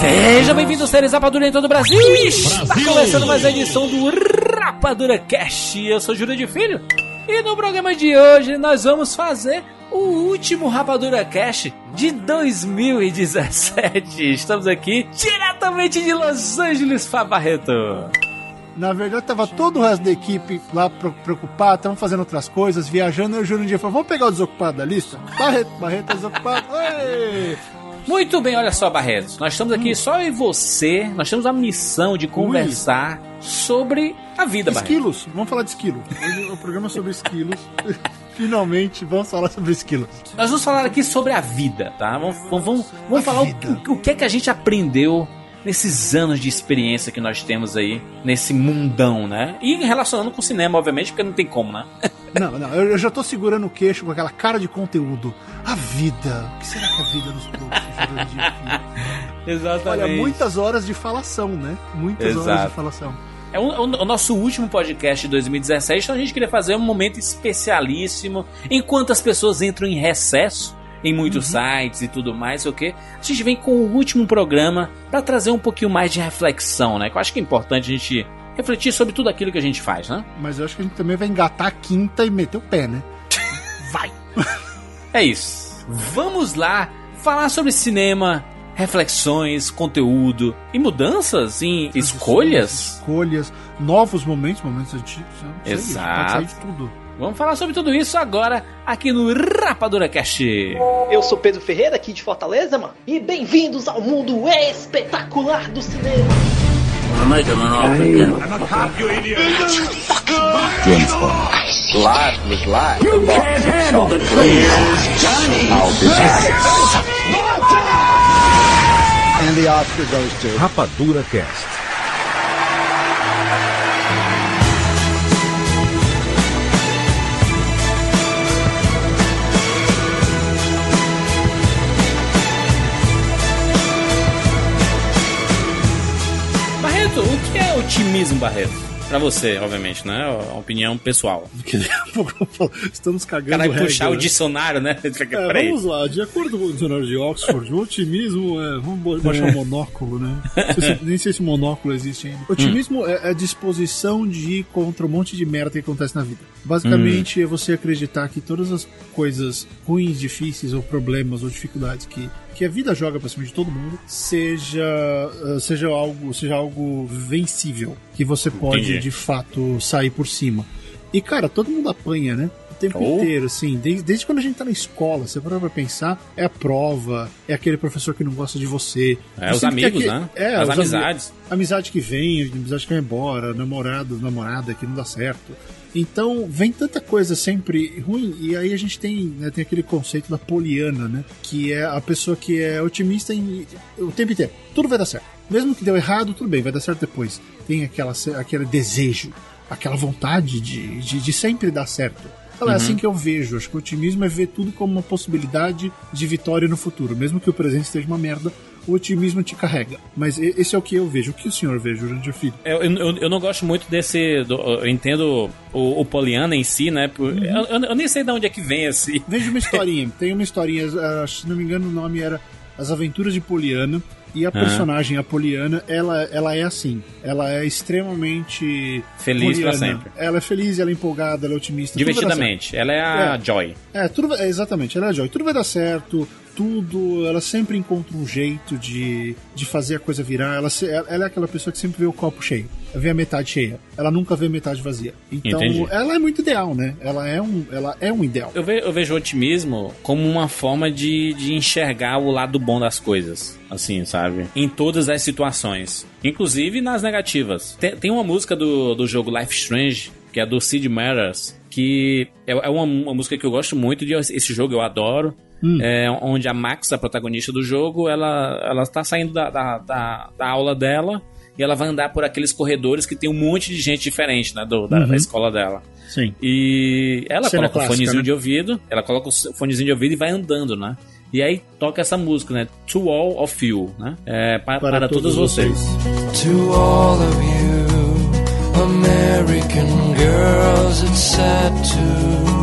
Seja bem-vindo, seres Rapadura em todo o Brasil. Está começando mais uma edição do Rapadura Cast. Eu sou Júlio de Filho e no programa de hoje nós vamos fazer o último Rapadura Cast de 2017. Estamos aqui diretamente de Los Angeles, Fábio Barreto. Na verdade, tava todo o resto da equipe lá preocupado, estavam fazendo outras coisas, viajando. Eu juro um dia, falei, vamos pegar o desocupado da lista? Barreto, Barreto é desocupado. Oi! Muito bem, olha só, Barreto. Nós estamos aqui só eu e você. Nós temos a missão de conversar sobre a vida, Barreto. Esquilos, vamos falar de esquilo. Hoje o programa é sobre esquilos. Finalmente, vamos falar sobre esquilos. Nós vamos falar aqui sobre a vida, tá? Vamos, vamos, vamos, vamos falar o, o- que é que a gente aprendeu nesses anos de experiência que nós temos aí, nesse mundão, né? E relacionando com o cinema, obviamente, porque não tem como, né? Não, não, eu eu já tô segurando o queixo com aquela cara de conteúdo. A vida. O que será que a vida nos trouxe? De? Exatamente. Olha, muitas horas de falação, né? Muitas horas Exato. de falação. É o, o- o nosso último podcast de 2017, então a gente queria fazer um momento especialíssimo. Enquanto as pessoas entram em recesso em muitos sites e tudo mais, sei o que, a gente vem com o último programa para trazer um pouquinho mais de reflexão, né? Que eu acho que é importante a gente refletir sobre tudo aquilo que a gente faz, né? Mas eu acho que a gente também vai engatar a quinta e meter o pé, né? Vai! É isso. Vamos lá falar sobre cinema, reflexões, conteúdo e mudanças em escolhas. Escolhas, novos momentos, momentos antigos. né? Não sei, Exato. Pode sair de tudo. Vamos falar sobre tudo isso agora aqui no Rapadura Cast. Eu sou Pedro Ferreira, aqui de Fortaleza, mano. E bem-vindos ao mundo espetacular do cinema. We'll make him an offer again. I'm a cop, you idiot. Jim's phone. Life was life. You can't handle the truth. Johnny. I'll be back. And the Oscar goes to Rapadura Cast. Otimismo, Barreto? Pra você, obviamente, né? É uma opinião pessoal. Estamos cagando Cara, vai regra, puxar o né? dicionário, né? É, vamos lá, de acordo com o dicionário de Oxford, o otimismo é. Vamos baixar o monóculo, né? Se- nem sei se monóculo existe ainda. Otimismo é a disposição de ir contra um monte de merda que acontece na vida. Basicamente é você acreditar que todas as coisas ruins, difíceis, ou problemas, ou dificuldades que, que a vida joga pra cima de todo mundo seja, ah, seja, algo, seja algo vencível. Que você pode, Entendi. de fato, sair por cima. E, cara, todo mundo apanha, né? O tempo Oh. inteiro, assim. Desde, desde quando a gente tá na escola, você para pra pensar, é a prova, é aquele professor que não gosta de você. É, os amigos, aquele- né? É, As amizades. Amizade que vem, amizade que vai embora, namorado, namorada que não dá certo. Então, vem tanta coisa sempre ruim, e aí a gente tem, né, tem aquele conceito da poliana, né? Que é a pessoa que é otimista em, o tempo inteiro. Tudo vai dar certo. Mesmo que deu errado, tudo bem, vai dar certo depois. Tem aquela, aquele desejo, aquela vontade de, de, de sempre dar certo. Então, É assim que eu vejo. Acho que o otimismo é ver tudo como uma possibilidade de vitória no futuro. Mesmo que o presente esteja uma merda, o otimismo te carrega. Mas esse é o que eu vejo. O que o senhor vê, Jurandir Filho? Eu, eu, eu não gosto muito desse. do- eu entendo o, o Poliana em si, né? por- Uhum. eu, eu- nem sei de onde é que vem esse. Veja uma historinha. Tem uma historinha, ah, se não me engano, o nome era As Aventuras de Poliana. E a personagem, a Poliana, ela, ela é assim. Ela é extremamente. Feliz pra poliana. sempre. Ela é feliz, ela é empolgada, ela é otimista. Divertidamente. Ela é a É. Joy. É, tudo é, exatamente, ela é joy. Tudo vai dar certo, tudo. Ela sempre encontra um jeito de, de fazer a coisa virar. Ela, ela é aquela pessoa que sempre vê o copo cheio, vê a metade cheia. Ela nunca vê a metade vazia. Então, Entendi. ela é muito ideal, né? Ela é um, ela é um ideal. Eu, ve- eu vejo o otimismo como uma forma de, de enxergar o lado bom das coisas. Assim, sabe? Em todas as situações. Inclusive nas negativas. Tem, tem uma música do, do jogo Life Strange, que é do Sid Meier's, que é, é uma, uma música que eu gosto muito de esse jogo, eu adoro. É, onde a Max, a protagonista do jogo, ela, ela tá saindo da, da, da, da aula dela e ela vai andar por aqueles corredores que tem um monte de gente diferente, né, do, da, Uhum. da escola dela. Sim. E ela Cena coloca o clássica, fonezinho né? de ouvido, ela coloca o fonezinho de ouvido e vai andando, né? E aí toca essa música, né? To all of you, né? É, pa- para, todos, vocês. To all of you, American girls, it's sad to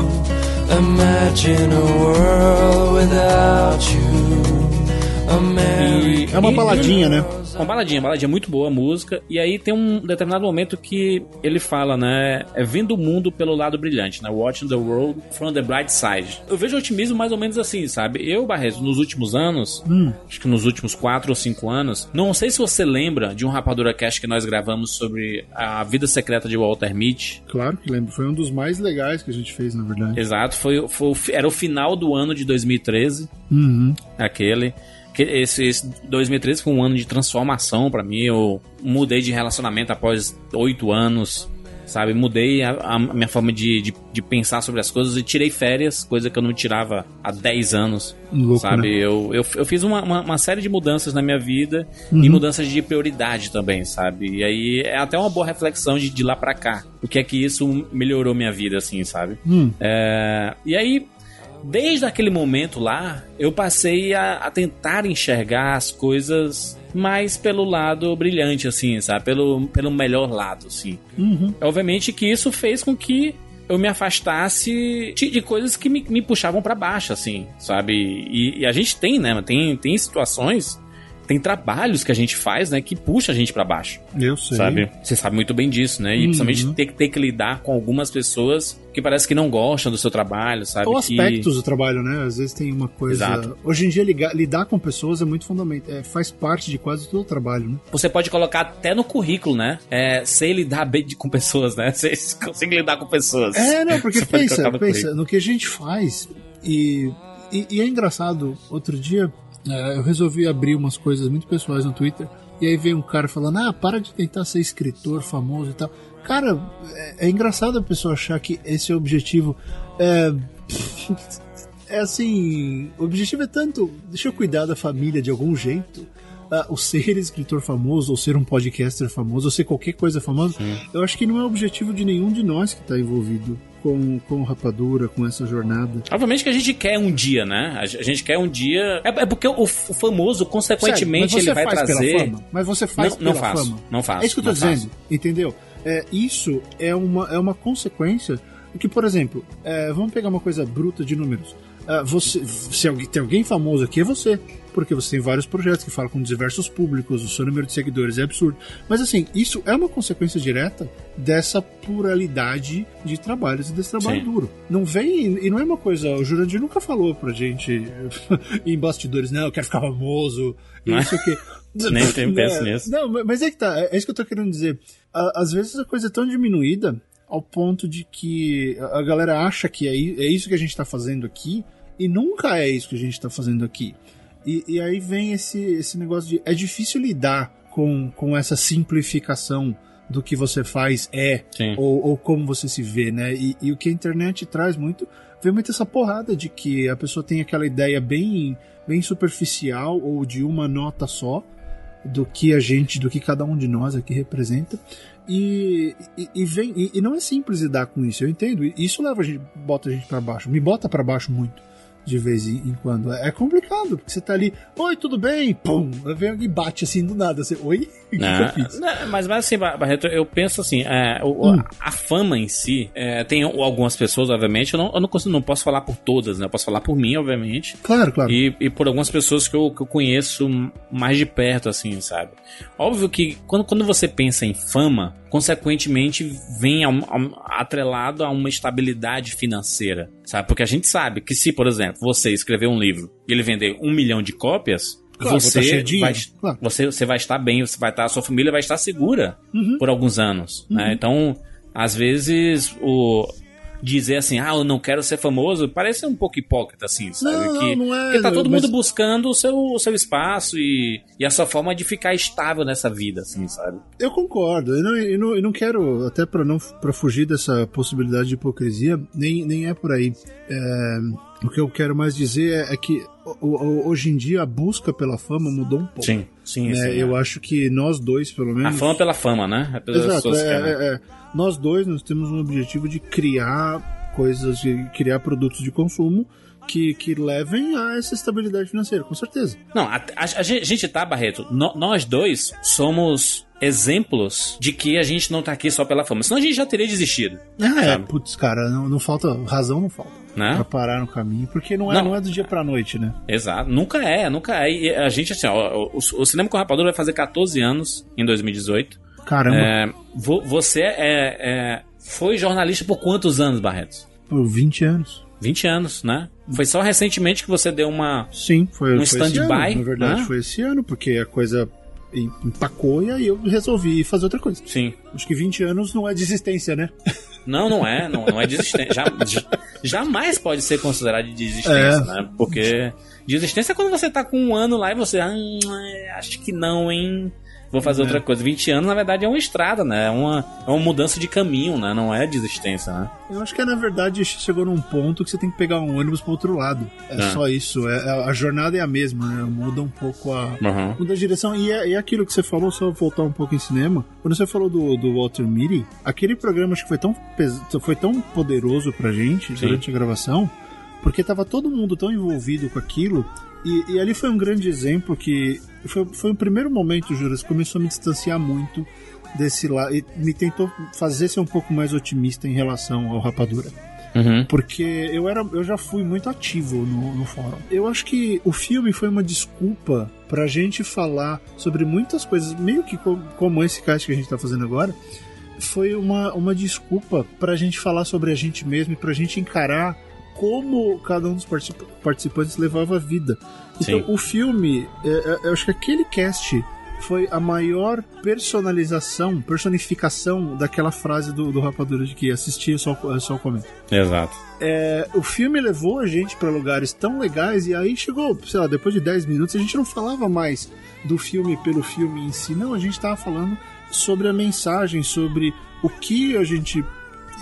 imagine a world without you. É uma baladinha, né? Uma baladinha, uma baladinha muito boa a música. E aí tem um determinado momento que ele fala, né? É vendo o mundo pelo lado brilhante, né? Watching the world from the bright side. Eu vejo otimismo mais ou menos assim, sabe? Eu, Barreto, nos últimos anos, Hum. acho que nos últimos quatro ou cinco anos, não sei se você lembra de um Rapadura Cast que nós gravamos sobre a vida secreta de Walter Mitty. Claro que lembro. Foi um dos mais legais que a gente fez, na verdade. Exato, foi, foi, era o final do ano de 2013. Uhum. aquele. Esse, esse 2013 foi um ano de transformação pra mim. Eu mudei de relacionamento após oito anos, sabe? Mudei a, a minha forma de, de, de pensar sobre as coisas e tirei férias, coisa que eu não tirava há 10 anos, Louco, sabe? né? Eu, eu, eu fiz uma, uma, uma série de mudanças na minha vida Uhum. e mudanças de prioridade também, sabe? E aí é até uma boa reflexão de, de lá pra cá. O que é que isso melhorou minha vida, assim, sabe? Hum. É, e aí, desde aquele momento lá, eu passei a, a tentar enxergar as coisas mais pelo lado brilhante, assim, sabe? Pelo, pelo melhor lado, assim. Uhum. Obviamente que isso fez com que eu me afastasse de, de coisas que me, me puxavam pra baixo, assim, sabe? E, e a gente tem, né? Tem, tem situações, tem trabalhos que a gente faz, né? Que puxa a gente pra baixo Eu sei. sabe? Você sabe muito bem disso, né? E Uhum. principalmente ter, que- ter que lidar com algumas pessoas que parece que não gostam do seu trabalho, sabe? Ou que... aspectos do trabalho, né? Às vezes tem uma coisa. Exato. Hoje em dia, ligar- lidar com pessoas é muito fundamental. É, faz parte de quase todo o trabalho, né? Você pode colocar até no currículo, né? É, sei lidar bem com pessoas, né? Você consegue lidar com pessoas. É, não, porque Você pode pensa, no pensa no que a gente faz. E, e, e é engraçado, outro dia eu resolvi abrir umas coisas muito pessoais no Twitter. E aí veio um cara falando: Ah, para de tentar ser escritor famoso e tal. Cara, é, é engraçado a pessoa achar que esse é objetivo. É, é assim: o objetivo é tanto. Deixa eu cuidar da família de algum jeito. Ah, o ser escritor famoso, ou ser um podcaster famoso, ou ser qualquer coisa famosa, eu acho que não é objetivo de nenhum de nós que está envolvido com, com Rapadura, com essa jornada. Obviamente que a gente quer um dia, né? A gente quer um dia. É, é porque o, o famoso, consequentemente, Sério, mas ele vai faz trazer. Pela fama, mas você faz Não- não pela faço, fama. não faço, É isso que eu tô não faço. dizendo, entendeu? É, isso é uma, é uma consequência que, por exemplo, é, vamos pegar uma coisa bruta de números. Ah, você, se alguém, tem alguém famoso aqui, é você. Porque você tem vários projetos que falam com diversos públicos, o seu número de seguidores é absurdo. Mas assim, isso é uma consequência direta dessa pluralidade de trabalhos e desse trabalho Sim. duro. Não vem, e não é uma coisa, o Jurandir nunca falou pra gente em bastidores, não, eu quero ficar famoso, Não é? isso que. Nem tem- penso Né? nisso. Não, mas é que tá, é isso que eu tô querendo dizer. Às vezes a coisa é tão diminuída ao ponto de que a galera acha que é é isso que a gente tá fazendo aqui e nunca é isso que a gente tá fazendo aqui. E, e aí vem esse, esse negócio de. É difícil lidar com, com essa simplificação do que você faz é ou, ou como você se vê, né? E, e o que a internet traz muito, vem muito essa porrada de que a pessoa tem aquela ideia bem, bem superficial ou de uma nota só do que a gente, do que cada um de nós aqui representa. E, e, e vem e, e não é simples lidar com isso, eu entendo. E Isso leva a gente, bota a gente pra baixo, me bota pra baixo muito de vez em, quando. É complicado, porque você tá ali, oi, tudo bem? Pum, vem alguém e bate assim do nada. Você, oi? O que, que eu Né? fiz? Né, mas, mas assim, Bar- Barreto, eu penso assim, é, o- Hum. a fama em si, é, tem algumas pessoas, obviamente, eu não, eu não, consigo, não posso falar por todas, né? Eu posso falar por mim, obviamente. Claro, claro. E, e por algumas pessoas que eu, que eu conheço mais de perto, assim, sabe? Óbvio que quando, quando você pensa em fama, consequentemente vem a a atrelado a uma estabilidade financeira, sabe? Porque a gente sabe que se, por exemplo, você escrever um livro e ele vender um milhão de cópias, Claro, tá você, dinheiro, vai, claro. você, você vai estar bem, você vai estar, a sua família vai estar segura Uhum. por alguns anos, né? Então, às vezes, o dizer assim, ah, eu não quero ser famoso, parece um pouco hipócrita, assim, sabe? Não, que, não é, porque tá todo mas- mundo buscando o seu, o seu espaço e, e a sua forma de ficar estável nessa vida, assim, sabe? Eu concordo. Eu não, eu não, eu não quero, até para não para fugir dessa possibilidade de hipocrisia, nem, nem é por aí. É, O que eu quero mais dizer é, é que hoje em dia a busca pela fama mudou um pouco. Sim, sim, né? sim Eu é. acho que nós dois, pelo menos. A fama pela fama, né? É pelas Exato, é, é, é. Nós dois nós temos um objetivo de criar coisas, de criar produtos de consumo que, que levem a essa estabilidade financeira, com certeza. Não, a, a- a gente tá, Barreto, no- nós dois somos exemplos de que a gente não tá aqui só pela fama. Senão a gente já teria desistido, Ah, é, putz, cara, não, não falta, razão não falta. né? Pra parar no caminho, porque não é, Não. não. é do dia pra noite, né? Exato. Nunca é, nunca é. E a gente, assim, ó, o, o Cinema com Rapadura vai fazer 14 anos em 2018. Caramba, É, vo- você é, é- foi jornalista por quantos anos, Barreto? por 20 anos. 20 anos, né? Foi só recentemente que você deu uma. Sim, foi, Um stand-by, Na verdade, né? foi esse ano, porque a coisa em- empacou e aí eu resolvi fazer outra coisa. Sim. Acho que 20 anos não é desistência, né? Não, não é, não, não é desistência. Já- ja- jamais pode ser considerado de desistência, É. né? Porque desistência é quando você tá com um ano lá e você, ah, acho que não, hein? Vou fazer É. outra coisa. 20 anos, na verdade, é uma estrada, né? É uma, é uma mudança de caminho, né? Não é desistência, né? Eu acho que é, na verdade chegou num ponto que você tem que pegar um ônibus pro outro lado. É, É. só isso. É, é- a jornada é a mesma, né? Muda um pouco a. Uhum. Muda a direção. E é, é aquilo que você falou, só voltar um pouco em cinema. Quando você falou do, do Walter Mitty, aquele programa acho que foi tão, pes- foi tão poderoso pra gente durante a gravação, porque tava todo mundo tão envolvido com aquilo. E, e ali foi um grande exemplo que foi, foi o primeiro momento, Juras, que começou a me distanciar muito desse lado e me tentou fazer ser um pouco mais otimista em relação ao Rapadura. Uhum. Porque eu, era, eu já fui muito ativo no, no fórum. Eu acho que o filme foi uma desculpa pra gente falar sobre muitas coisas, meio que co- como esse cast que a gente tá fazendo agora. Foi uma, uma desculpa pra gente falar sobre a gente mesmo e pra gente encarar como cada um dos particip- participantes levava a vida. Então, Sim. o filme, é, é, eu acho que aquele cast foi a maior personalização, personificação daquela frase do, do Rapadura de que assistia só, só comento. Exato. É, o filme levou a gente pra lugares tão legais e aí chegou, sei lá, depois de 10 minutos a gente não falava mais do filme pelo filme em si, não, a gente tava falando sobre a mensagem, sobre o que a gente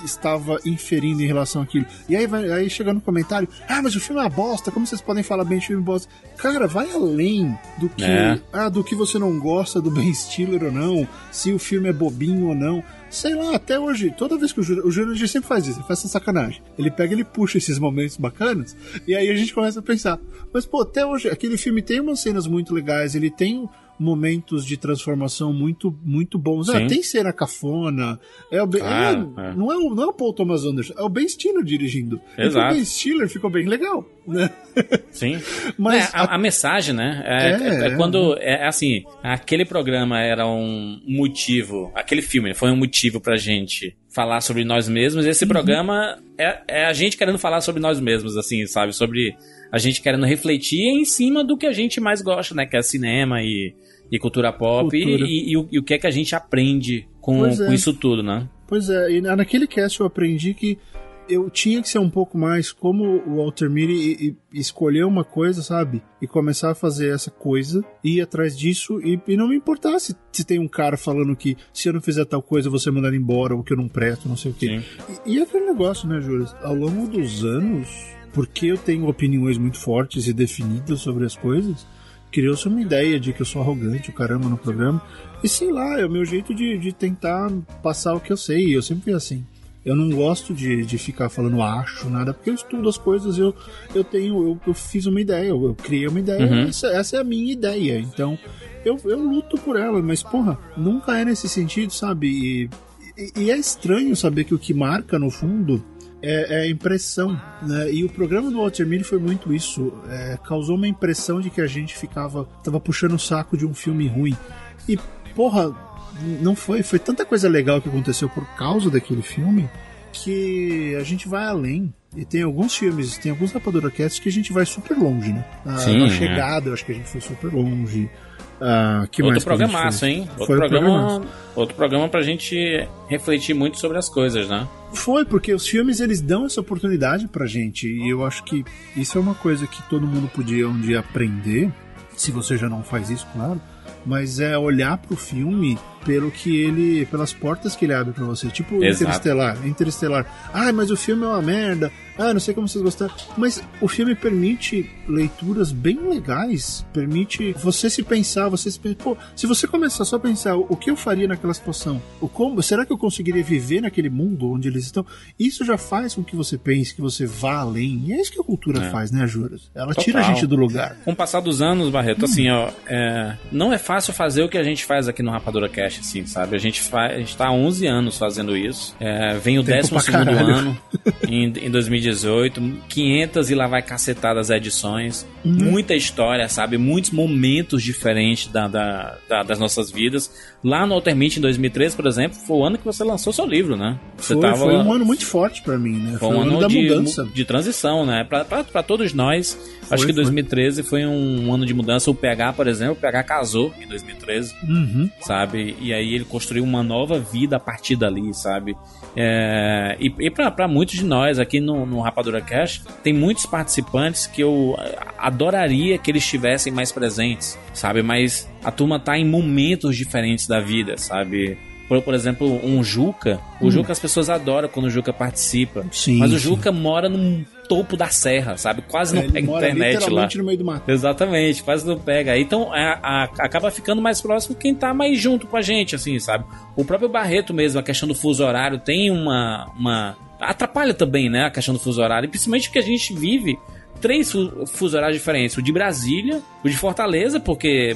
estava inferindo em relação àquilo. E aí, vai, aí chega no comentário, ah, mas o filme é uma bosta, como vocês podem falar bem de filme bosta? Cara, vai além do que, É. ah, do que você não gosta do Ben Stiller ou não, se o filme é bobinho ou não. Sei lá, até hoje, toda vez que o Júnior, o Júnior sempre faz isso, ele faz essa sacanagem. Ele pega, ele puxa esses momentos bacanas, e aí a gente começa a pensar, mas pô, até hoje, aquele filme tem umas cenas muito legais, ele tem momentos de transformação muito muito bons. Ah, tem cena cafona, é o ben, Claro, é- é. não é o não é o Paul Thomas Anderson, é o Ben Stiller dirigindo. Exato. O Ben Stiller ficou bem legal, né? Sim. Mas É, a, a mensagem, né? É, É, é- é quando. É assim, aquele programa era um motivo. Aquele filme foi um motivo pra gente falar sobre nós mesmos. Esse programa é, é a gente querendo falar sobre nós mesmos, assim, sabe? Sobre a gente querendo refletir em cima do que a gente mais gosta, né? Que é cinema e, e cultura pop. e- Cultura. E, e o, e o que é que a gente aprende com, é. com isso tudo, né? Pois é, e na- naquele cast eu aprendi que eu tinha que ser um pouco mais como o Walter Mitty e, e escolher uma coisa, sabe? E começar a fazer essa coisa, ir atrás disso e, e não me importar se, se tem um cara falando que se eu não fizer tal coisa você mandar embora ou que eu não presto, não sei o quê. E, e aquele negócio, né, Júlio? Ao longo dos anos, porque eu tenho opiniões muito fortes e definidas sobre as coisas, criou-se uma ideia de que eu sou arrogante, o caramba, no programa. E sei lá, é o meu jeito de, de tentar passar o que eu sei. Eu sempre fui assim. Eu não gosto de, de ficar falando acho, nada, porque eu estudo as coisas, eu, eu tenho, eu, eu fiz uma ideia, eu, eu criei uma ideia, Uhum. essa, essa é a minha ideia. Então, eu, eu luto por ela, mas porra, nunca é nesse sentido, sabe? E, e- e é estranho saber que o que marca no fundo é, é a impressão, né? E o programa do Walter Mitty foi muito isso. é, causou uma impressão de que a gente ficava, tava puxando o saco de um filme ruim. E, porra, não foi. Foi tanta coisa legal que aconteceu por causa daquele filme que a gente vai além. E tem alguns filmes, tem alguns Rapadura Cats que a gente vai super longe, né? A, Sim, na é. chegada, eu acho que a gente foi super longe. Ah, que Outro mais que a gente programaço, hein? Outro Foi programa, programaço. outro programa pra gente refletir muito sobre as coisas, né? Foi, porque os filmes eles dão essa oportunidade pra gente. E eu acho que isso é uma coisa que todo mundo podia um dia aprender, se você já não faz isso, claro. mas é olhar pro filme pelo que ele. pelas portas que ele abre para você. Tipo Exato. Interestelar. Interestelar. Ah, mas o filme é uma merda. Ah, não sei como vocês gostaram. Mas o filme permite leituras bem legais. Permite você se pensar, você se pensar. Pô, se você começar só a pensar o que eu faria naquela situação, o como, será que eu conseguiria viver naquele mundo onde eles estão? Isso já faz com que você pense, que você vá além. E é isso que a cultura É. faz, né, Juras? Ela Total. tira a gente do lugar. Com o passar dos anos, Barreto, assim, ó, é, não é fácil fazer o que a gente faz aqui no Rapadura Cash, assim, sabe? A gente, faz, a gente tá há 11 anos fazendo isso. É, vem o Tempo 12 pra segundo caralho. ano, em, em 2018. 500 e lá vai cacetadas edições. Uhum. Muita história, sabe? Muitos momentos diferentes da, da- da- das nossas vidas. Lá no Altermite, em 2013, por exemplo, foi o ano que você lançou seu livro, né? Você Foi, foi um ano muito forte pra mim, né? foi um ano da de, mudança. de transição, né? Pra todos nós. Foi, acho que foi. 2013 foi um ano de mudança. O PH, por exemplo, o PH casou em 2013, Uhum. sabe? E aí ele construiu uma nova vida a partir dali, sabe? É, e e pra, pra muitos de nós aqui no, no Rapadura Cash, tem muitos participantes que eu adoraria que eles estivessem mais presentes, sabe? Mas a turma tá em momentos diferentes da vida, sabe? Por, por exemplo, um Juca. O Juca as pessoas adoram quando o Juca participa. Hum. Sim, mas o sim. Juca mora no topo da serra, sabe? Quase não Ele pega internet lá. no meio do mato. Exatamente, quase não pega. Então a- a- acaba ficando mais próximo quem tá mais junto com a gente, assim, sabe? O próprio Barreto mesmo, a questão do fuso horário tem uma. uma... Atrapalha também, né? A questão do fuso horário. E principalmente que a gente vive três fu- fuso horários diferentes: o de Brasília, o de Fortaleza, porque.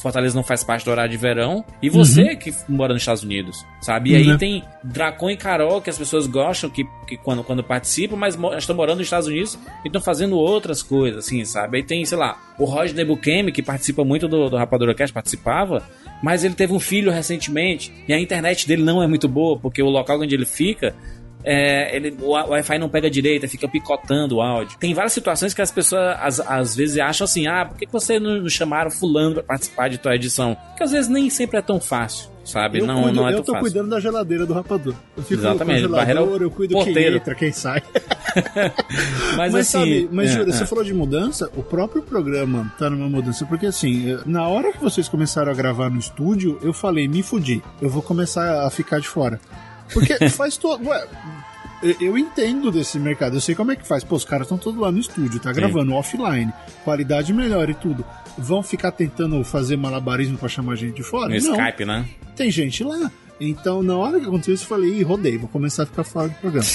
Fortaleza não faz parte do horário de verão. E você que mora nos Estados Unidos, sabe? E aí Uhum. tem Dracon e Carol que as pessoas gostam que, que quando, quando participam, mas estão morando nos Estados Unidos e estão fazendo outras coisas, assim, sabe? Aí tem, sei lá, o Roger Nebuchemi, que participa muito do, do Rapadura Cast, participava, mas ele teve um filho recentemente e a internet dele não é muito boa, porque o local onde ele fica. É, ele, o Wi- Wi-Fi não pega direito, fica picotando o áudio. Tem várias situações que as pessoas às, às vezes acham assim: ah, por que você não chamaram Fulano pra participar de tua edição? Porque às vezes nem sempre é tão fácil, sabe? Eu, não, cuido- não é eu tô fácil. cuidando da geladeira do rapador. Eu fico Exatamente, com Barreira é eu cuido quem porteiro. entra, quem sai. Mas, Mas, assim. sabe, mas é, Jura, é. você falou de mudança, o próprio programa tá numa mudança, porque assim, na hora que vocês começaram a gravar no estúdio, eu falei, me fudi, eu vou começar a ficar de fora. Porque faz todo. Ué, eu- entendo desse mercado, eu sei como é que faz. Pô, os caras estão todos lá no estúdio, tá gravando offline, qualidade melhor e tudo. Vão ficar tentando fazer malabarismo pra chamar gente de fora? No Não Skype, né? tem gente lá. Então, na hora que aconteceu isso, eu falei, Ih, rodei, vou começar a ficar fora do programa.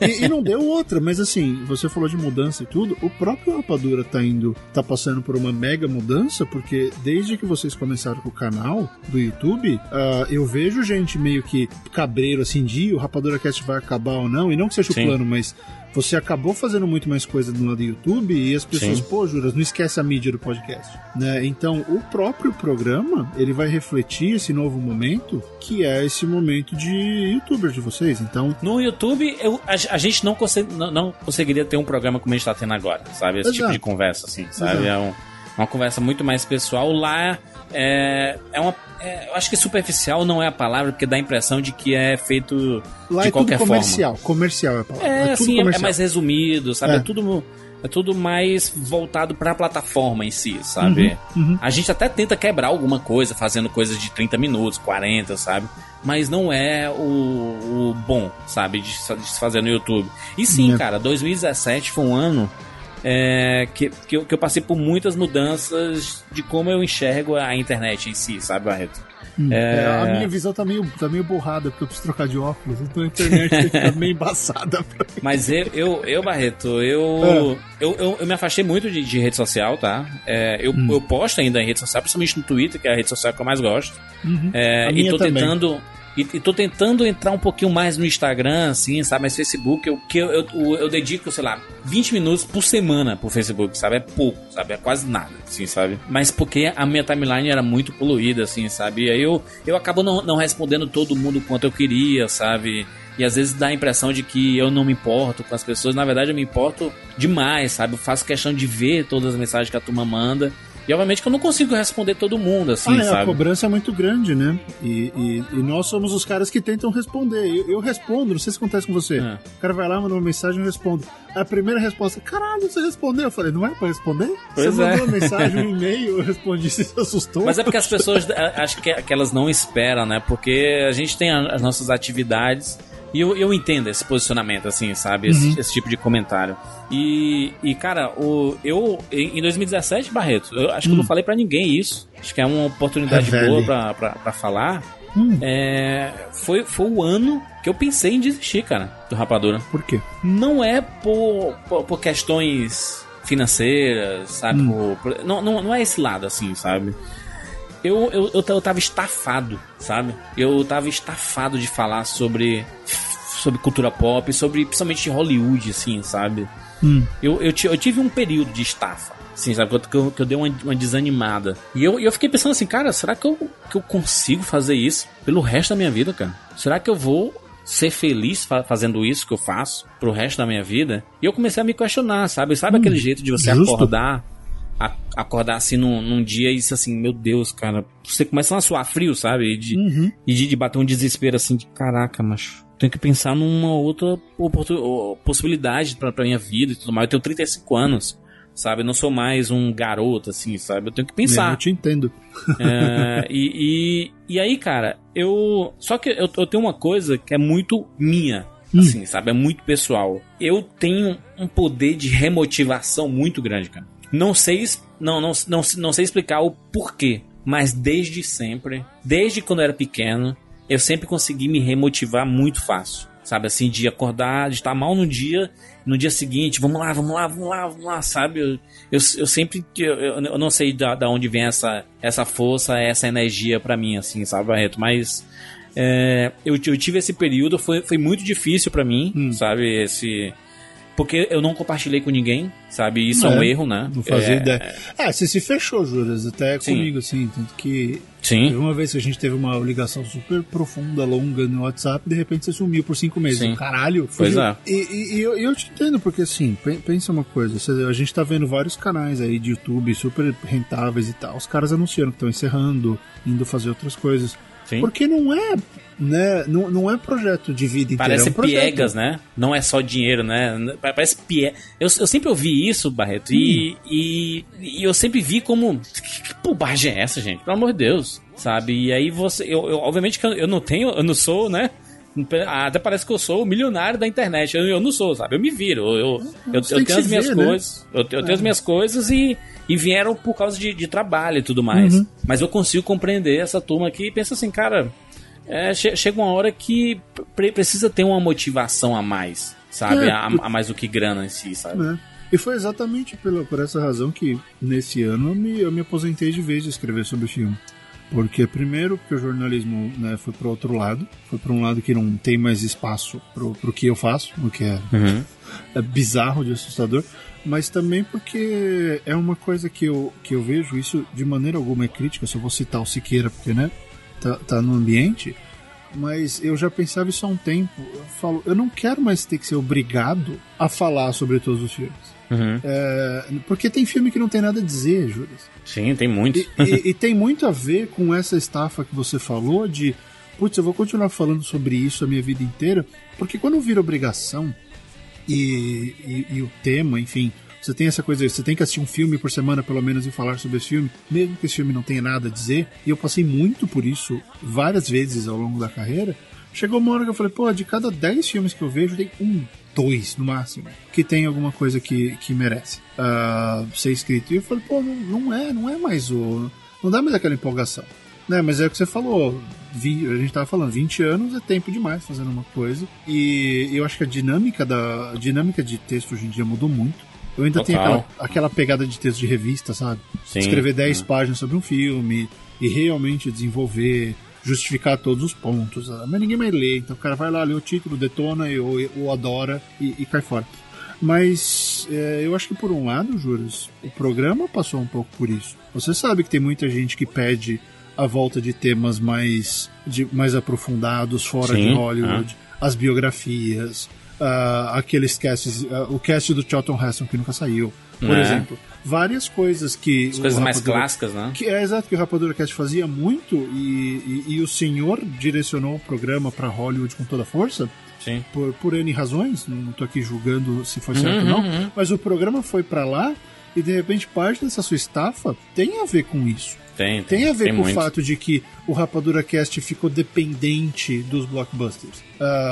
e, e não deu outra, mas assim, você falou de mudança e tudo, o próprio Rapadura tá indo, tá passando por uma mega mudança, porque desde que vocês começaram com o canal do YouTube, ah, eu vejo gente meio que cabreiro assim, de "Ih, o Rapadura Cast vai acabar ou não, e não que seja Sim. o plano, mas você acabou fazendo muito mais coisa no lado do YouTube e as pessoas, Sim. pô, Juras, não esquece a mídia do podcast. Né? Então, o próprio programa, ele vai refletir esse novo momento, que é esse momento de youtubers de vocês. Então, No YouTube, eu- a, a gente não, consegue- não- não conseguiria ter um programa como a gente tá tendo agora, sabe? Esse tipo Exato. de conversa, assim, sabe? Exato. É um- uma conversa muito mais pessoal. Lá é, é uma. é, eu acho que superficial não é a palavra, porque dá a impressão de que é feito lá de é tudo qualquer comercial. Comercial é a palavra. forma. É, é tudo assim, é- mais resumido, sabe? É, É. tudo. É tudo mais voltado pra plataforma em si, sabe? uhum. A gente até tenta quebrar alguma coisa, fazendo coisas de 30 minutos, 40, sabe? Mas não é o, o bom, sabe? De, se- de se fazer no YouTube. E sim, É. cara, 2017 foi um ano é, que, que, eu, que eu passei por muitas mudanças de como eu enxergo a internet em si, sabe, Barreto? É, a minha visão tá meio, tá meio borrada, porque eu preciso trocar de óculos, então a internet fica meio embaçada pra mim. Mas eu, eu, eu Barreto, eu, É. eu, eu, eu me afastei muito de, de rede social, tá? É, eu, Hum. eu posto ainda em rede social, principalmente no Twitter, que é a rede social que eu mais gosto. Uhum. É, A e tô também. tentando. E, e tô tentando entrar um pouquinho mais no Instagram, assim, sabe? Mas Facebook, eu, que eu, eu, eu dedico, sei lá, 20 minutos por semana pro Facebook, sabe? É pouco, sabe? É quase nada, assim, sabe? Mas porque a minha timeline era muito poluída, assim, sabe? E aí eu, eu acabo não, não respondendo todo mundo quanto eu queria, sabe? E às vezes dá a impressão de que eu não me importo com as pessoas. Na verdade, eu me importo demais, sabe? Eu faço questão de ver todas as mensagens que a turma manda. E obviamente que eu não consigo responder todo mundo, assim, ah, é, sabe? a cobrança é muito grande, né? E, e, e nós somos os caras que tentam responder. Eu, eu respondo, não sei se acontece com você. É. O cara vai lá, manda uma mensagem e eu respondo. A primeira resposta, caralho, você respondeu. Eu falei, não é pra responder? Pois você é. mandou uma mensagem, um e-mail, eu respondi, você se assustou. Mas é porque as pessoas, acho que, que elas não esperam, né? Porque a gente tem as nossas atividades e eu, eu entendo esse posicionamento, assim, sabe? Esse, esse tipo de comentário. E, e cara, o, eu, em em 2017, Barreto, eu acho que eu não falei pra ninguém isso. Acho que é uma oportunidade Revele. boa pra, pra, pra falar. É, foi, foi o ano que eu pensei em desistir, cara, do Rapadura Por quê? não é por, por, por questões financeiras, sabe? Por- por- não, não, não é esse lado, assim, sabe? Eu, eu, eu, eu tava estafado, sabe? Eu tava estafado de falar sobre, sobre cultura pop, sobre principalmente Hollywood, assim, sabe? Hum. Eu, eu, eu tive um período de estafa, assim, sabe? Que eu, que eu, dei uma, uma desanimada. E eu, eu fiquei pensando assim, cara, será que eu, que eu consigo fazer isso pelo resto da minha vida, cara? Será que eu vou ser feliz fa- fazendo isso que eu faço pro resto da minha vida? E eu comecei a me questionar, sabe? Sabe aquele jeito de você justo. acordar, acordar assim num, num dia e isso assim, meu Deus, cara, você começa a suar frio, sabe? E de, Uhum. e de, de bater um desespero assim de caraca, macho. Tenho que pensar numa outra possibilidade pra, pra minha vida e tudo mais. Eu tenho 35 anos, sabe? Eu não sou mais um garoto, assim, sabe? Eu tenho que Eu pensar. te entendo. É, e, e, e aí, cara, eu. Só que eu, eu tenho uma coisa que é muito minha. Assim, sabe? É muito pessoal. Eu tenho um poder de remotivação muito grande, cara. Não sei, não, não, não, não sei explicar o porquê, mas desde sempre, desde quando eu era pequeno, eu sempre consegui me remotivar muito fácil. Sabe, assim, de acordar, de estar mal no dia, no dia seguinte, vamos lá, vamos lá, vamos lá, vamos lá, sabe? Eu, eu, eu sempre, eu, eu não sei da, da onde vem essa, essa força, essa energia pra mim, assim, sabe, Barreto? Mas é, eu, eu tive esse período, foi, foi muito difícil pra mim, Hum. sabe? Esse. Porque eu não compartilhei com ninguém, sabe? Isso é, um É, erro, né? Não fazia É, ideia. Ah, você se fechou, Juras, até Sim. comigo, assim. Tanto que teve Sim, uma vez que a gente teve uma ligação super profunda, longa no WhatsApp, de repente você sumiu por cinco meses. Sim. Caralho. Pois é. E, e- e eu, eu te entendo, porque assim, pe- pensa uma coisa, a gente tá vendo vários canais aí de YouTube super rentáveis e tal. Os caras anunciando que estão encerrando, indo fazer outras coisas. Sim. Porque não é, né? Não, não é projeto de vida inteira. Parece é um piegas, né? Não é só dinheiro, né? Pa- Parece pie... eu, eu sempre ouvi isso, Barreto, e, e, e eu sempre vi como. Que, que bobagem é essa, gente? Pelo amor de Deus. Sabe? E aí você. Eu, eu- obviamente que eu, eu não tenho, eu não sou, né? Até parece que eu sou o milionário da internet. Eu, eu não sou, sabe? Eu me viro. Eu, eu, eu, Você eu que tenho as minhas ver, né? coisas. Eu, eu tenho as minhas coisas e, e vieram por causa de, de trabalho e tudo mais. Uhum. Mas eu consigo compreender essa turma aqui e pensa assim, cara. É, che- chega uma hora que pre- precisa ter uma motivação a mais, sabe? É, a, a mais do que grana em si, sabe? né? E foi exatamente pela, por essa razão que nesse ano eu me, eu me aposentei de vez de escrever sobre filme. Porque, primeiro, porque o jornalismo né, foi para outro lado, foi para um lado que não tem mais espaço pro, pro que eu faço, o que é, Uhum. é bizarro de assustador, mas também porque é uma coisa que eu, que eu vejo isso de maneira alguma é crítica, só vou citar o Siqueira, porque né, tá, tá no ambiente, mas eu já pensava isso há um tempo. Eu falo, eu não quero mais ter que ser obrigado a falar sobre todos os filmes. Uhum. É, porque tem filme que não tem nada a dizer, Júlio. Sim, tem muitos. E, e- e tem muito a ver com essa estafa que você falou de, putz, eu vou continuar falando sobre isso a minha vida inteira, porque quando vira obrigação e, e- e o tema, enfim, você tem essa coisa, você tem que assistir um filme por semana pelo menos e falar sobre esse filme, mesmo que esse filme não tenha nada a dizer, e eu passei muito por isso várias vezes ao longo da carreira. Chegou uma hora que eu falei, pô, de cada 10 filmes que eu vejo, tem um, dois no máximo, que tem alguma coisa que, que merece ah, ser escrito. E eu falei, pô, não, não é, não é mais o. Não dá mais aquela empolgação. Né, mas é o que você falou, vi- a gente tava falando, 20 anos é tempo demais fazendo uma coisa. E eu acho que a dinâmica da a dinâmica de texto hoje em dia mudou muito. Eu ainda tenho Total. aquela, aquela pegada de texto de revista, sabe? Sim. Escrever 10 páginas sobre um filme e realmente desenvolver, justificar todos os pontos. ah, Mas ninguém mais lê, então o cara vai lá, lê o título, detona ou, ou adora e, e cai fora. Mas é, eu acho que por um lado, Juras, o programa passou um pouco por isso. Você sabe que tem muita gente que pede a volta de temas mais, de, mais aprofundados fora Sim, de Hollywood, as biografias, uh, aqueles casts, uh, o cast do Charlton Heston que nunca saiu, por É. exemplo. Várias coisas que. As coisas mais clássicas, né? Que é exato que o Rapadura Cast fazia muito e, e, e o senhor direcionou o programa para Hollywood com toda a força Sim. por, por N razões, não tô aqui julgando se foi certo Uhum, ou não, uhum. mas o programa foi para lá e de repente parte dessa sua estafa tem a ver com isso. Tem, Tem a ver com muito. o fato de que o Rapadura Cast ficou dependente dos blockbusters.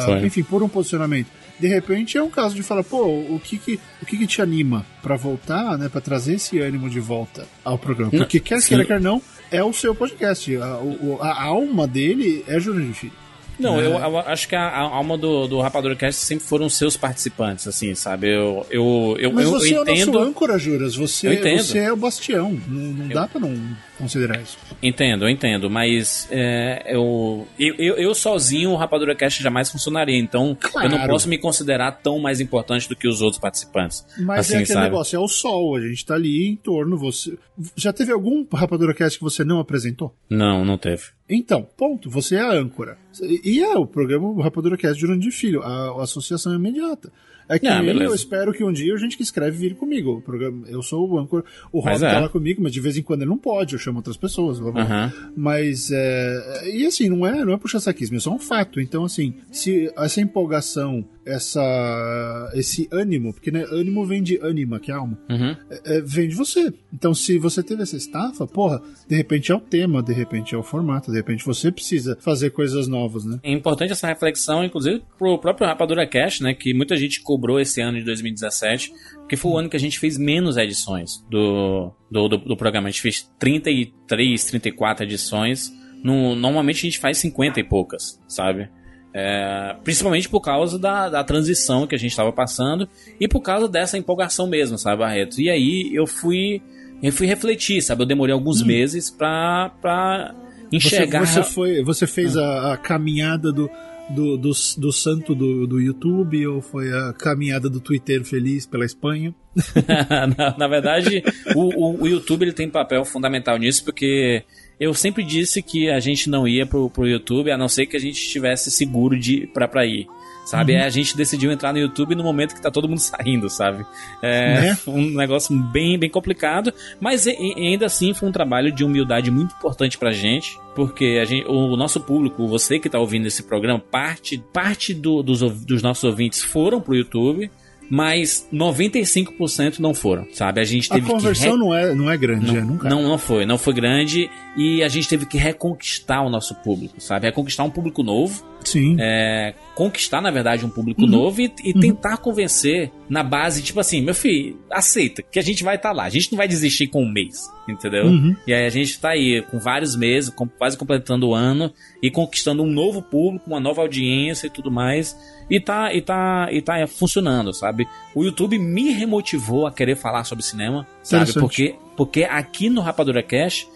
Foi. enfim, por um posicionamento. De repente é um caso de falar, pô, o que que, o que, que te anima pra voltar, né, para trazer esse ânimo de volta ao programa? Não, Porque quer sim. queira, quer não, é o seu podcast. A, o- a alma dele é Jurandir Filho. Não, né? eu, eu acho que a, a alma do, do Rapadura Cast sempre foram seus participantes, assim, sabe? Eu, eu, eu, Mas eu, você eu é o entendo. nosso âncora, Juras. Você, Eu entendo. você é o bastião. Não, não dá pra não considerar isso. Entendo, eu entendo, mas é, eu, eu, eu, sozinho, o Rapadura Cast jamais funcionaria, então eu não Claro. posso me considerar tão mais importante do que os outros participantes. Mas assim, é aquele sabe? negócio, é o sol, a gente tá ali em torno. Você Já teve algum Rapadura Cast que você não apresentou? Não, não teve. Então, ponto, você é a âncora. E é o programa Rapadura Cast de Jurandir Filho, a, a associação é imediata. É que Ah, beleza. eu espero que um dia a gente que escreve vire comigo. O programa, eu sou o âncora, o Rob Mas é. tá lá comigo, mas de vez em quando ele não pode, eu chamo outras pessoas. blá, blá. Aham. Mas, é, e assim, não é, não é puxar saquismo, é só um fato. Então, assim, se essa empolgação, essa, esse ânimo, porque né, ânimo vem de ânima, que é alma, Uhum. é, é, vem de você. Então, se você teve essa estafa, porra, de repente é o tema, de repente é o formato, de repente você precisa fazer coisas novas, né? É importante essa reflexão, inclusive pro próprio Rapadura Cast, né? Que muita gente cobrou esse ano de 2017, porque foi o ano que a gente fez menos edições do, do, do, do programa. A gente fez 33, 34 edições. No, normalmente a gente faz 50 e poucas, sabe? É, principalmente por causa da, da transição que a gente estava passando e por causa dessa empolgação mesmo, sabe, Barreto? E aí eu fui, eu fui refletir, sabe? Eu demorei alguns meses pra, pra enxergar. Você, você, foi, você fez a, a caminhada do, do, do, do santo do, do YouTube ou foi a caminhada do Twitter feliz pela Espanha? na, na verdade, o, o, o YouTube ele tem papel fundamental nisso, porque eu sempre disse que a gente não ia pro, pro YouTube a não ser que a gente estivesse seguro de pra ir. Sabe? Aí A gente decidiu entrar no YouTube no momento que tá todo mundo saindo, sabe? É Né? um negócio bem, bem complicado, mas e- e ainda assim foi um trabalho de humildade muito importante pra gente, porque a gente, o nosso público, você que tá ouvindo esse programa, parte, parte do- dos, dos nossos ouvintes foram pro YouTube, mas 95% não foram, sabe? A gente A teve que conversão re- não, é, não é grande, não, é, nunca. não, não foi, não foi grande e a gente teve que reconquistar o nosso público, sabe? Reconquistar um público novo, Sim. é, conquistar, na verdade, um público Uhum. novo e, e tentar convencer na base, tipo assim, meu filho, aceita que a gente vai estar lá, a gente não vai desistir com um mês, entendeu? Uhum. E aí a gente tá aí com vários meses, com- quase completando o ano e conquistando um novo público, uma nova audiência e tudo mais. E tá, e tá, e tá funcionando, sabe? O YouTube me remotivou a querer falar sobre cinema, sabe? Porque, porque aqui no Rapadura Cash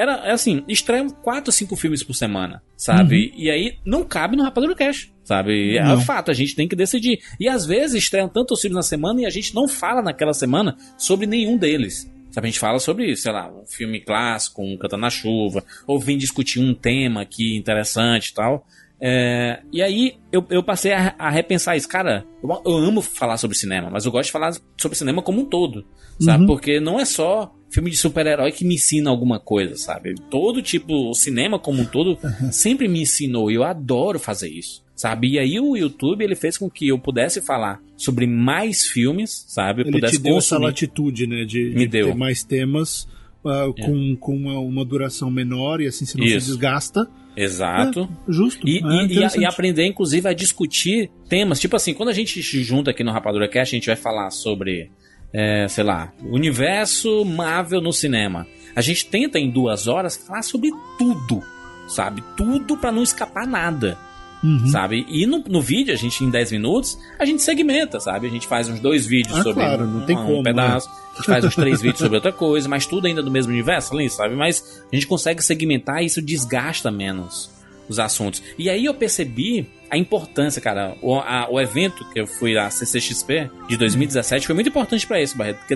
era é assim, estreiam 4, 5 filmes por semana, sabe? E aí não cabe no Rapadura Cash, sabe? É Uhum. Não. fato, a gente tem que decidir. E às vezes estreiam tantos filmes na semana e a gente não fala naquela semana sobre nenhum deles. Sabe, a gente fala sobre, sei lá, um filme clássico, um Canta na Chuva, ou vem discutir um tema aqui interessante e tal. É, e aí eu, eu passei a, a repensar isso. Cara, eu, eu amo falar sobre cinema, mas eu gosto de falar sobre cinema como um todo, sabe? Uhum. Porque não é só filme de super-herói que me ensina alguma coisa, sabe? Todo tipo, o cinema como um todo sempre me ensinou e eu adoro fazer isso. Sabe? E aí o YouTube ele fez com que eu pudesse falar sobre mais filmes, sabe? Eu Ele pudesse te deu essa consumir. latitude, né? De, Me de deu. ter mais temas ah, com, com uma, uma duração menor e assim você não se Isso. desgasta. Exato. É, justo. E, é, e- e aprender, inclusive, a discutir temas. Tipo assim, quando a gente se junta aqui no Rapadura Cast, a gente vai falar sobre, é, sei lá, universo Marvel no cinema. A gente tenta, em duas horas, falar sobre tudo, sabe? Tudo pra não escapar nada, Uhum. sabe? E no, no vídeo, a gente, em 10 minutos, a gente segmenta, sabe? A gente faz uns dois vídeos Ah, sobre claro, não tem um, como, pedaço. A gente faz uns três vídeos sobre outra coisa, mas tudo ainda do mesmo universo ali, sabe? Mas a gente consegue segmentar e isso desgasta menos os assuntos. E aí eu percebi a importância, cara. O, a- o evento que eu fui à CCXP de 2017 foi muito importante pra isso, Barreto, porque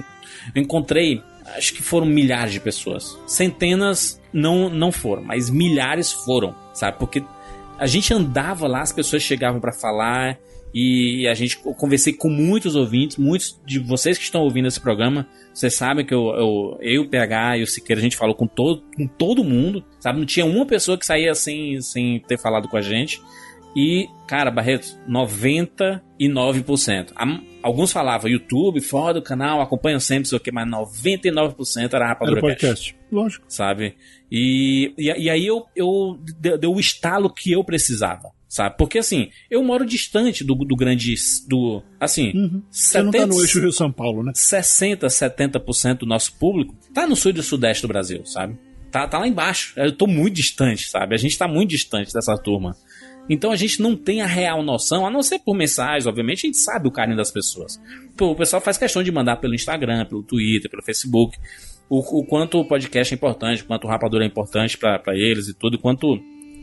eu encontrei, acho que foram milhares de pessoas. Centenas não, não foram, mas milhares foram, sabe? Porque a gente andava lá, as pessoas chegavam para falar e a gente eu conversei com muitos ouvintes, muitos de vocês que estão ouvindo esse programa, vocês sabem que eu, eu, eu o PH e o Siqueira, a gente falou com todo, com todo mundo, sabe? Não tinha uma pessoa que saía sem, sem ter falado com a gente. E, cara, Barreto, 99%. Alguns falavam YouTube, foda o canal, acompanham sempre, sei o que, mas 99% era Rapadura Era podcast. Cast, Lógico. sabe? E, e, e aí eu, eu deu o estalo que eu precisava, sabe? Porque assim, eu moro distante do, do grande. do Assim, Uhum. Você não tá no eixo Rio-São Paulo, né? 60, 70% do nosso público tá no sul e do sudeste do Brasil, sabe? Tá, tá lá embaixo. Eu tô muito distante, sabe? A gente tá muito distante dessa turma. Então a gente não tem a real noção, a não ser por mensagens, obviamente, a gente sabe o carinho das pessoas. O pessoal faz questão de mandar pelo Instagram, pelo Twitter, pelo Facebook, o, o quanto o podcast é importante, o quanto o Rapadura é importante pra eles e tudo, o quanto,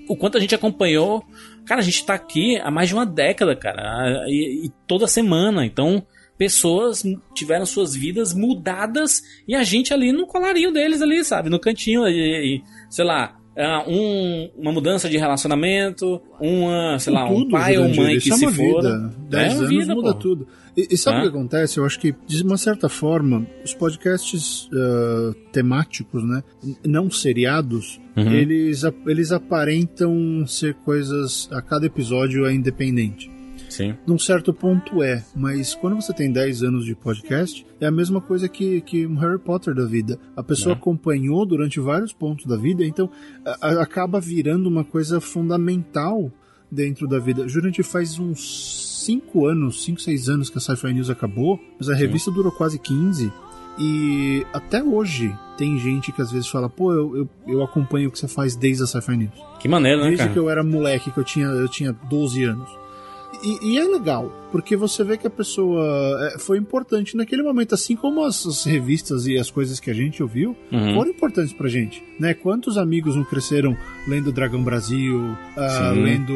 o quanto a gente acompanhou. Cara, a gente tá aqui há mais de uma década, cara, e, e toda semana, então pessoas tiveram suas vidas mudadas e a gente ali no colarinho deles ali, sabe? No cantinho, e, e, sei lá, um, uma mudança de relacionamento, uma, sei lá, um Tudo, pai ou mãe que é se foda. vida. Dez É anos vida, muda pô. tudo. E, e sabe É. o que acontece? Eu acho que, de uma certa forma, os podcasts ah, temáticos, né, não seriados, Uhum. eles, eles aparentam ser coisas. A cada episódio é independente. Sim. Num certo ponto é, mas quando você tem 10 anos de podcast, é a mesma coisa que, que um Harry Potter da vida. A pessoa É. acompanhou durante vários pontos da vida, então a- a- acaba virando uma coisa fundamental dentro da vida. Durante faz uns 5 anos, 5, 6 anos que a Sci-Fi News acabou, mas a revista durou quase 15. E até hoje tem gente que às vezes fala, pô, eu, eu, eu acompanho o que você faz desde a Sci-Fi News. Que maneiro, né, Desde cara? que eu era moleque, que eu tinha, eu tinha 12 anos. E, e é legal, porque você vê que a pessoa é, foi importante naquele momento, assim como as, as revistas e as coisas que a gente ouviu Uhum. foram importantes pra gente. Né? Quantos amigos não cresceram lendo Dragão Brasil, Sim. lendo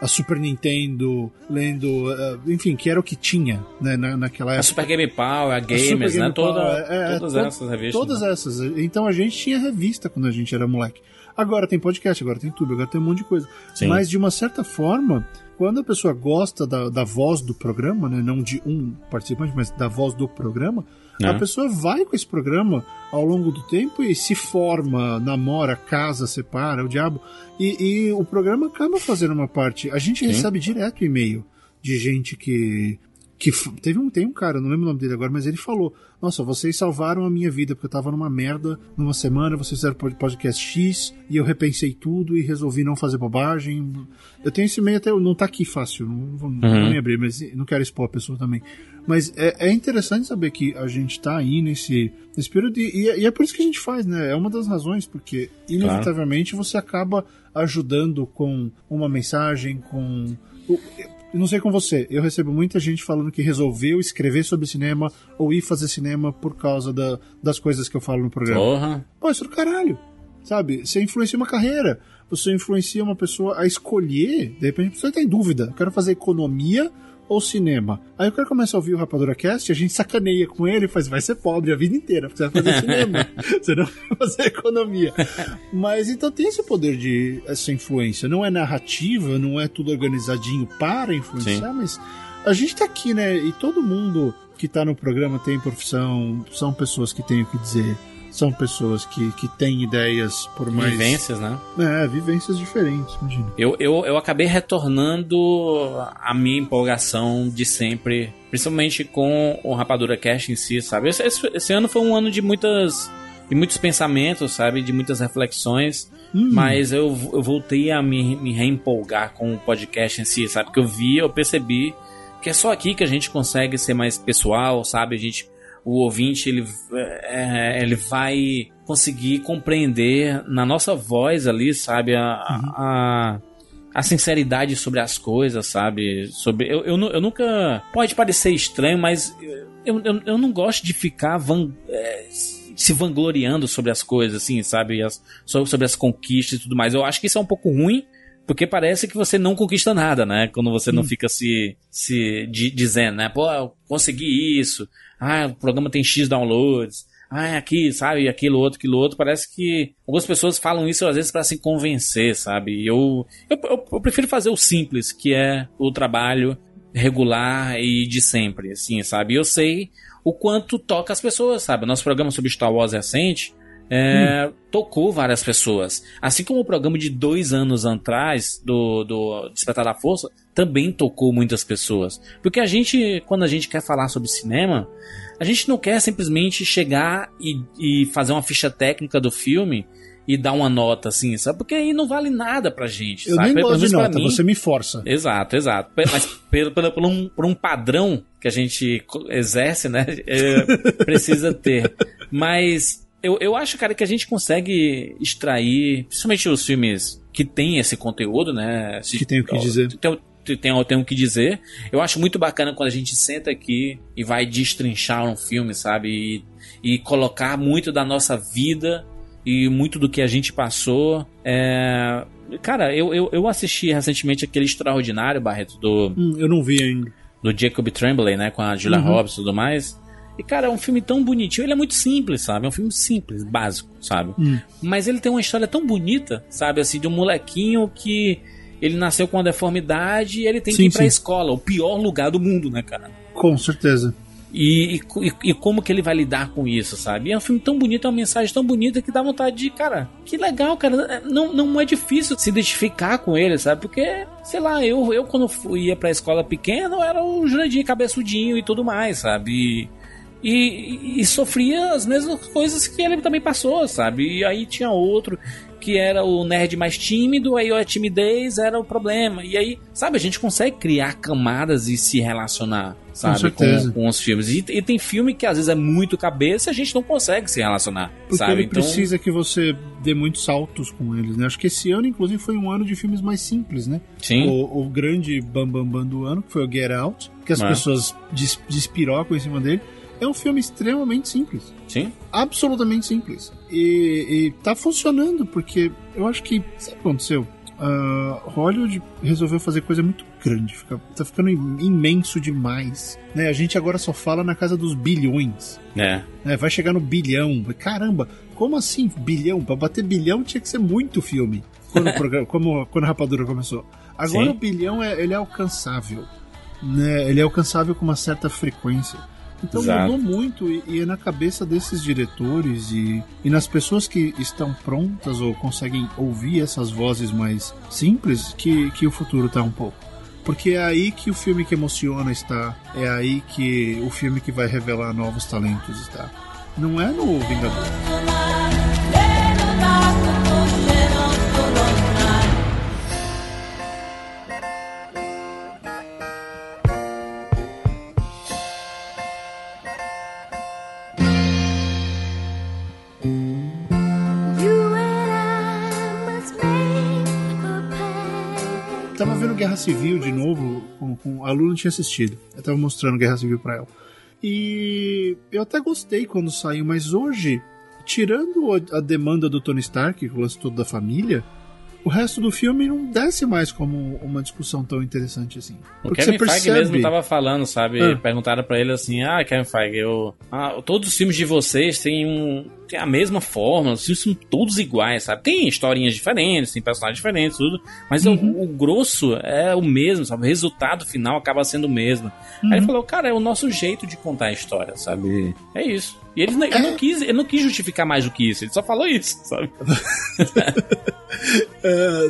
a Super Nintendo, lendo. ah, enfim, que era o que tinha né, na, naquela A época. Super Game Power, a A Gamers, Super né? Game Toda, Power, é, é, todas to- essas revistas. Todas né? essas. Então a gente tinha revista quando a gente era moleque. Agora tem podcast, agora tem YouTube, agora tem um monte de coisa. Sim. Mas de uma certa forma, quando a pessoa gosta da, da voz do programa, né, não de um participante, mas da voz do programa, Né? a pessoa vai com esse programa ao longo do tempo e se forma, namora, casa, separa, o diabo. E, e o programa acaba fazendo uma parte. A gente Sim. recebe direto e-mail de gente que. Que teve um, tem um cara, não lembro o nome dele agora, mas ele falou: Nossa, vocês salvaram a minha vida, porque eu tava numa merda numa semana, vocês fizeram pod- podcast X, e eu repensei tudo e resolvi não fazer bobagem. Eu tenho esse e-mail até, não tá aqui fácil, não vou, Uhum. nem abrir, mas não quero expor a pessoa também. Mas é, é interessante saber que a gente tá aí nesse, nesse período, e, e é- e é por isso que a gente faz, né? É uma das razões, porque inevitavelmente você acaba ajudando com uma mensagem, com. o- não sei com você, eu recebo muita gente falando que resolveu escrever sobre cinema ou ir fazer cinema por causa da- das coisas que eu falo no programa. Porra. Pô, isso é do caralho. Sabe? Você influencia uma carreira. Você influencia uma pessoa a escolher. De repente, você tem dúvida. Eu quero fazer economia ou cinema. Aí o cara começa a ouvir o Rapadura Cast, a gente sacaneia com ele e faz, vai ser pobre a vida inteira, porque você vai fazer cinema. você não vai fazer economia. Mas então tem esse poder de essa influência. Não é narrativa, não é tudo organizadinho para influenciar, mas a gente tá aqui, né? E todo mundo que tá no programa tem profissão, são pessoas que têm o que dizer. São pessoas que, que têm ideias por mais. Vivências, né? É, vivências diferentes, imagina. Eu, eu, eu acabei retornando a minha empolgação de sempre, principalmente com o Rapadura Cast em si, sabe? Esse, esse, ano foi um ano de muitas de muitos pensamentos, sabe? De muitas reflexões, Hum, mas eu, eu voltei a me, me reempolgar com o podcast em si, sabe? Que eu vi, eu percebi que é só aqui que a gente consegue ser mais pessoal, sabe? A gente, o ouvinte, ele, é, ele vai conseguir compreender na nossa voz ali, sabe? A, a, a sinceridade sobre as coisas, sabe? Sobre, eu, eu, eu nunca. Pode parecer estranho, mas eu, eu, eu não gosto de ficar van, é, se vangloriando sobre as coisas, assim, sabe? As- so- sobre as conquistas e tudo mais. Eu acho que isso é um pouco ruim. Porque parece que você não conquista nada, né? Quando você não fica se, se di- dizendo, né? Pô, eu consegui isso. Ah, o programa tem X downloads. ah, é aqui, sabe, aquilo outro, aquilo outro. Parece que algumas pessoas falam isso às vezes para se convencer, sabe? Eu, eu, eu, eu prefiro fazer o simples, que é o trabalho regular e de sempre, assim, sabe? Eu sei o quanto toca as pessoas, sabe? Nosso programa sobre Star Wars recente é, hum. tocou várias pessoas. Assim como o programa de dois anos atrás, do, do Despertar da Força, também tocou muitas pessoas. Porque a gente, quando a gente quer falar sobre cinema, a gente não quer simplesmente chegar e, e fazer uma ficha técnica do filme e dar uma nota, assim, sabe? Porque aí não vale nada pra gente. Eu sabe? nem gosto de nota, mim, você me força. Exato, exato. Mas pelo, pelo, por, um, por um padrão que a gente exerce, né? É, precisa ter. Mas eu, eu acho, cara, que a gente consegue extrair, principalmente os filmes que tem esse conteúdo, né? Que tem o que dizer. Tem, tem, tem o que dizer. Eu acho muito bacana quando a gente senta aqui e vai destrinchar um filme, sabe? E, e colocar muito da nossa vida e muito do que a gente passou. É... Cara, eu, eu, eu, assisti recentemente aquele extraordinário, Barreto, do. Hum, eu não vi ainda. Do Jacob Tremblay, né? Com a Julia uhum. Roberts e tudo mais. E, cara, é um filme tão bonitinho. Ele é muito simples, sabe? É um filme simples, básico, sabe? Hum. Mas ele tem uma história tão bonita, sabe? Assim, de um molequinho que ele nasceu com uma deformidade e ele tem sim, que ir pra sim. escola. O pior lugar do mundo, né, cara? Com certeza. E, e, e, como que ele vai lidar com isso, sabe? É um filme tão bonito, é uma mensagem tão bonita que dá vontade de, cara, que legal, cara. É, não, não é difícil se identificar com ele, sabe? Porque, sei lá, eu, eu quando fui, ia pra escola pequena, eu era o Jurandir cabeçudinho e tudo mais, sabe? E, e, e, sofria as mesmas coisas que ele também passou, sabe? E aí tinha outro que era o nerd mais tímido, aí a timidez era o problema. E aí, sabe, a gente consegue criar camadas e se relacionar, sabe, com, com, com os filmes. E, e, tem filme que às vezes é muito cabeça e a gente não consegue se relacionar, Porque sabe? ele então... precisa que você dê muitos saltos com eles, né? Acho que esse ano, inclusive, foi um ano de filmes mais simples, né? Sim. O, o grande bambambam bam, bam do ano, que foi o Get Out, que as é. pessoas des, despirocam em cima dele. É um filme extremamente simples. Sim. Absolutamente simples. E, e tá funcionando, porque eu acho que. Sabe o que aconteceu? Uh, Hollywood resolveu fazer coisa muito grande, fica, tá ficando imenso demais. Né? A gente agora só fala na casa dos bilhões. É. Né? Vai chegar no bilhão. Caramba, como assim bilhão? Pra bater bilhão tinha que ser muito filme. Quando, programa, como, quando a rapadura começou. Agora Sim. o bilhão é, ele é alcançável. Né? Ele é alcançável com uma certa frequência. Então Exato. mudou muito e, e, é na cabeça desses diretores e, e nas pessoas que estão prontas ou conseguem ouvir essas vozes mais simples que, que o futuro está um pouco. Porque é aí que o filme que emociona está, é aí que o filme que vai revelar novos talentos está. Não é no Vingador. Guerra Civil de novo, com, com a Luna tinha assistido. Eu tava mostrando Guerra Civil pra ela. E eu até gostei quando saiu, mas hoje, tirando a, a demanda do Tony Stark, o lance todo da família, o resto do filme não desce mais como uma discussão tão interessante assim. O Porque Kevin Feige mesmo tava falando, sabe? Ah. Perguntaram para ele assim: Ah, Kevin Feige, eu. Ah, todos os filmes de vocês têm um. Tem a mesma forma, os filmes são todos iguais, sabe? Tem historinhas diferentes, tem personagens diferentes, tudo. Mas uhum. o, o, grosso é o mesmo, sabe? O resultado final acaba sendo o mesmo. Uhum. Aí ele uhum. falou, cara, é o nosso jeito de contar a história, sabe? É isso. E ele, ele, não quis, ele não quis justificar mais do que isso, ele só falou isso, sabe? uh,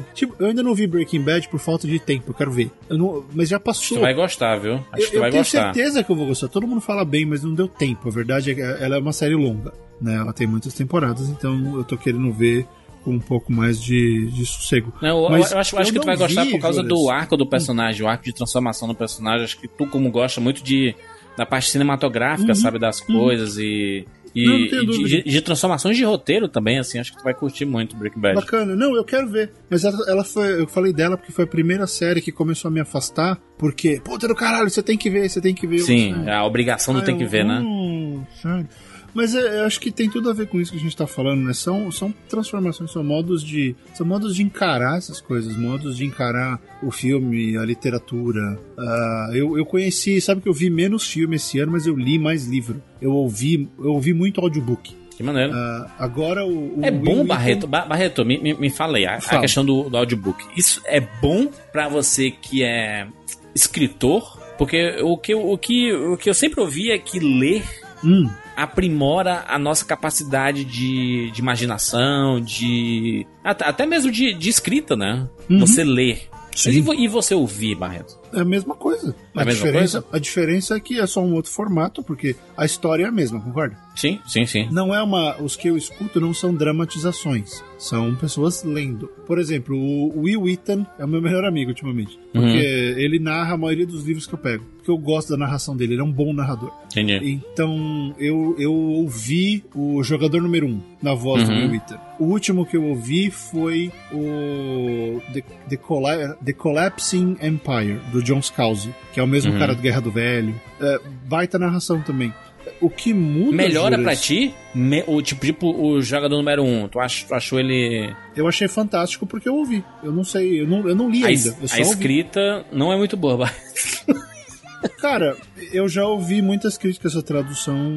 tipo, eu ainda não vi Breaking Bad por falta de tempo, eu quero ver. Eu não, mas já passou. Tu vai gostar, viu? Acho eu, que tu vai tenho gostar. certeza que eu vou gostar. Todo mundo fala bem, mas não deu tempo. A verdade é que ela é uma série longa, né? Ela tem muitas temporadas, então eu tô querendo ver com um pouco mais de, de sossego. Não, Mas eu, acho, eu acho que tu vai gostar por causa do arco do personagem, o arco de transformação do personagem. Acho que tu, como gosta muito de da parte cinematográfica, uhum, sabe, das uhum. coisas e. E, não, não de, de, transformações de roteiro também, assim, acho que tu vai curtir muito Breaking Bad. Bacana, não, eu quero ver. Mas ela, ela, foi, eu falei dela porque foi a primeira série que começou a me afastar, porque, puta do caralho, você tem que ver, você tem que ver. Sim, eu, a obrigação do tem que ver, né? Hum, sério. Mas é, eu acho que tem tudo a ver com isso que a gente tá falando, né? São, são transformações, são modos de. São modos de encarar essas coisas, modos de encarar o filme, a literatura. Uh, eu, eu conheci, sabe que eu vi menos filme esse ano, mas eu li mais livro. Eu ouvi, eu ouvi muito audiobook. Que maneiro. Uh, agora o, o É bom, Will Barreto. Ba- Barreto, me, me, me fala aí, a, a Fala. questão do, do audiobook. Isso é bom pra você que é escritor? Porque o que, eu- o, que, o que eu sempre ouvi é que ler Hum, aprimora a nossa capacidade de, de imaginação, de. Até, até mesmo de, de escrita, né? Uhum. Você ler. E, e você ouvir, Barreto? É a mesma coisa. É a mesma diferença, coisa? a diferença é que é só um outro formato, porque a história é a mesma, concorda? Sim, sim, sim. Não é uma. Os que eu escuto não são dramatizações. São pessoas lendo. Por exemplo, o Will Wheaton é o meu melhor amigo ultimamente. Porque Uhum. ele narra a maioria dos livros que eu pego. Porque eu gosto da narração dele, ele é um bom narrador. Entendi. Então eu, eu ouvi o jogador número 1 um, na voz do Uhum. Will Wheaton. O último que eu ouvi foi o The, The, Colla- The Collapsing Empire, do John Scalzi, que é o mesmo Uhum. cara do Guerra do Velho. É, baita narração também. O que muda. Melhora pra ti me- o tipo, tipo o jogador número 1. Um, tu, ach, tu achou ele. Eu achei fantástico porque eu ouvi. Eu não sei, eu não, eu não li A, ainda. a ouvi. escrita não é muito boa. Cara, eu já ouvi muitas críticas à tradução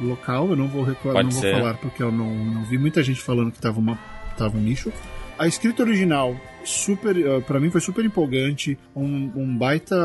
local, eu não vou reclamar, Pode não vou ser. falar porque eu não, não vi muita gente falando que tava, uma, tava um nicho. A escrita original, super, eh, pra mim foi super empolgante, um, um baita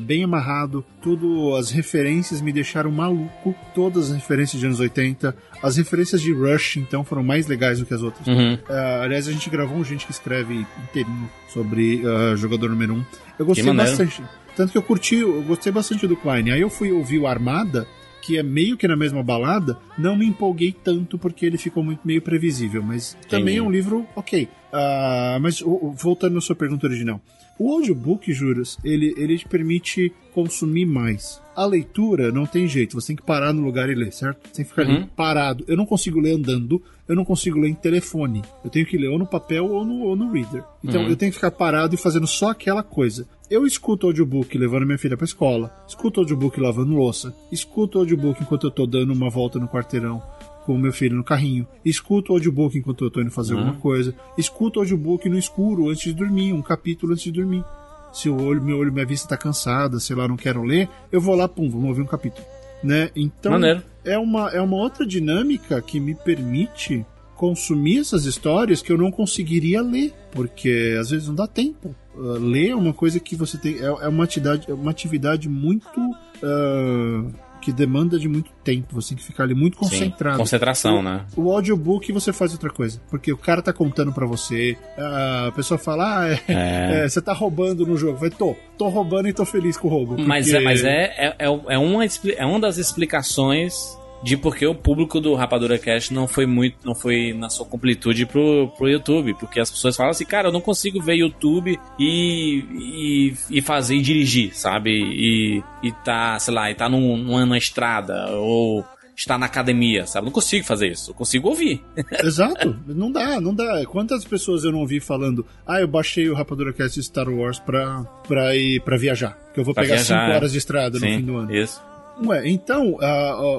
bem amarrado, tudo, as referências me deixaram maluco, todas as referências de anos 80, as referências de Rush, então, foram mais legais do que as outras. Uhum. Ah, aliás, a gente gravou um gente que escreve inteirinho sobre ah, jogador número 1. Um. Eu gostei bastante. Tanto que eu curti, eu gostei bastante do Klein. Aí eu fui ouvir o Armada, que é meio que na mesma balada, não me empolguei tanto porque ele ficou muito meio previsível. Mas também é um livro ok. Ah, mas voltando à sua pergunta original. O audiobook, juras, ele, ele te permite consumir mais. A leitura não tem jeito, você tem que parar no lugar e ler, certo? Você tem que ficar ali Uhum. parado. Eu não consigo ler andando, eu não consigo ler em telefone. Eu tenho que ler ou no papel ou no, ou no reader. Então Uhum. eu tenho que ficar parado e fazendo só aquela coisa. Eu escuto audiobook levando minha filha pra escola, escuto audiobook lavando louça, escuto audiobook enquanto eu tô dando uma volta no quarteirão com o meu filho no carrinho, escuto audiobook enquanto eu tô indo fazer Uhum. alguma coisa, escuto audiobook no escuro antes de dormir, um capítulo antes de dormir. Se o olho, meu olho, minha vista tá cansada, sei lá, não quero ler, eu vou lá, pum, vou ouvir um capítulo. Né? Então, Maneiro. é uma, é uma outra dinâmica que me permite consumir essas histórias que eu não conseguiria ler, porque às vezes não dá tempo. Uh, ler é uma coisa que você tem. É, é uma, atividade, é uma atividade muito. uh, que demanda de muito tempo. Você tem que ficar ali muito Sim. concentrado. Concentração, né? O audiobook você faz outra coisa, porque o cara tá contando pra você, a pessoa fala, ah, é, É. é, você tá roubando no jogo. Vai, tô, tô roubando e tô feliz com o roubo. Mas, porque- é, mas é, é, é, é uma, é uma das explicações de porque o público do Rapadura Cast não foi muito, não foi na sua completude pro, pro YouTube. Porque as pessoas falam assim, cara, eu não consigo ver YouTube e, e, e fazer e dirigir, sabe? E, e tá, sei lá, e tá num, numa, estrada ou está na academia, sabe? Não consigo fazer isso, eu consigo ouvir. Exato, não dá, não dá. Quantas pessoas eu não vi falando, ah, eu baixei o Rapadura Cast Star Wars pra, pra ir pra viajar, que eu vou Pra pegar viajar, 5 é. horas de estrada no Sim, fim do ano. isso. Ué, então, a-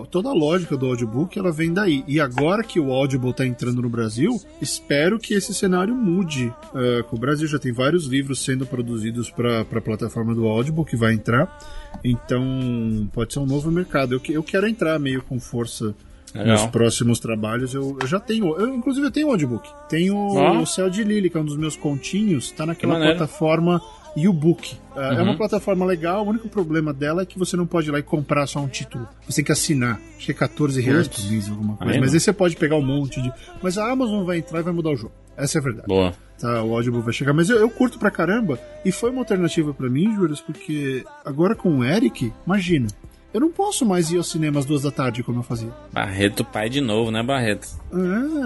a- toda a lógica do audiobook, ela vem daí. E agora que o Audible tá entrando no Brasil, espero que esse cenário mude. É, que o Brasil já tem vários livros sendo produzidos para a plataforma do Audible, que vai entrar. Então, pode ser um novo mercado. Eu, eu quero entrar meio com força nos Legal. próximos trabalhos. Eu, eu já tenho, eu, inclusive eu tenho o audiobook. Tenho o Céu de Lily, que é um dos meus continhos, tá naquela Que maneiro. plataforma YouBook. É, é Uhum. uma plataforma legal, o único problema dela é que você não pode ir lá e comprar só um título. Você tem que assinar. Acho que é 14 reais por mês, alguma coisa. Aí Mas aí você pode pegar um monte de. Mas a Amazon vai entrar e vai mudar o jogo. Essa é a verdade. Boa. Tá, o Audible vai chegar. Mas eu, eu curto pra caramba. E foi uma alternativa pra mim, Juras, porque agora com o Eric, imagina. Eu não posso mais ir ao cinema às duas da tarde como eu fazia. Barreto pai de novo, né, Barreto?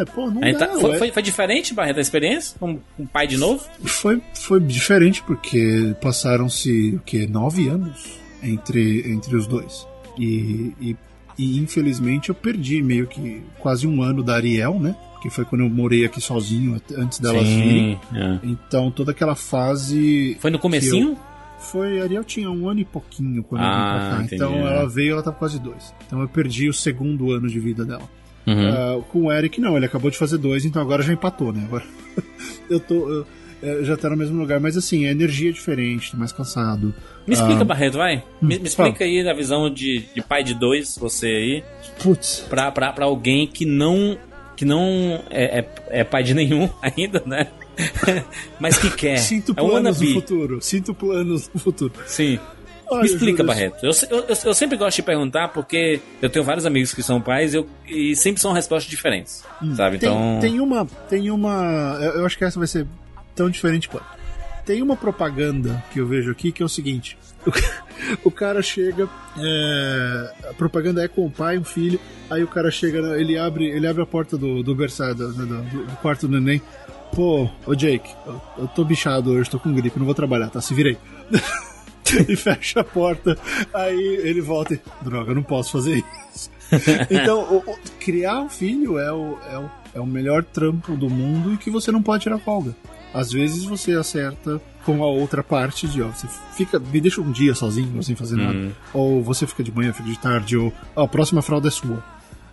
É, pô, não Aí dá. tá- foi, foi, foi diferente, Barreto, a experiência? Com, com pai de novo? Foi, foi diferente porque passaram-se o que nove anos entre, entre os dois e, e, e, infelizmente eu perdi meio que quase um ano da Ariel, né? Que foi quando eu morei aqui sozinho antes delas virem. é. Então toda aquela fase Foi no comecinho? Foi, a Ariel tinha um ano e pouquinho quando eu vim Ah, pra cá. entendi, então é. ela veio, ela tava quase dois. Então eu perdi o segundo ano de vida dela. Uhum. Ah, com o Eric, não, ele acabou de fazer dois, então agora já empatou, né? Agora eu tô. eu- eu já tá no mesmo lugar, mas assim, a energia é diferente, tô mais cansado. Me explica, Ah, Barreto, vai. Me, me fala. explica aí a visão de, de pai de dois, você aí, Putz, pra, pra, pra alguém que não. que não é, é, é pai de nenhum ainda, né? Mas que quer. sinto é planos no wannabe. futuro. Sinto planos no futuro. Sim. Olha, Me explica, Barreto. Eu, eu, eu- sempre gosto de perguntar porque eu tenho vários amigos que são pais e, eu- e sempre são respostas diferentes. Sabe? Tem, Então. tem uma. Tem uma. Eu acho que essa vai ser tão diferente quanto. Tem uma propaganda que eu vejo aqui que é o seguinte: o, ca- o cara chega. é, a propaganda é com o pai e um filho. Aí o cara chega, ele abre, ele abre a porta do, do berçário, do, do- do quarto do neném. Pô, ô Jake, eu, eu tô bichado hoje, tô com gripe, não vou trabalhar, tá? Se virei. e fecha a porta. Aí ele volta e. Droga, eu não posso fazer isso. Então, o- o- criar um filho é o, é, o, é o melhor trampo do mundo e que você não pode tirar folga. Às vezes você acerta com a outra parte de, ó, você fica, me deixa um dia sozinho, sem fazer nada. Ou você fica de manhã, fica de tarde, ou ó, a próxima fralda é sua.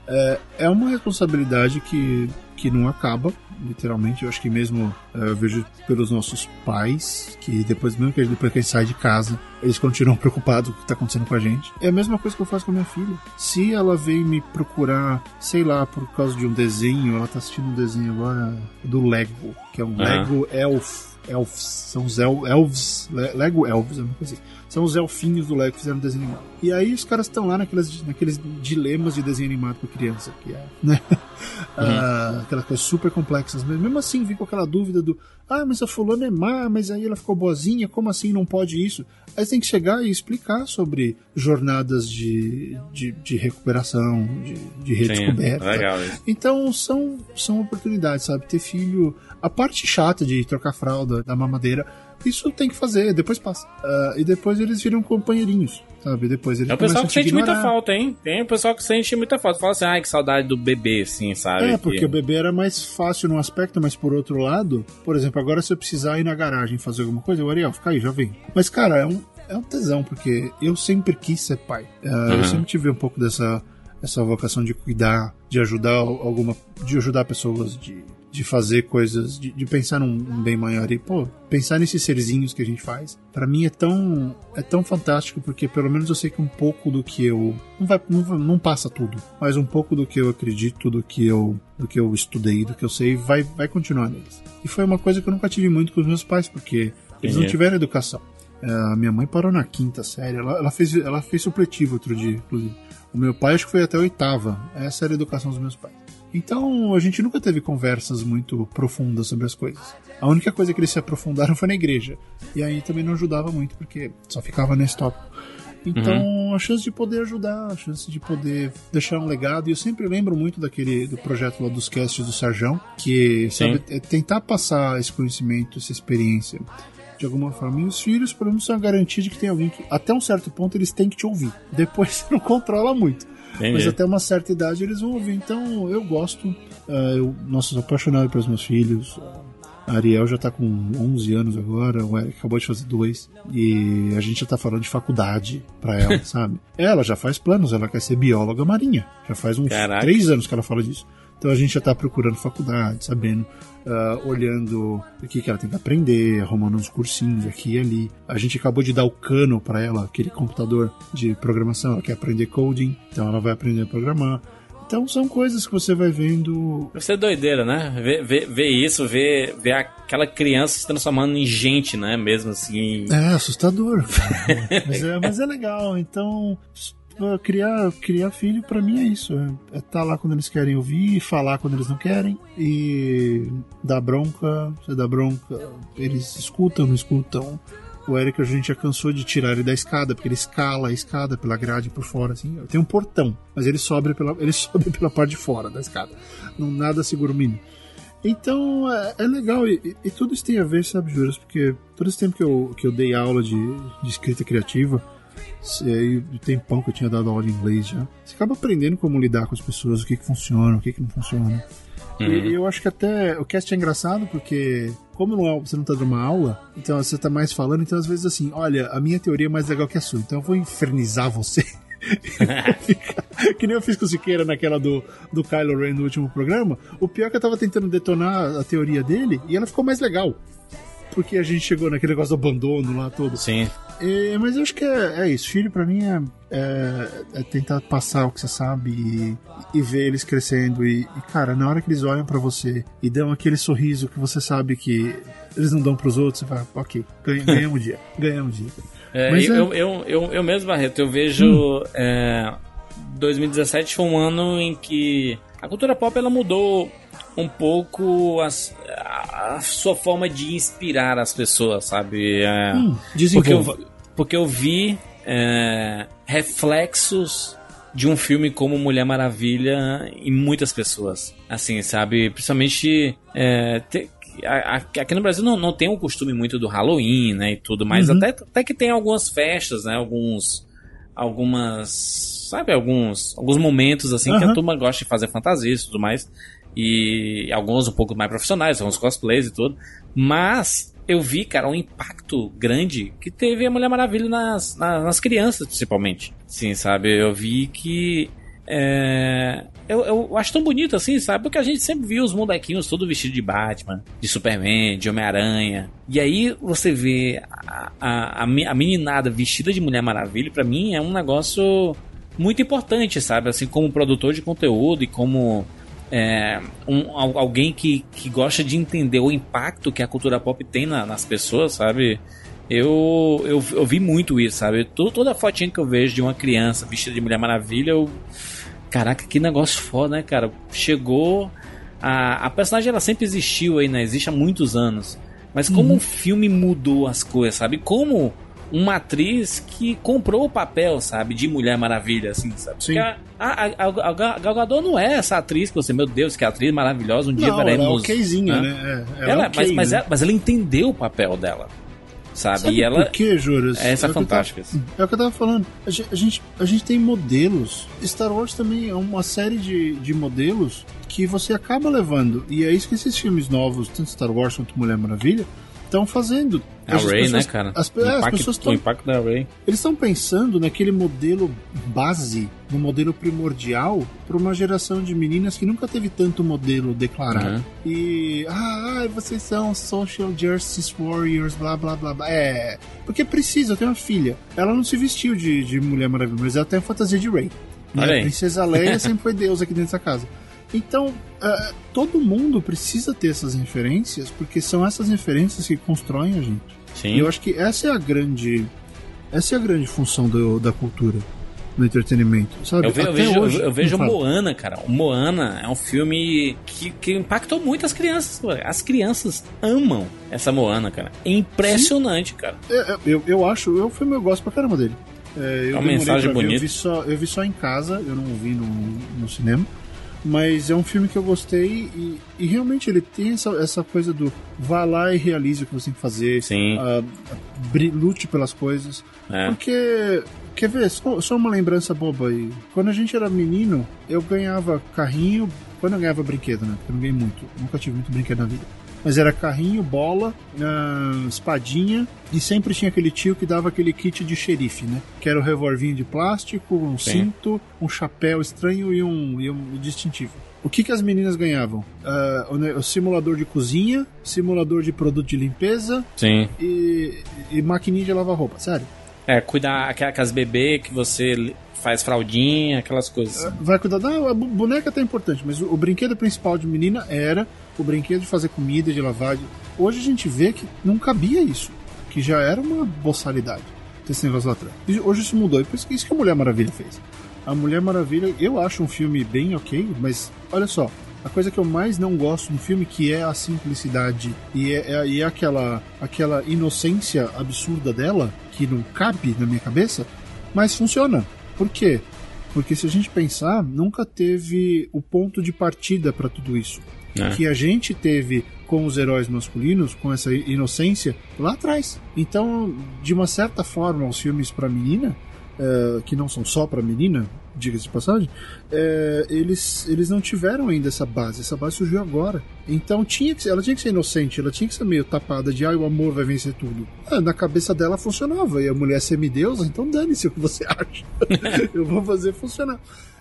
É, é uma responsabilidade que, que não acaba, literalmente. Eu acho que mesmo é, eu vejo pelos nossos pais, que depois, mesmo que depois que a gente sai de casa, eles continuam preocupados com o que está acontecendo com a gente. É a mesma coisa que eu faço com a minha filha. Se ela vem me procurar, sei lá, por causa de um desenho, ela tá assistindo um desenho agora do Lego, que é um Aham. Lego Elf. Elves, são os el, elves, Le- Lego Elves, é uma coisa assim. São os elfinhos do Lego que fizeram desenho animado. E aí os caras estão lá naqueles, naqueles dilemas de desenho animado pra criança, que é, né? Ah, aquelas coisas super complexas. Mas mesmo assim, vem com aquela dúvida do ah, mas a fulana é má, mas aí ela ficou boazinha, como assim não pode isso? Aí você tem que chegar e explicar sobre jornadas de, de, de recuperação, de, de Sim, redescoberta. legal isso. Então são, são oportunidades, sabe? Ter filho. A parte chata de trocar fralda, da mamadeira, isso tem que fazer, depois passa. Ah, e depois eles viram companheirinhos, sabe? Depois eles É o pessoal que sente muita falta, hein? Tem o pessoal que sente muita falta. Fala assim, ai, que saudade do bebê, assim, sabe? É, porque Que- o bebê era mais fácil num aspecto, mas por outro lado, por exemplo, agora se eu precisar ir na garagem fazer alguma coisa, o Ariel, fica aí, já vem. Mas, cara, é um, é um tesão, porque eu sempre quis ser pai. Eu Uhum. sempre tive um pouco dessa essa vocação de cuidar, de ajudar alguma. de ajudar pessoas, de, de fazer coisas, de, de pensar num, num bem maior. E, pô, pensar nesses serzinhos que a gente faz, pra mim é tão. é tão fantástico, porque pelo menos eu sei que um pouco do que eu. Não, vai, não, não passa tudo, mas um pouco do que eu acredito, do que eu, do que eu estudei, do que eu sei, vai, vai continuar neles. E foi uma coisa que eu nunca tive muito com os meus pais, porque eles não tiveram educação. A minha mãe parou na quinta série, ela, ela fez, ela fez supletivo outro dia, inclusive. O meu pai acho que foi até a oitava. Essa era a educação dos meus pais. Então a gente nunca teve conversas muito profundas sobre as coisas. A única coisa que eles se aprofundaram foi na igreja. E aí também não ajudava muito, porque só ficava nesse tópico. Então, a chance de poder ajudar, a chance de poder deixar um legado. E eu sempre lembro muito daquele do projeto lá dos casts do Sarjão, que sabe, é tentar passar esse conhecimento, essa experiência de alguma forma. E os filhos, pelo menos, são a garantia de que tem alguém que, até um certo ponto, eles têm que te ouvir. Depois você não controla muito. Entendi. Mas até uma certa idade eles vão ouvir. Então eu gosto. ah, eu, nossa, sou apaixonado pelos meus filhos. A Ariel já tá com 11 anos agora, o Eric acabou de fazer dois. E a gente já tá falando de faculdade pra ela, sabe? Ela já faz planos, ela quer ser bióloga marinha. Já faz uns Caraca. três anos que ela fala disso. Então a gente já tá procurando faculdade, sabendo, ah, olhando o que, que ela tem que aprender, arrumando uns cursinhos aqui e ali. A gente acabou de dar o cano pra ela, aquele computador de programação, ela quer aprender coding, então ela vai aprender a programar. Então são coisas que você vai vendo. Deve ser doideira, né? Ver, ver, ver isso, ver, ver aquela criança se transformando em gente, né? Mesmo assim. É assustador. mas, é, mas é legal. Então, criar, criar filho pra mim é isso. É estar lá quando eles querem ouvir, falar quando eles não querem e dar bronca. Você dá bronca, eles escutam, não escutam. O Eric a gente já cansou de tirar ele da escada, porque ele escala a escada pela grade por fora, assim. Tem um portão, mas ele sobe pela, ele sobe pela parte de fora da escada. Não nada segura o menino. Então é, é legal, e, e- tudo isso tem a ver, sabe, Juras? Porque todo esse tempo que eu, que eu dei aula de, de escrita criativa, e o tempão que eu tinha dado aula de inglês já, você acaba aprendendo como lidar com as pessoas, o que, que funciona, o que, que não funciona. E eu acho que até o cast é engraçado porque como não é, você não tá dando uma aula, então você tá mais falando, então às vezes assim, olha, a minha teoria é mais legal que a sua, então eu vou infernizar você. que nem eu fiz com o Siqueira naquela do, do Kylo Ren no último programa. O pior é que eu tava tentando detonar a teoria dele e ela ficou mais legal. Porque a gente chegou naquele negócio do abandono lá todo. Sim. É, mas eu acho que é, é isso. Filho, pra mim, é, é, é tentar passar o que você sabe e, e ver eles crescendo. E, e, cara, na hora que eles olham pra você e dão aquele sorriso que você sabe que eles não dão pros outros, você fala, ok, ganhamos um dia, ganhamos um dia. É, Mas eu, é- eu, eu, eu, eu mesmo, Barreto, eu vejo. Hum. é, 2017 foi um ano em que a cultura pop ela mudou um pouco as- a, a sua forma de inspirar as pessoas, sabe? É, Hum, porque, eu, porque eu vi é, reflexos de um filme como Mulher Maravilha em muitas pessoas. Assim, sabe? Principalmente. é, te- aqui no Brasil não, não tem o costume muito do Halloween, né? E tudo, mas Uhum. até, até que tem algumas festas, né? Alguns. Algumas. Sabe? Alguns, alguns momentos assim que a turma gosta de fazer fantasias e tudo mais. E alguns um pouco mais profissionais, alguns cosplays e tudo. Mas eu vi, cara, um impacto grande que teve a Mulher Maravilha nas, nas, nas crianças, principalmente. Sim, sabe? Eu vi que. É, eu, eu acho tão bonito assim, sabe? Porque a gente sempre viu os molequinhos todo vestido de Batman, de Superman, de Homem-Aranha. E aí você vê a, a, a me- a meninada vestida de Mulher Maravilha, pra mim é um negócio muito importante, sabe? Assim, como produtor de conteúdo e como é, um- al- alguém que, que gosta de entender o impacto que a cultura pop tem na- nas pessoas, sabe? Eu, eu, eu vi muito isso, sabe? To- Toda fotinha que eu vejo de uma criança vestida de Mulher Maravilha, eu. Caraca, que negócio foda, né, cara? Chegou. A, a personagem ela sempre existiu aí, né? Existe há muitos anos. Mas como o filme mudou as coisas, sabe? Como uma atriz que comprou o papel, sabe? De Mulher Maravilha, assim, sabe? Sim. Porque a, a, a, a Gal- Gadot não é essa atriz que você, meu Deus, que atriz maravilhosa, um dia Não, ela é veremos. okzinha, né? né? É, ela Ela, é ok, mas, mas, né? ela, mas ela entendeu o papel dela, sabe? Sabe e ela. por quê, Juras? Essa é o que eu fantástica. tava- É o que eu tava falando. A gente, a gente, a gente tem modelos. Star Wars também é uma série de, de modelos que você acaba levando. E é isso que esses filmes novos, tanto Star Wars quanto Mulher Maravilha, estão fazendo. A As Ray, pessoas- né, cara? As, o, é, as impacto, pessoas o estão impacto da Ray. eles estão pensando naquele modelo base, no modelo primordial, para uma geração de meninas que nunca teve tanto modelo declarado. Uhum. E. Ah, ai, vocês são social justice warriors, blá blá blá blá. É. Porque precisa, eu tenho uma filha. Ela não se vestiu de, de Mulher Maravilha, mas ela tem a fantasia de. Olha Né? A Princesa Leia sempre foi Deus aqui dentro dessa casa. Então, ah, todo mundo precisa ter essas referências, porque são essas referências que constroem a gente. E Sim. eu acho que essa é a grande. Essa é a grande função do- da cultura no entretenimento, sabe? Eu, ve- eu vejo, hoje, eu, eu vejo. Moana, cara. O Moana é um filme que, que impactou muito as crianças. As crianças amam essa Moana, cara. É impressionante, cara. É, é, Eu, eu acho, eu filme eu gosto pra caramba dele. É, eu É uma mensagem bonita. Eu vi, só, eu vi só em casa, eu não vi no, no cinema. Mas é um filme que eu gostei e, e realmente ele tem essa, essa coisa do vá lá e realize o que você tem que fazer. Sim. ah, lute pelas coisas. É. Porque, quer ver, só, só uma lembrança boba aí. Quando a gente era menino, eu ganhava carrinho. Quando eu ganhava brinquedo, né? Porque eu não ganhei muito. Nunca tive muito brinquedo na vida. Mas era carrinho, bola, ah, espadinha e sempre tinha aquele tio que dava aquele kit de xerife, né? Que era o revolvinho de plástico, um Sim. cinto, um chapéu estranho e um, e um distintivo. O que, que as meninas ganhavam? Ah, o, simulador de cozinha, simulador de produto de limpeza Sim. e, e maquininha de lavar roupa, sério. É, cuidar aquela- aquelas bebês que você faz fraldinha, aquelas coisas. Vai cuidar da a boneca até é importante, mas o, o brinquedo principal de menina era o brinquedo de fazer comida, de lavar. Hoje a gente vê que não cabia isso, que já era uma boçalidade ter esse negócio lá atrás. E hoje isso mudou, e por isso isso que a Mulher Maravilha fez. A Mulher Maravilha, eu acho um filme bem ok, mas olha só, a coisa que eu mais não gosto no filme que é a simplicidade e é, é- e é aquela, aquela inocência absurda dela que não cabe na minha cabeça, mas funciona. Por quê? Porque se a gente pensar, nunca teve o ponto de partida para tudo isso. É. Que a gente teve com os heróis masculinos, com essa inocência, lá atrás. Então, de uma certa forma, os filmes para menina é, que não são só para menina, diga-se de passagem, é, eles, eles não tiveram ainda essa base. Essa base surgiu agora. Então tinha que, ela tinha que ser inocente, ela tinha que ser meio tapada de ah, o amor vai vencer tudo. Ah, na cabeça dela funcionava. E a mulher semideusa, então dane-se o que você acha. Eu vou fazer funcionar.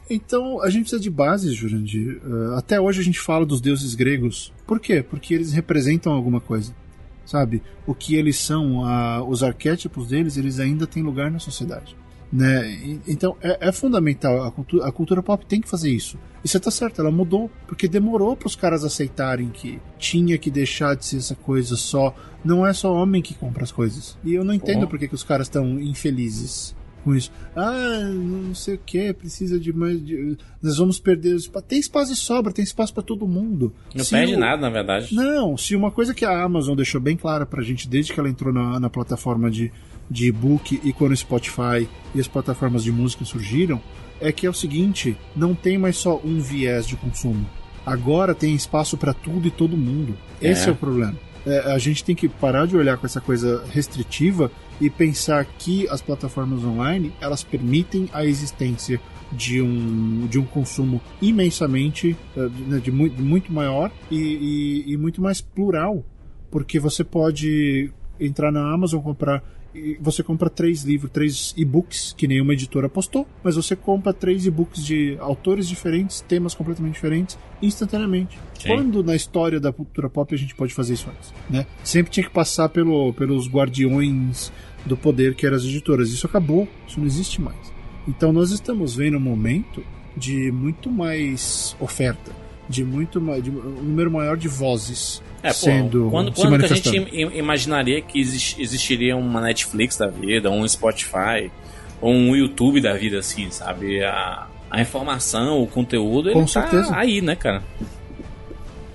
Então, a gente precisa de bases, Jurandir. Uh, até hoje a gente fala dos deuses gregos. Por quê? Porque eles representam alguma coisa. Sabe? O que eles são, uh, os arquétipos deles, eles ainda têm lugar na sociedade. Né? Então é, é fundamental, a cultura, a cultura, pop tem que fazer isso. E você tá certo, ela mudou, porque demorou para os caras aceitarem que tinha que deixar de ser essa coisa só. Não é só homem que compra as coisas. E eu não entendo por que, que os caras estão infelizes com isso. Ah, não sei o que, precisa de mais. De... Nós vamos perder. Tem espaço de sobra, tem espaço para todo mundo. Não se perde o... nada, na verdade. Não, se uma coisa que a Amazon deixou bem clara pra gente desde que ela entrou na, na plataforma de de e-book e quando o Spotify e as plataformas de música surgiram, é que é o seguinte: não tem mais só um viés de consumo. Agora tem espaço para tudo e todo mundo. É. Esse é o problema. É, a gente tem que parar de olhar com essa coisa restritiva e pensar que as plataformas online elas permitem a existência de um, de um consumo imensamente eh, de, de muito, muito maior e, e, e muito mais plural, porque você pode entrar na Amazon comprar você compra três livros, três e-books, que nenhuma editora postou, mas você compra três e-books de autores diferentes, temas completamente diferentes, instantaneamente. Sim. Quando na história da cultura pop a gente pode fazer isso antes? Né? Sempre tinha que passar pelo, pelos guardiões do poder que eram as editoras. Isso acabou, isso não existe mais. Então nós estamos vendo um momento de muito mais oferta, de muito mais, de um número maior de vozes é, sendo pô, quando, quando que a gente imaginaria que existiria uma Netflix da vida, um Spotify, ou um YouTube da vida, assim, sabe? A, a informação, o conteúdo, Com ele tá certeza. tá aí, né, cara?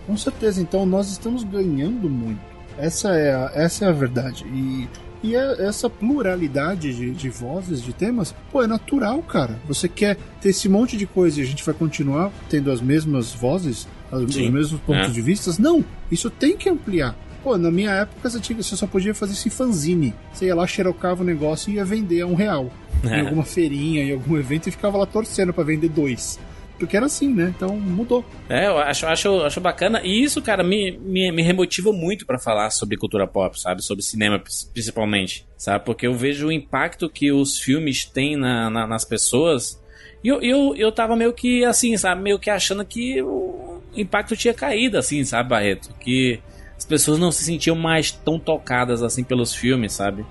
Com certeza. Então nós estamos ganhando muito. Essa é a, essa é a verdade. E e é essa pluralidade de, de, vozes, de temas, pô, é natural, cara. Você quer ter esse monte de coisa e a gente vai continuar tendo as mesmas vozes, os mesmos pontos é. de vista? Não, isso tem que ampliar. Pô, na minha época você, tinha, você só podia fazer esse fanzine. Você ia lá, xerocava o negócio e ia vender a um real. É. Em alguma feirinha, em algum evento, e ficava lá torcendo para vender dois. Porque era assim, né? Então mudou. É, eu acho, acho, acho bacana. E isso, cara, me, me, me remotiva muito para falar sobre cultura pop, sabe? Sobre cinema, principalmente. Sabe? Porque eu vejo o impacto que os filmes têm na, na nas pessoas. E eu, eu, eu tava meio que assim, sabe? Meio que achando que o impacto tinha caído, assim, sabe, Barreto? Que as pessoas não se sentiam mais tão tocadas assim pelos filmes, sabe?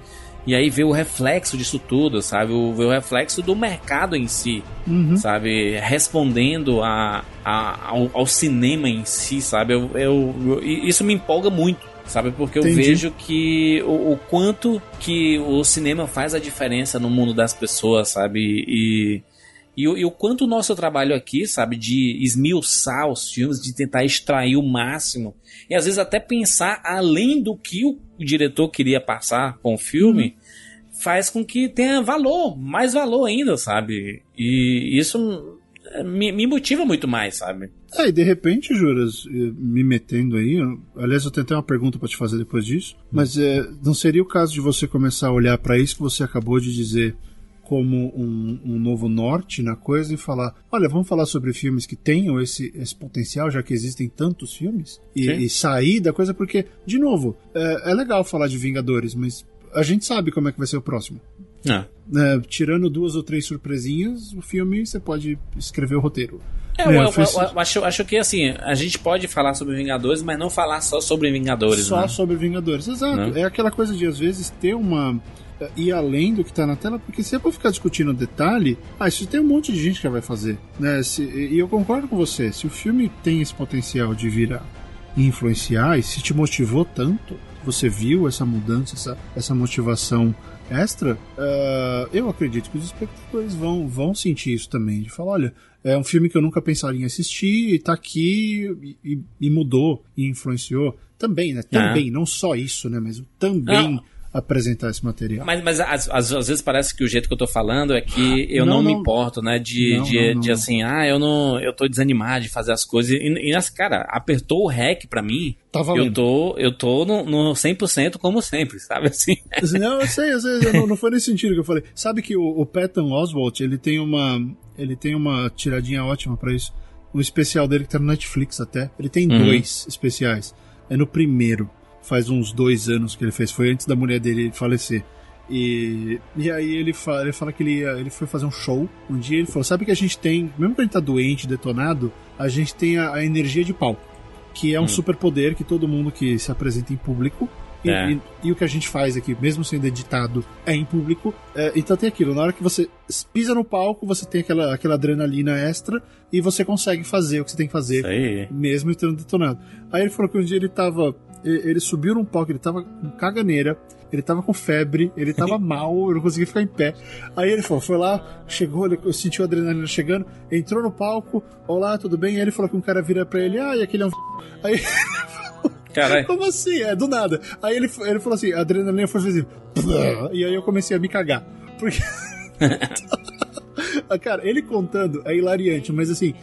E aí vê o reflexo disso tudo, sabe? O, vê o reflexo do mercado em si, uhum. sabe? Respondendo a, a ao, ao, cinema em si, sabe? Eu, eu, eu, isso me empolga muito, sabe? Porque eu Entendi. vejo que o, o, quanto que o cinema faz a diferença no mundo das pessoas, sabe? E, e, e, o quanto o nosso trabalho aqui, sabe, de esmiuçar os filmes, de tentar extrair o máximo, e às vezes até pensar além do que o, diretor queria passar com o filme, uhum faz com que tenha valor, mais valor ainda, sabe? E isso me, me motiva muito mais, sabe? É, e de repente, Juras, me metendo aí, aliás, eu tenho até uma pergunta para te fazer depois disso, mas é, não seria o caso de você começar a olhar para isso que você acabou de dizer como um, um, novo norte na coisa e falar: olha, vamos falar sobre filmes que tenham esse, esse potencial, já que existem tantos filmes, e, e sair da coisa, porque, de novo, é, é legal falar de Vingadores, mas a gente sabe como é que vai ser o próximo. É. É, tirando duas ou três surpresinhas, o filme você pode escrever o roteiro. É, eu, eu, eu, acho, acho que assim, a gente pode falar sobre Vingadores, mas não falar só sobre Vingadores. Só né? sobre Vingadores, exato. Né? É aquela coisa de às vezes ter uma. Ir além do que está na tela, porque se é pra ficar discutindo detalhe, ah, isso tem um monte de gente que vai fazer. Né? Se, e eu concordo com você, se o filme tem esse potencial de virar e influenciar, e se te motivou tanto, você viu essa mudança, essa, essa motivação extra, uh, eu acredito que os espectadores vão, vão sentir isso também. De falar, olha, é um filme que eu nunca pensaria em assistir, e tá aqui e, e mudou e influenciou. Também, né? Também, é. não só isso, né? Mas também. Apresentar esse material. Mas, mas às, às, às, vezes parece que o jeito que eu tô falando é que eu não, não, não me importo, né? De, não, de, de, assim, ah, eu não. Eu tô desanimado de fazer as coisas. E, e nessa, cara, apertou o REC pra mim. Tá eu tô, eu tô no, no 100% como sempre, sabe assim? Não, eu sei, eu sei, não, não foi nesse sentido que eu falei. Sabe que o, o Patton Oswalt, ele tem uma. Ele tem uma tiradinha ótima para isso. Um especial dele que tá no Netflix até. Ele tem uhum. dois especiais. É no primeiro faz uns dois anos que ele fez, foi antes da mulher dele falecer. E, e aí ele fala, ele fala que ele, ele foi fazer um show. Um dia ele falou: Sabe que a gente tem, mesmo que a gente tá doente, detonado, a gente tem a, a energia de palco, que é um hum. superpoder que todo mundo que se apresenta em público. E, é. e, e, o que a gente faz aqui, mesmo sendo editado, é em público. É, então tem aquilo, na hora que você pisa no palco, você tem aquela, aquela adrenalina extra e você consegue fazer o que você tem que fazer, mesmo estando detonado. Aí ele falou que um dia ele tava ele subiu num palco, ele tava com caganeira, ele tava com febre, ele tava mal, eu não conseguia ficar em pé. Aí ele falou, foi lá, chegou, ele sentiu a adrenalina chegando, entrou no palco, olá, tudo bem? Aí ele falou que um cara vira pra ele, ah, e aquele é um. Aí. Caralho. Como assim? É, do nada. Aí ele, ele falou assim, a adrenalina foi assim, e aí eu comecei a me cagar. Porque. Cara, ele contando é hilariante, mas assim,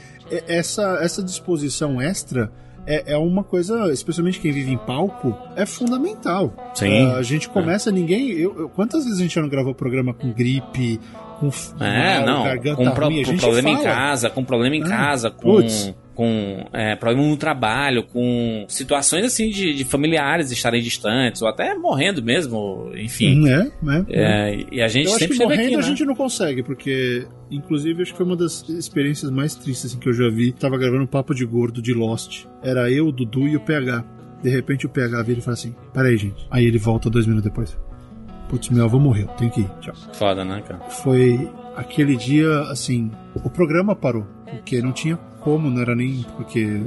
essa, essa disposição extra é, é uma coisa, especialmente quem vive em palco, é fundamental. Sim. Uh, a gente começa, é. ninguém. Eu, eu, quantas vezes a gente já não gravou programa com gripe, com é, mal, não, garganta com pro, com problema fala. em casa, com problema em é. casa, com. Puts com é, problema no trabalho, com situações assim de, de, familiares estarem distantes, ou até morrendo mesmo, enfim. É, né? É, e a gente eu sempre acho que morrendo aqui, né? a gente não consegue, porque, inclusive, acho que foi uma das experiências mais tristes assim, que eu já vi. Tava gravando um papo de gordo de Lost. Era eu, o Dudu e o PH. De repente o PH vira e fala assim: Peraí, gente. Aí ele volta dois minutos depois. Putz, meu avô morreu, tem que ir. Tchau. Foda, né, cara? Foi aquele dia, assim, o programa parou, porque não tinha como, não era nem porque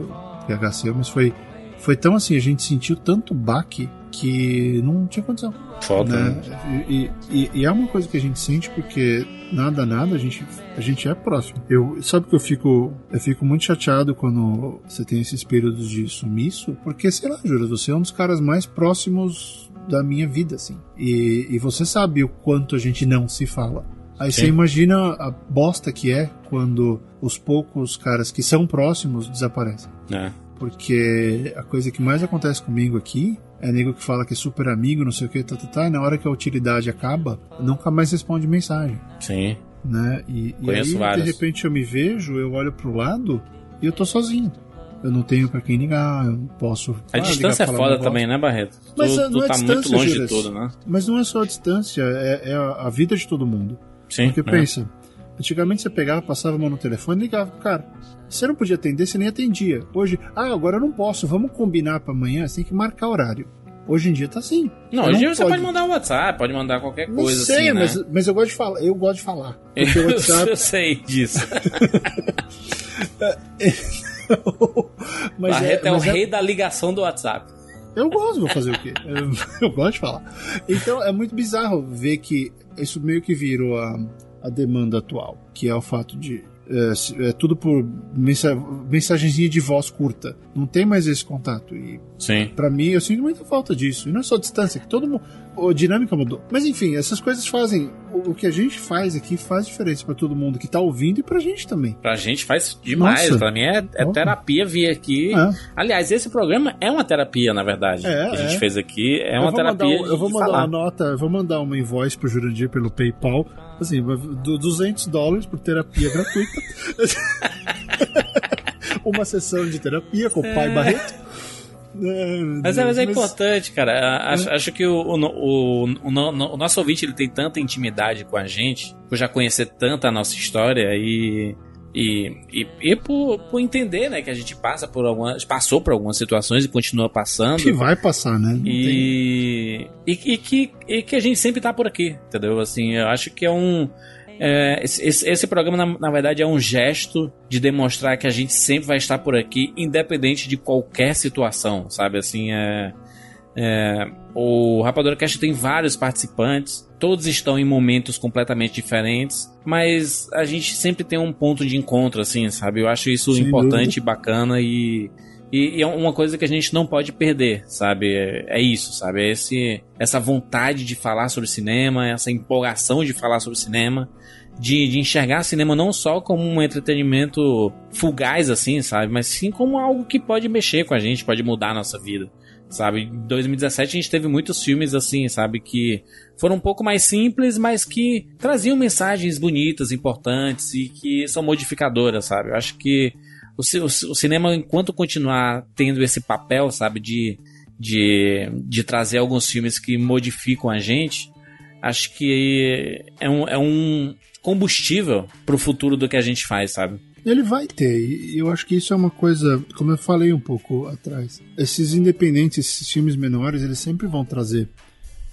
PHC, mas foi, foi tão assim, a gente sentiu tanto baque que não tinha condição. Foda. Né? né? E, e, e, é uma coisa que a gente sente porque nada, nada, a gente, a gente é próximo. Eu, sabe que eu fico, eu fico muito chateado quando você tem esses períodos de sumiço, porque, sei lá, Júlio, você é um dos caras mais próximos da minha vida, assim. E, e você sabe o quanto a gente não se fala. Aí Sim. você imagina a bosta que é quando os poucos caras que são próximos desaparecem. É. Porque a coisa que mais acontece comigo aqui é nego que fala que é super amigo, não sei o que, tá, tá, tá, e na hora que a utilidade acaba, nunca mais responde mensagem. Sim. Né? E, e aí, vários. de repente, eu me vejo, eu olho pro lado e eu tô sozinho. Eu não tenho para quem ligar, eu não posso. A ah, distância ligar, é foda também, né, Barreto? Mas tu, não tu é tá muito longe de tudo, né? Mas não é só a distância, é, é a vida de todo mundo. Sim. Porque é. pensa, antigamente você pegava, passava a mão no telefone e ligava pro cara. Você não podia atender, você nem atendia. Hoje, ah, agora eu não posso, vamos combinar para amanhã, você tem que marcar horário. Hoje em dia tá assim. Não, hoje em dia você pode mandar um WhatsApp, pode mandar qualquer coisa não sei, assim, mas, né? mas eu gosto de falar, eu gosto de falar. Porque o WhatsApp... eu sei disso. mas Barreto é, é o rei é... da ligação do WhatsApp. Eu gosto, vou fazer o quê? Eu, eu, gosto de falar. Então é muito bizarro ver que isso meio que virou a, a demanda atual, que é o fato de é, é, tudo por mensa mensagenzinha de voz curta. Não tem mais esse contato. E Sim. Pra mim, eu sinto muita falta disso. E não é só distância, que todo mundo. A dinâmica mudou. Mas enfim, essas coisas fazem. O, o que a gente faz aqui faz diferença para todo mundo que tá ouvindo e pra gente também. Pra gente faz demais. Nossa. Pra mim é, é terapia vir aqui. É. Aliás, esse programa é uma terapia, na verdade. É, que a gente é. fez aqui. É eu uma terapia. Um, eu vou mandar falar. uma nota, eu vou mandar uma invoice pro Jurandir pelo PayPal Assim, 200 dólares por terapia gratuita. Uma sessão de terapia com o pai é. É, mas, é, mas é importante, cara. Acho, é. acho que o, o, o, o, nosso ouvinte ele tem tanta intimidade com a gente, por já conhecer tanta a nossa história e e, e, e por, por, entender, né, que a gente passa por algumas. passou por algumas situações e continua passando. Que vai passar, né? E, e, e, que, e que a gente sempre tá por aqui, entendeu? Assim, eu acho que é um. É, esse, esse, programa, na, na, verdade, é um gesto de demonstrar que a gente sempre vai estar por aqui, independente de qualquer situação, sabe? Assim, é. É, o Rapadura Cast tem vários participantes, todos estão em momentos completamente diferentes, mas a gente sempre tem um ponto de encontro, assim, sabe? Eu acho isso Sem importante, dúvida. bacana e, E, e, é uma coisa que a gente não pode perder, sabe? É, é, isso, sabe? É esse, essa vontade de falar sobre cinema, essa empolgação de falar sobre cinema, de, de enxergar cinema não só como um entretenimento fugaz, assim, sabe? Mas sim como algo que pode mexer com a gente, pode mudar a nossa vida sabe? Em 2017 a gente teve muitos filmes assim, sabe, que foram um pouco mais simples, mas que traziam mensagens bonitas, importantes e que são modificadoras, sabe? Eu acho que o, o, o cinema, enquanto continuar tendo esse papel, sabe, de, de, de trazer alguns filmes que modificam a gente, acho que é um, é um combustível pro futuro do que a gente faz, sabe? Ele vai ter, e eu acho que isso é uma coisa, como eu falei um pouco atrás. Esses independentes, esses filmes menores, eles sempre vão trazer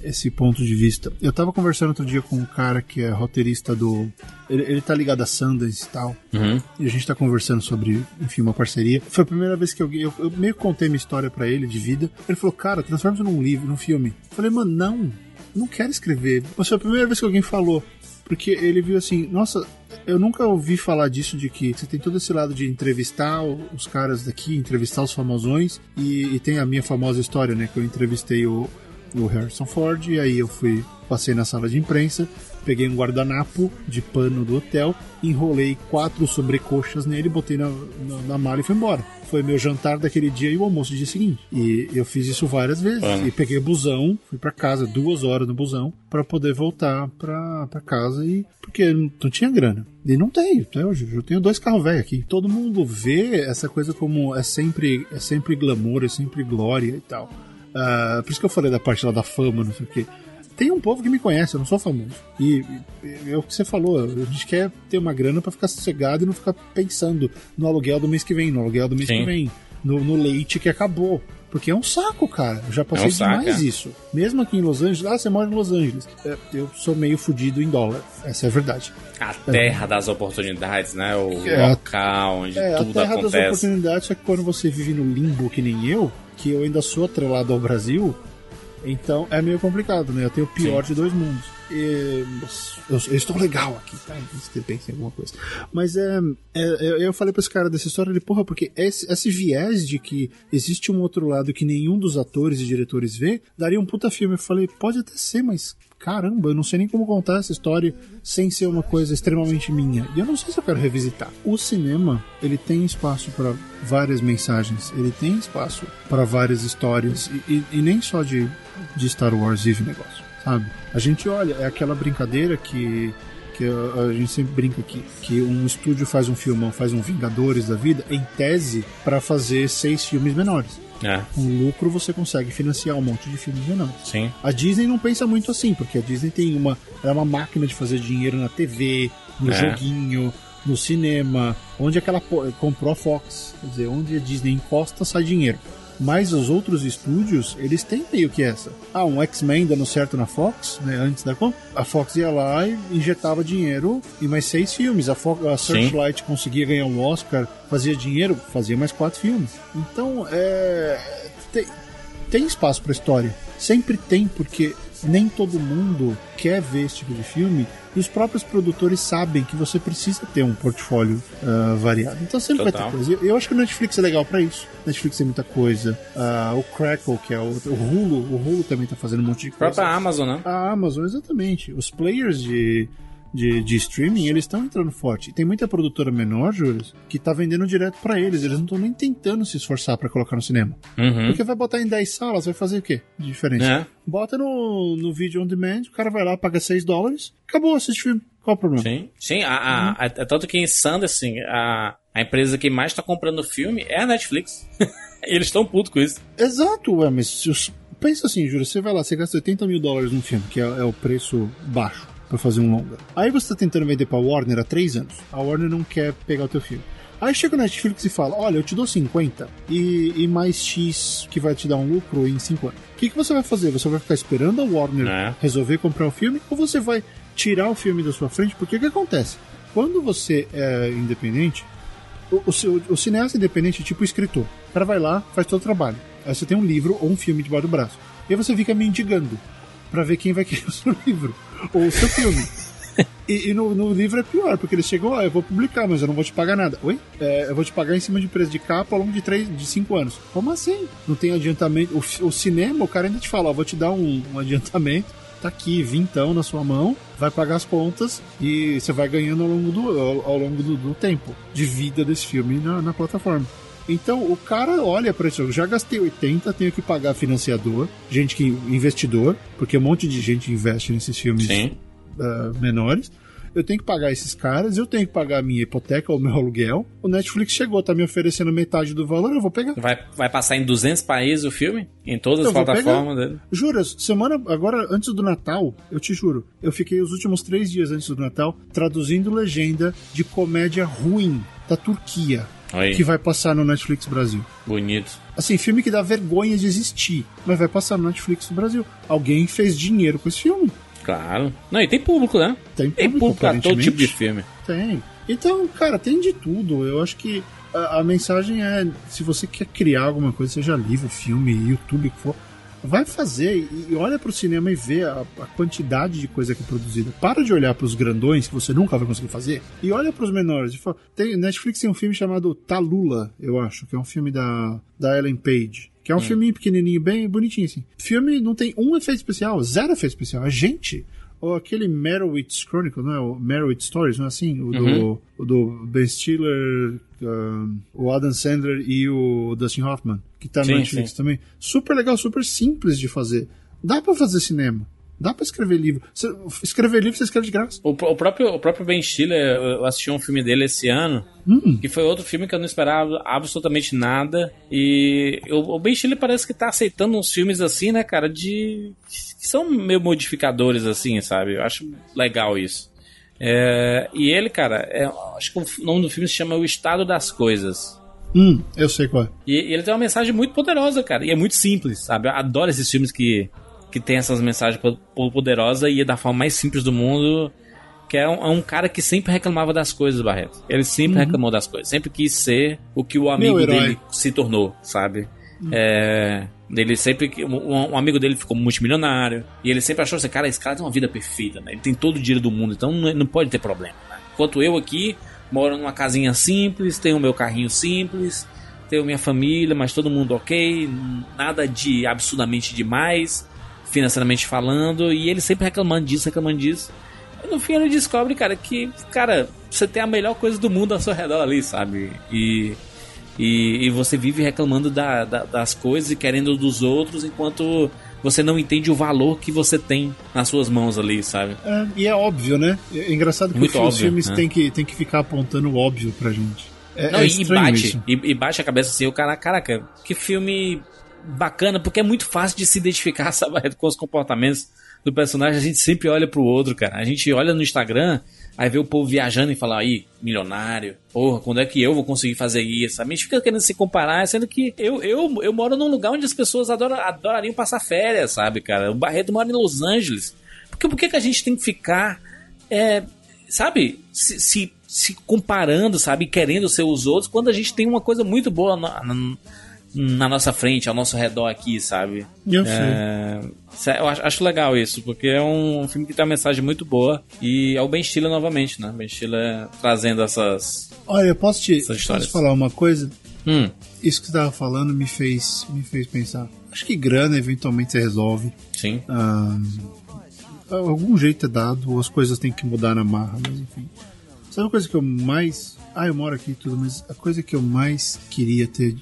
esse ponto de vista. Eu tava conversando outro dia com um cara que é roteirista do. Ele, ele tá ligado a Sundance e tal. Uhum. E a gente tá conversando sobre, enfim, uma parceria. Foi a primeira vez que eu, eu, eu meio que contei minha história para ele de vida. Ele falou, cara, transforma isso num livro, num filme. Eu falei, mano, não, não quero escrever. Mas foi a primeira vez que alguém falou. Porque ele viu assim, nossa, eu nunca ouvi falar disso, de que você tem todo esse lado de entrevistar os caras daqui, entrevistar os famosões, e, e tem a minha famosa história, né, que eu entrevistei o, o Harrison Ford, e aí eu fui, passei na sala de imprensa, peguei um guardanapo de pano do hotel, enrolei quatro sobrecoxas nele, botei na, na, na, mala e fui embora. Foi meu jantar daquele dia e o almoço do dia seguinte. E eu fiz isso várias vezes. E peguei busão, fui para casa, duas horas no busão, para poder voltar pra casa e. Porque não, não tinha grana. E não tenho, até hoje. Eu tenho dois carros velhos aqui. Todo mundo vê essa coisa como é sempre, é sempre glamour, é sempre glória e tal. Uh, por isso que eu falei da parte lá da fama, não sei o quê. Tem um povo que me conhece, eu não sou famoso. E, e é o que você falou, a gente quer ter uma grana para ficar sossegado e não ficar pensando no aluguel do mês que vem, no aluguel do mês Sim. que vem, no, no leite que acabou. Porque é um saco, cara. Eu já passei é um demais saco, é. isso. Mesmo aqui em Los Angeles, ah, você mora em Los Angeles. É, eu sou meio fudido em dólar. Essa é a verdade. A terra é. das oportunidades, né? O é, local onde é, tudo acontece. A terra acontece. das oportunidades é que quando você vive no limbo que nem eu, que eu ainda sou atrelado ao Brasil, então é meio complicado, né? Eu tenho o pior Sim. de dois mundos. E, eu, eu, estou legal aqui, tá? Pensa em alguma coisa. Mas é, é, eu falei pra esse cara dessa história, ele, porra, porque esse, esse viés de que existe um outro lado que nenhum dos atores e diretores vê, daria um puta filme. Eu falei, pode até ser, mas caramba, eu não sei nem como contar essa história sem ser uma coisa extremamente minha. E eu não sei se eu quero revisitar. O cinema, ele tem espaço para várias mensagens, ele tem espaço para várias histórias, e, e, e, nem só de, de Star Wars vive negócio, sabe? A gente olha, é aquela brincadeira que que a, gente sempre brinca aqui, que um estúdio faz um filmão, faz um Vingadores da vida, em tese, para fazer seis filmes menores. É. Com lucro você consegue financiar um monte de filmes menores. Sim. A Disney não pensa muito assim, porque a Disney tem uma, é uma máquina de fazer dinheiro na TV, no é. joguinho, no cinema, onde aquela comprou a Fox, quer dizer, onde a Disney encosta sai dinheiro. Mas os outros estúdios, eles têm meio que essa. Ah, um X-Men dando certo na Fox, né? Antes da a Fox ia lá e injetava dinheiro em mais seis filmes. A, Fox, a Searchlight Sim. conseguia ganhar um Oscar, fazia dinheiro, fazia mais quatro filmes. Então, é. Tem, tem espaço para história. Sempre tem, porque nem todo mundo quer ver esse tipo de filme e os próprios produtores sabem que você precisa ter um portfólio uh, variado. Então sempre Total. vai ter coisa. Eu, eu acho que o Netflix é legal para isso. Netflix tem muita coisa. Uh, o Crackle, que é o, o Hulu, o Hulu também tá fazendo um monte de coisa. A própria Amazon, né? A Amazon, exatamente. Os players de de, de streaming, eles estão entrando forte. E tem muita produtora menor, Júlio, que tá vendendo direto para eles. Eles não estão nem tentando se esforçar para colocar no cinema. Uhum. Porque vai botar em 10 salas, vai fazer o quê de diferente? É. Bota no, no vídeo on demand, o cara vai lá, paga 6 dólares, acabou, assiste filme. Qual o problema? Sim, sim. A, a, uhum. a, a tanto que em Sanderson, a, a empresa que mais tá comprando filme é a Netflix. eles estão putos com isso. Exato, ué, mas pensa assim, Júlio, você vai lá, você gasta 80 mil dólares num filme, que é, é o preço baixo para fazer um longa. Aí você tá tentando vender pra Warner há três anos. A Warner não quer pegar o teu filme. Aí chega o Netflix e fala: Olha, eu te dou 50 e, e mais X que vai te dar um lucro em 5 anos. O que, que você vai fazer? Você vai ficar esperando a Warner é. resolver comprar o filme ou você vai tirar o filme da sua frente? Porque o que acontece? Quando você é independente, o, o, o cineasta independente é tipo escritor. O cara vai lá, faz todo o trabalho. Aí você tem um livro ou um filme debaixo do braço. E aí você fica mendigando para ver quem vai querer o seu livro o seu filme. E, e no, no livro é pior, porque eles chegam, ó, eu vou publicar, mas eu não vou te pagar nada. Oi? É, eu vou te pagar em cima de preço de capa ao longo de três, de cinco anos. Como assim? Não tem adiantamento. O, o cinema, o cara ainda te fala, ó, vou te dar um, um adiantamento tá aqui, vintão na sua mão, vai pagar as contas e você vai ganhando ao longo do, ao, ao longo do, do, tempo de vida desse filme na, na plataforma. Então o cara olha para isso, eu já gastei 80, tenho que pagar financiador, gente que investidor, porque um monte de gente investe nesses filmes uh, menores eu tenho que pagar esses caras, eu tenho que pagar a minha hipoteca ou meu aluguel. O Netflix chegou, tá me oferecendo metade do valor, eu vou pegar. Vai, vai passar em 200 países o filme? Em todas as plataformas dele? Semana, agora, antes do Natal, eu te juro, eu fiquei os últimos três dias antes do Natal traduzindo legenda de comédia ruim da Turquia. Oi. Que vai passar no Netflix Brasil. Bonito. Assim, filme que dá vergonha de existir, mas vai passar no Netflix Brasil. Alguém fez dinheiro com esse filme. Claro. Não, e tem público, né? Tem público, tem público pra todo tipo de filme. Tem. Então, cara, tem de tudo. Eu acho que a, a, mensagem é: se você quer criar alguma coisa, seja livro, filme, YouTube, que for, vai fazer e, olha pro cinema e vê a, a, quantidade de coisa que é produzida. Para de olhar pros grandões que você nunca vai conseguir fazer e olha pros menores. Tem, Netflix tem um filme chamado Talula, eu acho, que é um filme da, da Ellen Page. Que é um hum. filminho pequenininho, bem bonitinho, assim. Filme não tem um efeito especial, zero efeito especial. É gente. Ou aquele Merowitz Chronicle, não é? O Merowitz Stories, não é assim? O, uhum. do, o do Ben Stiller, um, o Adam Sandler e o Dustin Hoffman, que tá no Netflix sim. também. Super legal, super simples de fazer. Dá para fazer cinema. Dá pra escrever livro. Você, escrever livro você escreve de graça. O, o, próprio, o próprio Ben Stiller, eu assisti um filme dele esse ano, hum. que foi outro filme que eu não esperava absolutamente nada. E o, o Ben Stiller parece que tá aceitando uns filmes assim, né, cara, de. que são meio modificadores, assim, sabe? Eu acho legal isso. É, e ele, cara, é, acho que o nome do filme se chama O Estado das Coisas. Hum, eu sei qual é. E, e ele tem uma mensagem muito poderosa, cara. E é muito simples, sabe? Eu adoro esses filmes que que tem essas mensagens poderosas e é da forma mais simples do mundo. Que é um, é um, cara que sempre reclamava das coisas, Barreto. Ele sempre uhum. reclamou das coisas. Sempre quis ser o que o amigo dele se tornou, sabe? Uhum. É, ele sempre. Um, um, amigo dele ficou multimilionário. E ele sempre achou assim, cara, esse cara tem uma vida perfeita, né? Ele tem todo o dinheiro do mundo, então não, não pode ter problema. Né? Enquanto eu aqui moro numa casinha simples, tenho o meu carrinho simples, tenho minha família, mas todo mundo ok, nada de absurdamente demais financeiramente falando, e ele sempre reclamando disso, reclamando disso. E no fim ele descobre, cara, que, cara, você tem a melhor coisa do mundo ao seu redor ali, sabe? E, e, e você vive reclamando da, da, das coisas e querendo dos outros, enquanto você não entende o valor que você tem nas suas mãos ali, sabe? É, e é óbvio, né? É engraçado que Muito os óbvio, filmes né? têm que, tem que ficar apontando o óbvio pra gente. É, não, é e bate, e, e, bate a cabeça assim, o cara, caraca, que filme bacana, porque é muito fácil de se identificar, sabe, com os comportamentos do personagem. A gente sempre olha pro outro, cara. A gente olha no Instagram, aí vê o povo viajando e fala, aí, milionário, porra, quando é que eu vou conseguir fazer isso? A gente fica querendo se comparar, sendo que eu, eu, eu moro num lugar onde as pessoas adoram, adorariam passar férias, sabe, cara? O Barreto mora em Los Angeles. Porque por que, que a gente tem que ficar, é, sabe, se, se, se comparando, sabe, querendo ser os outros, quando a gente tem uma coisa muito boa na, na na nossa frente, ao nosso redor aqui, sabe? Eu é, Eu acho legal isso, porque é um filme que tem uma mensagem muito boa e é o Ben Stiller novamente, né? Ben Stiller trazendo essas. Olha, eu posso te, posso falar uma coisa? Hum. Isso que você estava falando me fez, me fez pensar. Acho que grana eventualmente se resolve. Sim. Ah, algum jeito é dado, ou as coisas têm que mudar na marra, mas enfim. Sabe a coisa que eu mais. Ah, eu moro aqui e tudo, mas a coisa que eu mais queria ter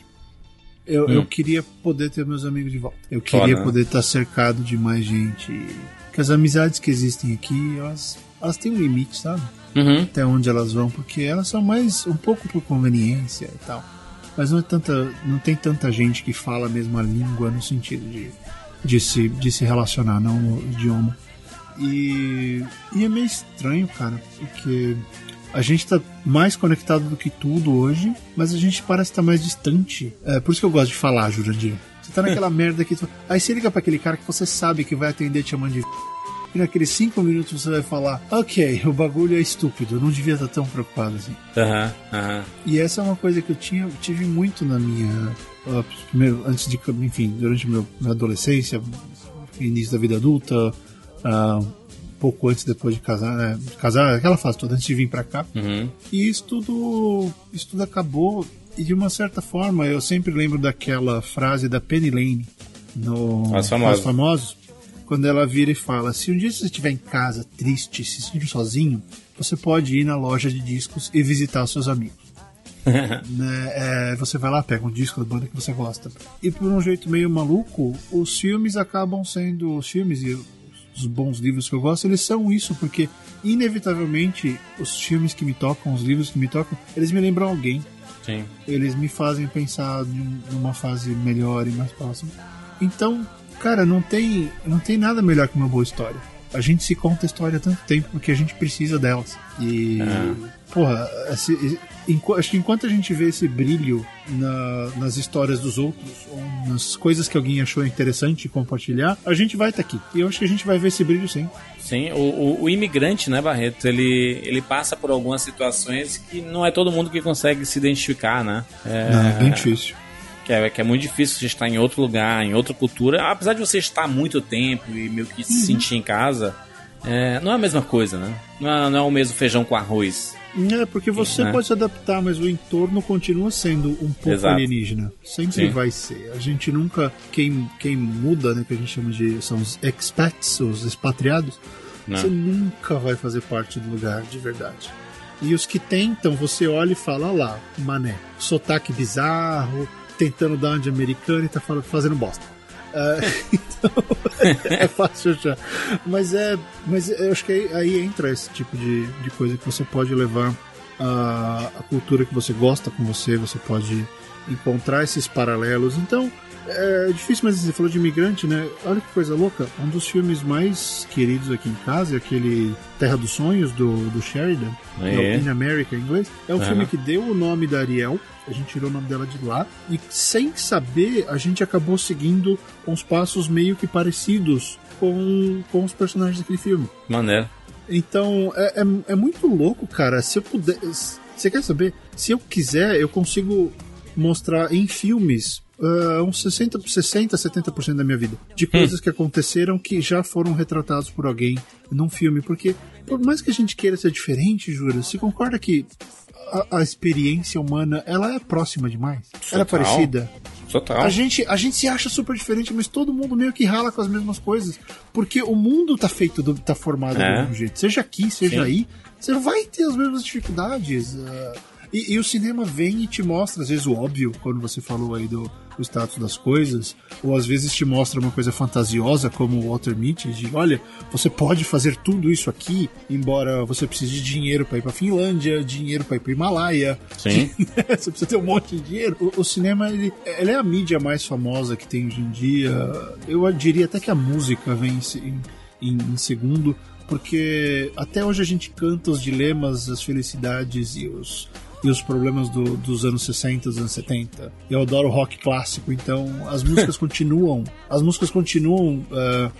eu, hum. eu queria poder ter meus amigos de volta. Eu queria Foda, né? poder estar cercado de mais gente. Que as amizades que existem aqui, elas, elas têm um limite, sabe? Uhum. Até onde elas vão, porque elas são mais um pouco por conveniência e tal. Mas não, é tanta, não tem tanta gente que fala a mesma língua no sentido de, de, se, de se relacionar, não no idioma. E, e é meio estranho, cara, porque a gente tá mais conectado do que tudo hoje, mas a gente parece estar tá mais distante. É por isso que eu gosto de falar, Jurandir. Você tá naquela merda que. Tu... Aí você liga pra aquele cara que você sabe que vai atender te chamando de. E naqueles cinco minutos você vai falar: Ok, o bagulho é estúpido, eu não devia estar tão preocupado assim. Aham, uhum, aham. Uhum. E essa é uma coisa que eu tinha, tive muito na minha. Uh, primeiro, antes de. Enfim, durante a minha adolescência, início da vida adulta. Uh, pouco antes, depois de casar, né? De casar, aquela fase toda antes de vir pra cá. Uhum. E isso tudo, isso tudo acabou. E de uma certa forma, eu sempre lembro daquela frase da Penny Lane no Os Famosos. Os Famosos, quando ela vira e fala: Se um dia você estiver em casa, triste, se sentindo sozinho, você pode ir na loja de discos e visitar os seus amigos. né? É, você vai lá, pega um disco da banda que você gosta. E por um jeito meio maluco, os filmes acabam sendo. Os filmes e os bons livros que eu gosto, eles são isso, porque inevitavelmente os filmes que me tocam, os livros que me tocam, eles me lembram alguém. Sim. Eles me fazem pensar num- numa fase melhor e mais próxima. Então, cara, não tem, não tem nada melhor que uma boa história. A gente se conta a história há tanto tempo porque a gente precisa delas. E, porra, esse- acho que enquanto a gente vê esse brilho na- nas histórias dos outros, ou nas coisas que alguém achou interessante compartilhar, a gente vai estar aqui. E eu acho que a gente vai ver esse brilho sim. Sim, o, o, o imigrante, né, Barreto, ele, ele passa por algumas situações que não é todo mundo que consegue se identificar, né? É, Não, é bem difícil. que, é, que é muito difícil você estar em outro lugar, em outra cultura. Apesar de você estar muito tempo e meio que Uhum. se sentir em casa, é, não é a mesma coisa, né? Não é, não é o mesmo feijão com arroz. É, porque você Né? pode se adaptar, mas o entorno continua sendo um pouco Exato. alienígena. Sempre Sim. vai ser. A gente nunca. Quem, quem muda, né, que a gente chama de. são os expats, os expatriados, Né? você nunca vai fazer parte do lugar de verdade. E os que tentam, você olha e fala, olha lá, mané, sotaque bizarro, tentando dar uma de americano e tá fazendo bosta. Ah, então, é fácil achar. Mas é. Mas eu acho que aí, aí entra esse tipo de, de coisa que você pode levar a, a cultura que você gosta com você, você pode encontrar esses paralelos. Então, é difícil, mas você falou de imigrante, né? Olha que coisa louca. Um dos filmes mais queridos aqui em casa é aquele Terra dos Sonhos, do, do Sheridan, É. In America em inglês. É um Aham. filme que deu o nome da Ariel. A gente tirou o nome dela de lá. E sem saber, a gente acabou seguindo uns passos meio que parecidos com, com os personagens daquele filme. Maneiro. Então, é, é, é muito louco, cara. Se eu puder. Você quer saber? Se eu quiser, eu consigo mostrar em filmes ah, uns 60, 60 70% da minha vida. De coisas que aconteceram que já foram retratados por alguém num filme. Porque, por mais que a gente queira ser diferente, Jura, você concorda que a, a experiência humana ela é próxima demais? Ela é Total. parecida? Total. A gente, a gente se acha super diferente, mas todo mundo meio que rala com as mesmas coisas. Porque o mundo tá feito, do, tá formado É. do mesmo jeito. Seja aqui, seja Sim. aí, você vai ter as mesmas dificuldades. ah, e, e o cinema vem e te mostra, às vezes, o óbvio, quando você falou aí do, do status das coisas, ou às vezes te mostra uma coisa fantasiosa, como o Walter Mitty, de olha, você pode fazer tudo isso aqui, embora você precise de dinheiro para ir pra Finlândia, dinheiro para ir pro Himalaia, Sim. você precisa ter um monte de dinheiro. O, o cinema, ele, ele é a mídia mais famosa que tem hoje em dia. Eu diria até que a música vem em, em- em segundo, porque até hoje a gente canta os dilemas, as felicidades e os, e os problemas do- dos anos 60, dos anos 70. Eu adoro rock clássico, então as músicas continuam, as músicas continuam ah,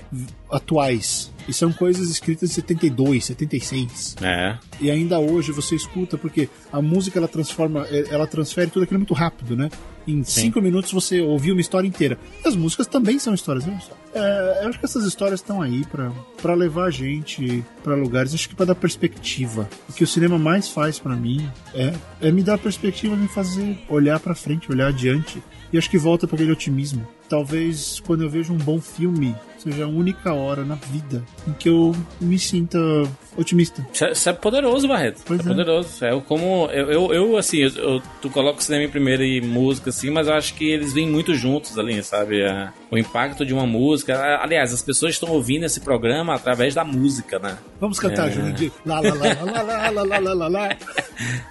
atuais. E são coisas escritas em 72, 76. É. E ainda hoje você escuta, porque a música ela transforma, eh, ela transfere tudo aquilo muito rápido, né? Em cinco minutos você ouviu uma história inteira. As músicas também são histórias, né? É, eu acho que essas histórias estão aí pra pra levar a gente pra lugares, acho que pra dar perspectiva. O que o cinema mais faz pra mim é, é me dar perspectiva, me fazer olhar pra frente, olhar adiante. E acho que volta pra aquele otimismo. Talvez quando eu vejo um bom filme, seja a única hora na vida em que eu me sinta otimista. Isso é, é poderoso, Barreto. Pois é, é. poderoso. É eu como. Eu, eu, eu, assim, eu, eu- tu coloca o cinema em primeiro e música, assim, mas eu acho que eles vêm muito juntos ali, sabe? É, o impacto de uma música. a- Aliás, as pessoas estão ouvindo esse programa através da música, né? Vamos cantar, É. Júnior, de lá, lá, lá, lá, lá, lá, lá, lá, lá.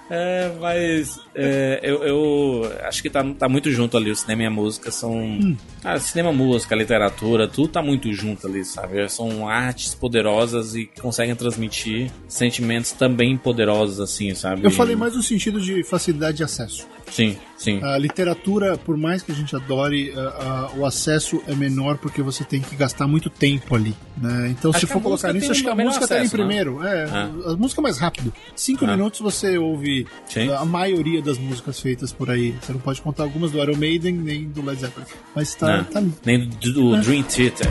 É, mas é, eu, eu acho que tá, tá muito junto ali. O cinema e a música são. Ah, cinema, música, literatura, tudo tá muito junto ali, sabe? São artes poderosas e conseguem transmitir sentimentos também poderosos, assim, sabe? Eu falei mais no sentido de facilidade de acesso. Sim, sim. A literatura, por mais que a gente adore, a- a- o acesso é menor porque você tem que gastar muito tempo ali. Né? Então, Acho se for colocar música nisso, acho que a música tá em acesso, né? primeiro. É, É. A música é mais rápido. Cinco É. minutos você ouve Sim. a maioria das músicas feitas por aí. Você não pode contar algumas do Iron Maiden nem do Led Zeppelin. Mas tá, Né? tá ali. Nem do, do Dream Theater.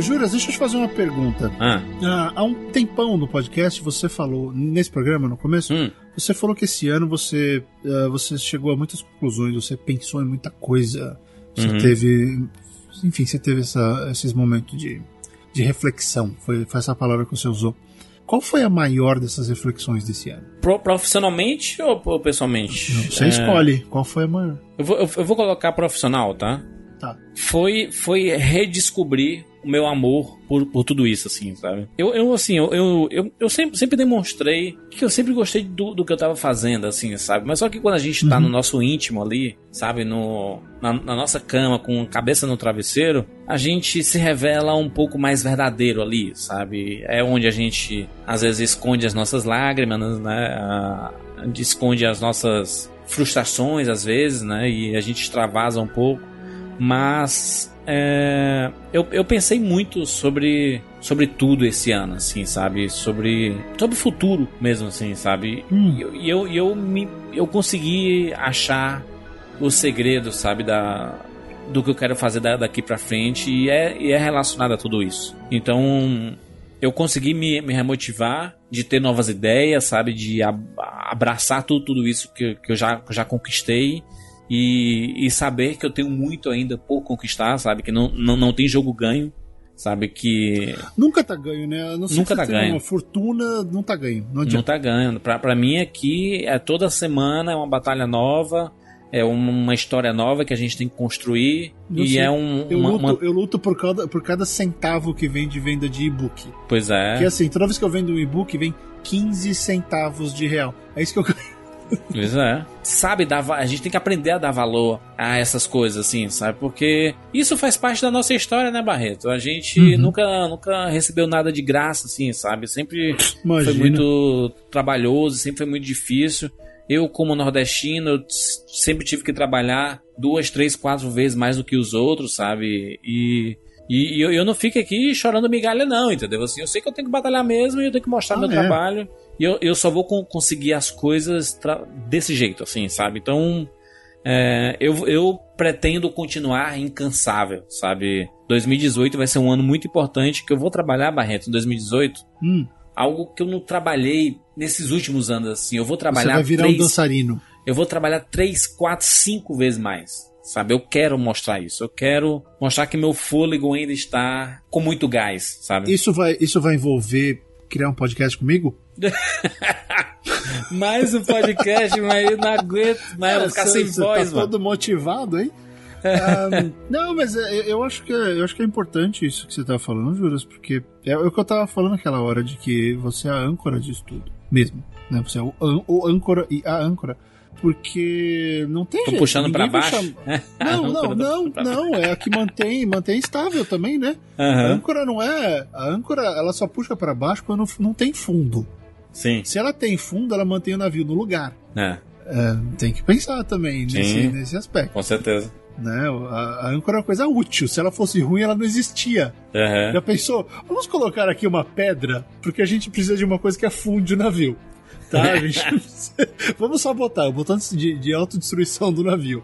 Juras, deixa eu te fazer uma pergunta. Ah, Ah, há um tempão no podcast você falou, nesse programa, no começo, hum, você falou que esse ano você, ah, você chegou a muitas conclusões, você pensou em muita coisa, você Uhum. teve. Enfim, você teve essa- esses momentos de, de reflexão. Foi, foi essa palavra que você usou. Qual foi a maior dessas reflexões desse ano? pro- profissionalmente ou, ou pessoalmente? Você É, escolhe qual foi a maior. Eu vou, eu, eu vou colocar profissional, tá? Tá. Foi, foi redescobrir o meu amor por, por tudo isso, assim, sabe? Eu, eu assim, eu, eu, eu, eu sempre, sempre demonstrei que eu sempre gostei do, do que eu tava fazendo, assim, sabe? Mas só que quando a gente tá no nosso íntimo ali, sabe? No, na, na nossa cama, com a cabeça no travesseiro, a gente se revela um pouco mais verdadeiro ali, sabe? É onde a gente, às vezes, esconde as nossas lágrimas, né? A, a esconde as nossas frustrações, às vezes, né? E a gente extravasa um pouco. Mas é, eu, eu pensei muito sobre, sobre tudo esse ano, assim, sabe? Sobre, sobre o futuro mesmo, assim, sabe? Hum. E eu, eu, eu, me, eu consegui achar o segredo, sabe? Da, do que eu quero fazer da- daqui pra frente e é, e é relacionado a tudo isso. Então, eu consegui me, me remotivar de ter novas ideias, sabe? De ab- abraçar tudo, tudo isso que, que, eu já, que eu já conquistei e, e saber que eu tenho muito ainda por conquistar, sabe? Que não, não, não tem jogo ganho, sabe? Que Nunca tá ganho, né? Não ser Nunca que tá ganho. uma fortuna, não tá ganho. Não não tá ganhando. Pra, pra mim aqui, é toda semana é uma batalha nova, é uma, história nova que a gente tem que construir Eu e sei. é um, Eu uma, luto, uma- eu luto por, cada, por cada centavo que vem de venda de e-book. Pois é. Porque assim, toda vez que eu vendo um e-book, vem 15 centavos de real. É isso que eu ganho. Pois é. Sabe, dar, a gente tem que aprender a dar valor a essas coisas, assim, sabe? Porque isso faz parte da nossa história, né, Barreto? A gente Uhum. nunca, nunca recebeu nada de graça, assim, sabe? Sempre Imagina. foi muito trabalhoso, sempre foi muito difícil. Eu, como nordestino, sempre tive que trabalhar duas, três, quatro vezes mais do que os outros, sabe? E, e, e eu, eu não fico aqui chorando migalha, não, entendeu? Assim, eu sei que eu tenho que batalhar mesmo e eu tenho que mostrar Ah, meu é. trabalho. E eu, eu só vou con- conseguir as coisas desse jeito, assim, sabe? Então, é, eu, eu pretendo continuar incansável, sabe? 2018 vai ser um ano muito importante que eu vou trabalhar, Barreto, em 2018 Hum, algo que eu não trabalhei nesses últimos anos assim. Eu vou você trabalhar vai virar três, um dançarino. eu vou trabalhar três, quatro, cinco vezes mais. Sabe, eu quero mostrar isso. Eu quero mostrar que meu fôlego ainda está com muito gás, sabe? Isso vai, isso vai envolver criar um podcast comigo? Mais um podcast, mas eu não aguento, eu vou ficar sem você voz, tá mano. todo motivado, hein? Ah, não, mas é, eu acho, que é, eu acho que é importante isso que você tá falando, Juras, porque é o que eu tava falando naquela hora, de que você é a âncora disso tudo, mesmo. Né? Você é o, o âncora e a âncora. Porque não tem Tô jeito, puxando vai baixo. Não, não, não, não, é a que mantém, mantém estável também, né? A Aham. âncora não é. A âncora ela só puxa pra baixo quando não tem fundo. Sim. Se ela tem fundo, ela mantém o navio no lugar. É, É, tem que pensar também nesse, nesse aspecto. com certeza. Né? A, a âncora é uma coisa útil. Se ela fosse ruim, ela não existia. Aham. Já pensou? Vamos colocar aqui uma pedra, porque a gente precisa de uma coisa que afunde o navio. Tá? Gente Vamos só botar o botão de, de autodestruição do navio.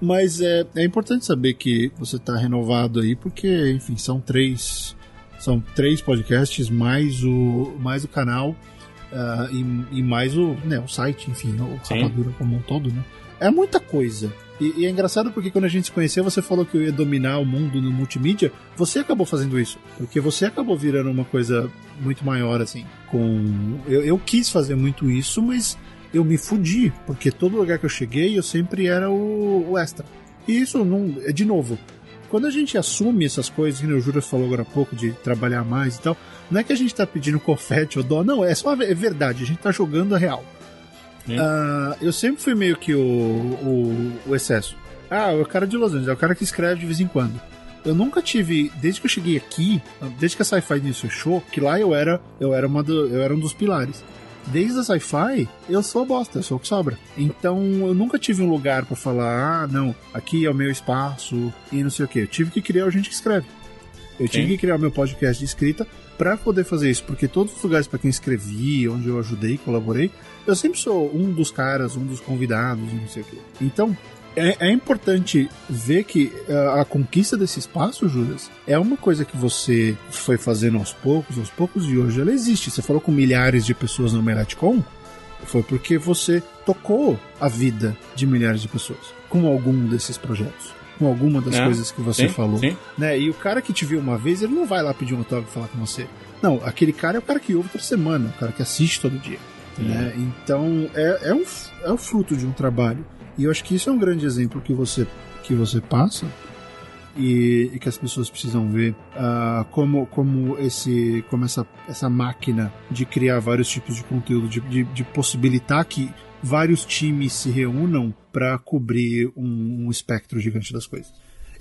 Mas é, é importante saber que você está renovado aí, porque, enfim, são três. São três podcasts, mais o, mais o canal ah, e, e mais o, né, o site, enfim, o Sim. Rapadura como um todo, né? É muita coisa. E, e é engraçado porque quando a gente se conheceu, você falou que eu ia dominar o mundo no multimídia. Você acabou fazendo isso. Porque você acabou virando uma coisa muito maior, assim. Com. Eu, eu quis fazer muito isso, mas eu me fudi. Porque todo lugar que eu cheguei, eu sempre era o, o extra. E isso não. É de novo. Quando a gente assume essas coisas, que o Júlio falou agora há pouco, de trabalhar mais e tal, não é que a gente tá pedindo confete ou dó, não, é só é verdade, a gente tá jogando a real. Ah, eu sempre fui meio que o, o, o excesso. Ah, é o cara de Los Angeles, é o cara que escreve de vez em quando. Eu nunca tive, desde que eu cheguei aqui, desde que a Sci-Fi News fechou, que lá eu era, eu era uma do- eu era um dos pilares. Desde a Sci-Fi, eu sou a bosta, eu sou o que sobra. Então eu nunca tive um lugar pra falar, ah, não, aqui é o meu espaço e não sei o que. Eu tive que criar o gente que escreve. Eu tive Sim. que criar o meu podcast de escrita pra poder fazer isso, porque todos os lugares pra quem escrevi, onde eu ajudei, colaborei, eu sempre sou um dos caras, um dos convidados, não sei o quê. Então, é, é importante ver que a, a conquista desse espaço, Julius, é uma coisa que você foi fazendo aos poucos, aos poucos, e hoje ela existe. Você falou com milhares de pessoas no Meratcom, foi porque você tocou a vida de milhares de pessoas com algum desses projetos. Com alguma das É, coisas que você sim, falou. sim. Né? E o cara que te viu uma vez, ele não vai lá pedir um autógrafo e falar com você. Não, aquele cara é o cara que ouve toda semana, o cara que assiste todo dia. Né? Então é, é, um, é o fruto de um trabalho. E eu acho que isso é um grande exemplo que você, que você passa e, e que as pessoas precisam ver ah, como, como, esse, como essa, essa máquina de criar vários tipos de conteúdo, de, de, de possibilitar que vários times se reúnam para cobrir um, um espectro gigante das coisas.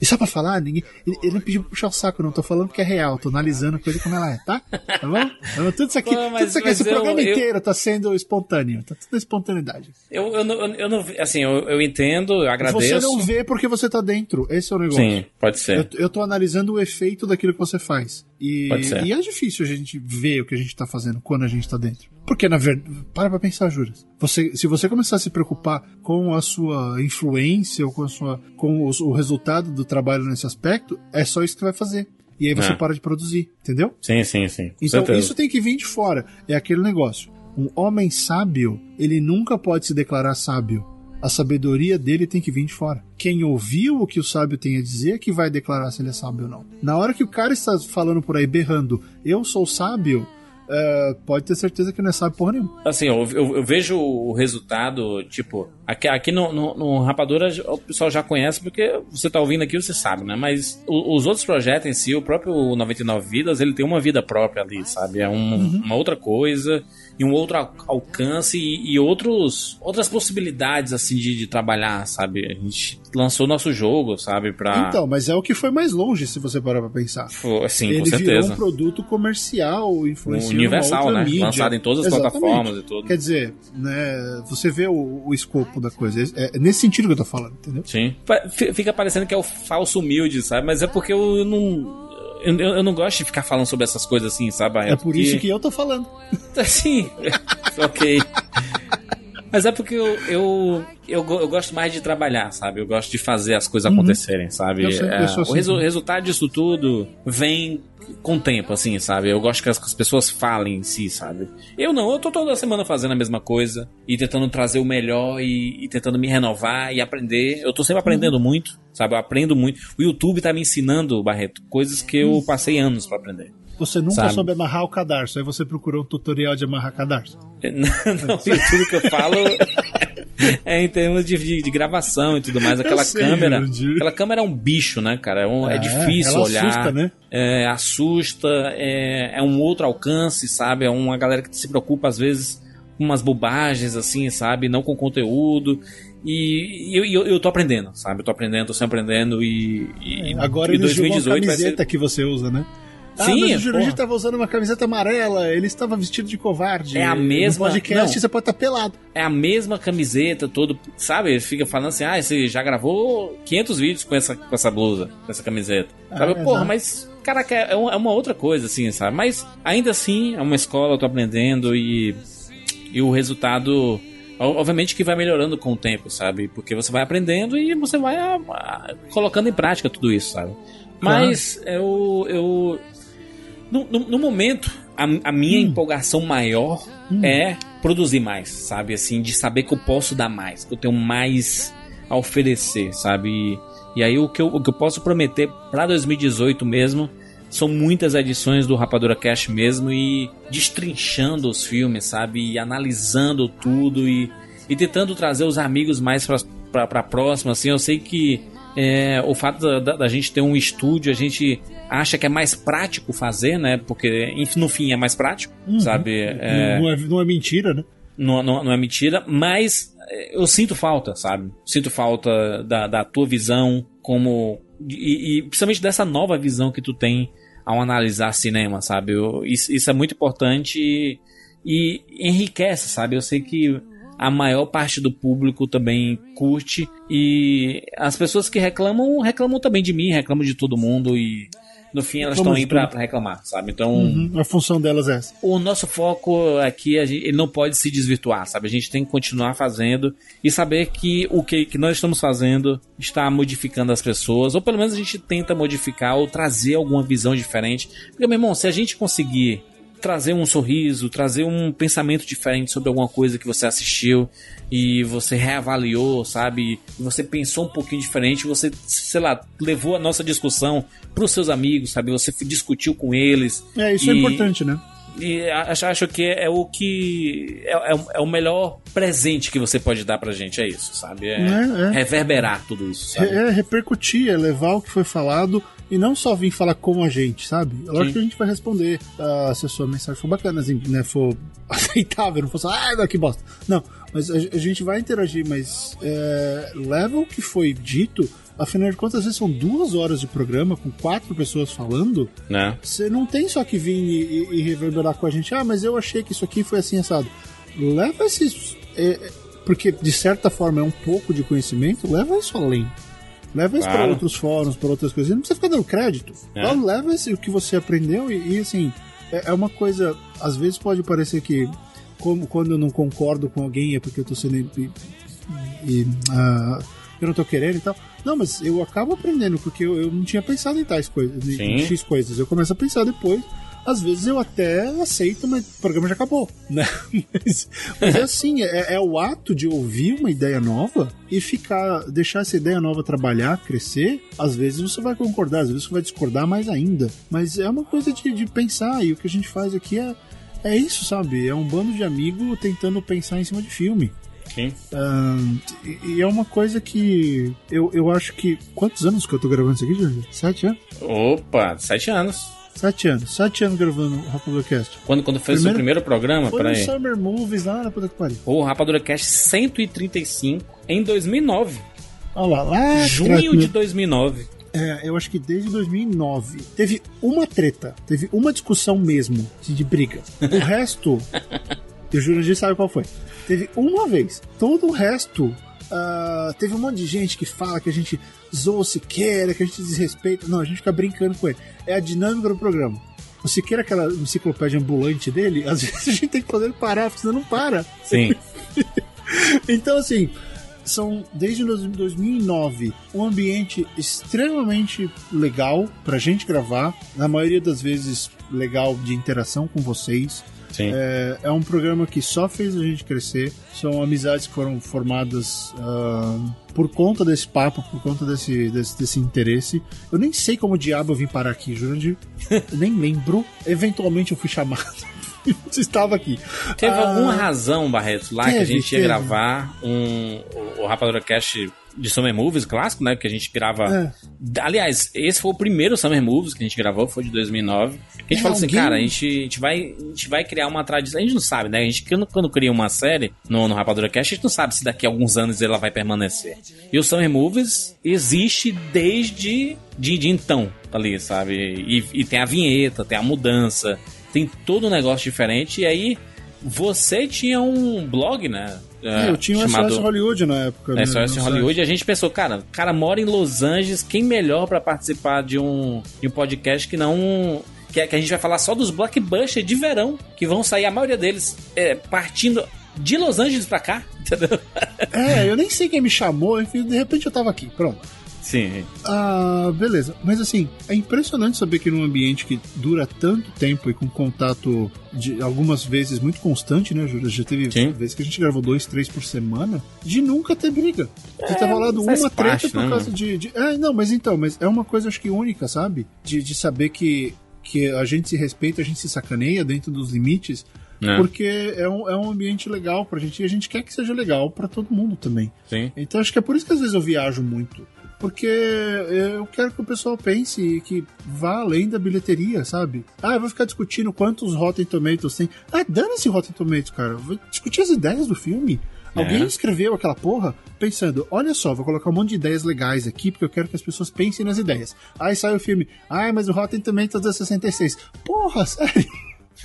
E só pra falar, ninguém. Ele, ele não pediu pra puxar o saco, não. Tô falando que é real, tô analisando a coisa como ela é, tá? Tá bom? Então, Tudo isso aqui, Pô, mas- tudo isso aqui esse eu- programa eu- inteiro tá sendo espontâneo. Tá tudo espontaneidade. Eu, eu, não, eu não. Assim, eu, eu entendo, eu agradeço. Você não vê porque você tá dentro. Esse é o negócio. Sim, pode ser. Eu, eu tô analisando o efeito daquilo que você faz. E, e é difícil a gente ver o que a gente tá fazendo quando a gente tá dentro. Porque, na verdade, para pra pensar, Juras. Você, se você começar a se preocupar com a sua influência ou com, a sua, com os- o resultado do trabalho nesse aspecto, é só isso que vai fazer. E aí você É. para de produzir, entendeu? Sim, sim, sim. Com Então certeza. isso tem que vir de fora. É aquele negócio. Um homem sábio, ele nunca pode se declarar sábio. A sabedoria dele tem que vir de fora. Quem ouviu o que o sábio tem a dizer é que vai declarar se ele é sábio ou não. Na hora que o cara está falando por aí berrando, eu sou sábio, é, pode ter certeza que não é sábio porra nenhuma. Assim, eu, eu- eu vejo o resultado, tipo, aqui, aqui no, no, no Rapadura o pessoal já conhece porque você tá ouvindo aqui, você sabe, né? Mas o- os outros projetos em si, o próprio 99 Vidas, ele tem uma vida própria ali, sabe? É um- uma outra coisa e um outro al- alcance e, e outros, outras possibilidades, assim, de, de trabalhar, sabe? A gente lançou nosso jogo, sabe? Pra... Então, mas é o que foi mais longe, se você parar pra pensar. Fo- Assim, ele com virou certeza. um produto comercial, influenciando Universal, né? mídia. Lançado em todas as Exatamente. plataformas e tudo. Quer dizer, né, você vê o, o escopo da coisa. É, é nesse sentido que eu tô falando, entendeu? Sim. Fica parecendo que é o falso humilde, sabe? Mas é porque eu não. Eu, eu não gosto de ficar falando sobre essas coisas assim, sabe? É por isso que eu tô falando. Sim. ok. Mas é porque eu, eu, eu, eu gosto mais de trabalhar, sabe? Eu gosto de fazer as coisas acontecerem, sabe? Uhum. Sei, eu É, assim o resu- também. resultado disso tudo vem com o tempo, assim, sabe? Eu gosto que as, que as pessoas falem em si, sabe? Eu não, eu tô toda semana fazendo a mesma coisa e tentando trazer o melhor e, e tentando me renovar e aprender. Eu tô sempre Uhum. aprendendo muito, sabe? Eu aprendo muito. O YouTube tá me ensinando, Barreto, coisas que eu passei anos pra aprender. Você nunca Sabe. soube amarrar o cadarço, aí você procurou um tutorial de amarrar cadarço. Não, o YouTube que eu falo é em termos de, de- de gravação e tudo mais. Aquela sei, câmera. Jurandir. Aquela câmera é um bicho, né, cara? É, um- é É, difícil olhar. assusta, né? É, assusta, é, é um outro alcance, sabe? É uma galera que se preocupa, às vezes, com umas bobagens, assim, sabe? Não com conteúdo. E, e eu, eu, tô aprendendo, sabe? Eu tô aprendendo, tô sempre aprendendo e. e Agora e ele jogou a 2018 vai ser. que você usa, né? Ah, Sim, mas o Jurandir estava usando uma camiseta amarela, ele estava vestido de covarde. É a mesma- No podcast não. você pode estar pelado. é a mesma camiseta, todo, sabe? Ele fica falando assim, ah, você já gravou 500 vídeos com essa, com essa blusa, com essa camiseta. Sabe? Ah, Porra, mas, caraca, é uma, é uma outra coisa, assim, sabe? Mas, ainda assim, é uma escola, eu tô aprendendo e, e o resultado, obviamente que vai melhorando com o tempo, sabe? Porque você vai aprendendo e você vai ah, ah, colocando em prática tudo isso, sabe? Mas, eu, eu, no, no, no momento, a, a minha empolgação maior é produzir mais, sabe? Assim, de saber que eu posso dar mais, que eu tenho mais a oferecer, sabe? E, e aí o que, eu, o que eu posso prometer pra 2018 mesmo são muitas edições do Rapadura Cash mesmo e destrinchando os filmes, sabe? E analisando tudo e, e tentando trazer os amigos mais pra, pra, pra próxima, assim. Eu sei que é, o fato da, da- da gente ter um estúdio, a gente acha que é mais prático fazer, né? Porque no fim é mais prático, sabe? É, Não, é, não é mentira, né? não, não, não é mentira, mas eu sinto falta, sabe? Sinto falta da, da tua visão, como. E, e principalmente dessa nova visão que tu tem ao analisar cinema, sabe? Eu- isso, isso é muito importante e, e enriquece, sabe? Eu sei que a maior parte do público também curte e as pessoas que reclamam, reclamam também de mim, reclamam de todo mundo e. no fim elas estão aí pra reclamar, sabe? Então, Uhum, a função delas é essa. o nosso foco aqui, a gente, ele não pode se desvirtuar, sabe? A gente tem que continuar fazendo e saber que o que, que nós estamos fazendo está modificando as pessoas, ou pelo menos a gente tenta modificar ou trazer alguma visão diferente. Porque, meu irmão, se a gente conseguir trazer um sorriso, trazer um pensamento diferente sobre alguma coisa que você assistiu e você reavaliou, sabe? E você pensou um pouquinho diferente, você, sei lá, levou a nossa discussão pros seus amigos, sabe? Você discutiu com eles. É, isso é E- importante, né? E acho, acho que é o que. É, é o- é o melhor presente que você pode dar pra gente, é isso, sabe? É, É, é. reverberar tudo isso, sabe? É, é repercutir, é levar o que foi falado e não só vir falar com a gente, sabe? É Lógico Sim. que a gente vai responder ah, se a sua mensagem for bacana, assim, né, for aceitável, não for só, ah, que bosta. Não, mas a, a gente vai interagir, mas é, leva o que foi dito, afinal de contas, às vezes são duas horas de programa com quatro pessoas falando, Né? você não tem só que vir e, e- e reverberar com a gente, ah, mas eu achei que isso aqui foi assim assado. Leva esses. é, é, porque de certa forma é um pouco de conhecimento, leva isso além. Leva isso para Claro. outros fóruns, para outras coisas. Não precisa ficar dando crédito. É. Só leva esse, o que você aprendeu e, e, assim, é, é uma coisa. Às vezes pode parecer que, como quando eu não concordo com alguém é porque eu tô sendo. E, e, ah, eu não tô querendo e tal. Não, mas eu acabo aprendendo, porque eu, eu não tinha pensado em tais coisas, em- em. X coisas. Eu começo a pensar depois. Às vezes eu até aceito, mas o programa já acabou, né? Mas, mas é assim, é, é o ato de ouvir uma ideia nova e ficar, deixar essa ideia nova trabalhar, crescer. Às vezes você vai concordar, às vezes você vai discordar mais ainda. Mas é uma coisa de, de pensar, e o que a gente faz aqui é, é isso, sabe? É um bando de amigos tentando pensar em cima de filme. Sim. Ahn, e, é uma coisa que eu, eu acho que. Quantos anos que eu tô gravando isso aqui, Jorge? Sete anos? Opa, sete anos. Sete anos. Sete anos gravando o Rapaduracast. Quando, quando fez o seu Primeiro- programa, Foi no. Summer Movies lá na puta que pariu. O Rapadura Cast 135 em 2009. Olha lá, lá junho de 2009. É, eu acho que desde 2009 teve uma treta, teve uma discussão mesmo de briga. O resto, e o Jurandir sabe qual foi. Teve uma vez. Todo o resto. ah, teve um monte de gente que fala que a gente zoa o Siqueira, que a gente desrespeita. Não, a gente fica brincando com ele. É a dinâmica do programa. O Siqueira, aquela enciclopédia ambulante dele, às vezes a gente tem que fazer ele parar, porque senão não para. Sim. Então, assim, são desde dois- 2009 um ambiente extremamente legal pra gente gravar, na maioria das vezes legal de interação com vocês. Sim. É, é um programa que só fez a gente crescer. São amizades que foram formadas ah, por conta desse papo, por conta desse, desse, desse interesse. Eu nem sei como diabo eu vim parar aqui, Jurandir. Eu nem lembro. Eventualmente eu fui chamado. Você estava aqui. Teve Ah, alguma razão, Barreto, lá que a teve, gente ia teve. gravar um, o, o Rapadura Cast de Summer Movies clássico, né? Que a gente grava. É. Aliás, esse foi o primeiro Summer Movies que a gente gravou, foi de 2009. A gente É, falou assim, alguém- cara, a gente, a, gente vai, a gente vai criar uma tradição. A gente não sabe, né? A gente, quando, quando cria uma série no, no Rapadura Cast, a gente não sabe se daqui a alguns anos ela vai permanecer. E o Summer Movies existe desde de, de então, ali, sabe? E, e tem a vinheta, tem a mudança, tem todo um negócio diferente. E aí, você tinha um blog, né? É, eu tinha o SOS Hollywood na época. né, SOS Hollywood, e a gente pensou, cara, o cara mora em Los Angeles, quem melhor pra participar de um, de um podcast que não. Que, é- que a gente vai falar só dos blockbusters de verão, que vão sair, a maioria deles, é, partindo de Los Angeles pra cá, entendeu? É, eu nem sei quem me chamou, enfim, de repente eu tava aqui, pronto. Sim. Ah, beleza. Mas assim, é impressionante saber que num ambiente que dura tanto tempo e com contato de algumas vezes muito constante, né, Júlio? Já teve Sim. vezes que a gente gravou dois, três por semana, de nunca ter briga. Você tá rolando faz uma treta parte, por né, causa mano? de, de. É, não, mas então, mas é uma coisa acho que única, sabe? De, de saber que, que a gente se respeita, a gente se sacaneia dentro dos limites. É. Porque é um, é um ambiente legal pra gente e a gente quer que seja legal pra todo mundo também. Sim. Então acho que é por isso que às vezes eu viajo muito. Porque eu quero que o pessoal pense e que vá além da bilheteria, sabe? Ah, eu vou ficar discutindo quantos Rotten Tomatoes tem. Ah, dane-se Rotten Tomatoes, cara. Eu Vou discutir as ideias do filme. Alguém É. escreveu aquela porra pensando, olha só, vou colocar um monte de ideias legais aqui, porque eu quero que as pessoas pensem nas ideias. Aí sai o filme, ah, mas o Rotten Tomatoes é 66. Porra, sério?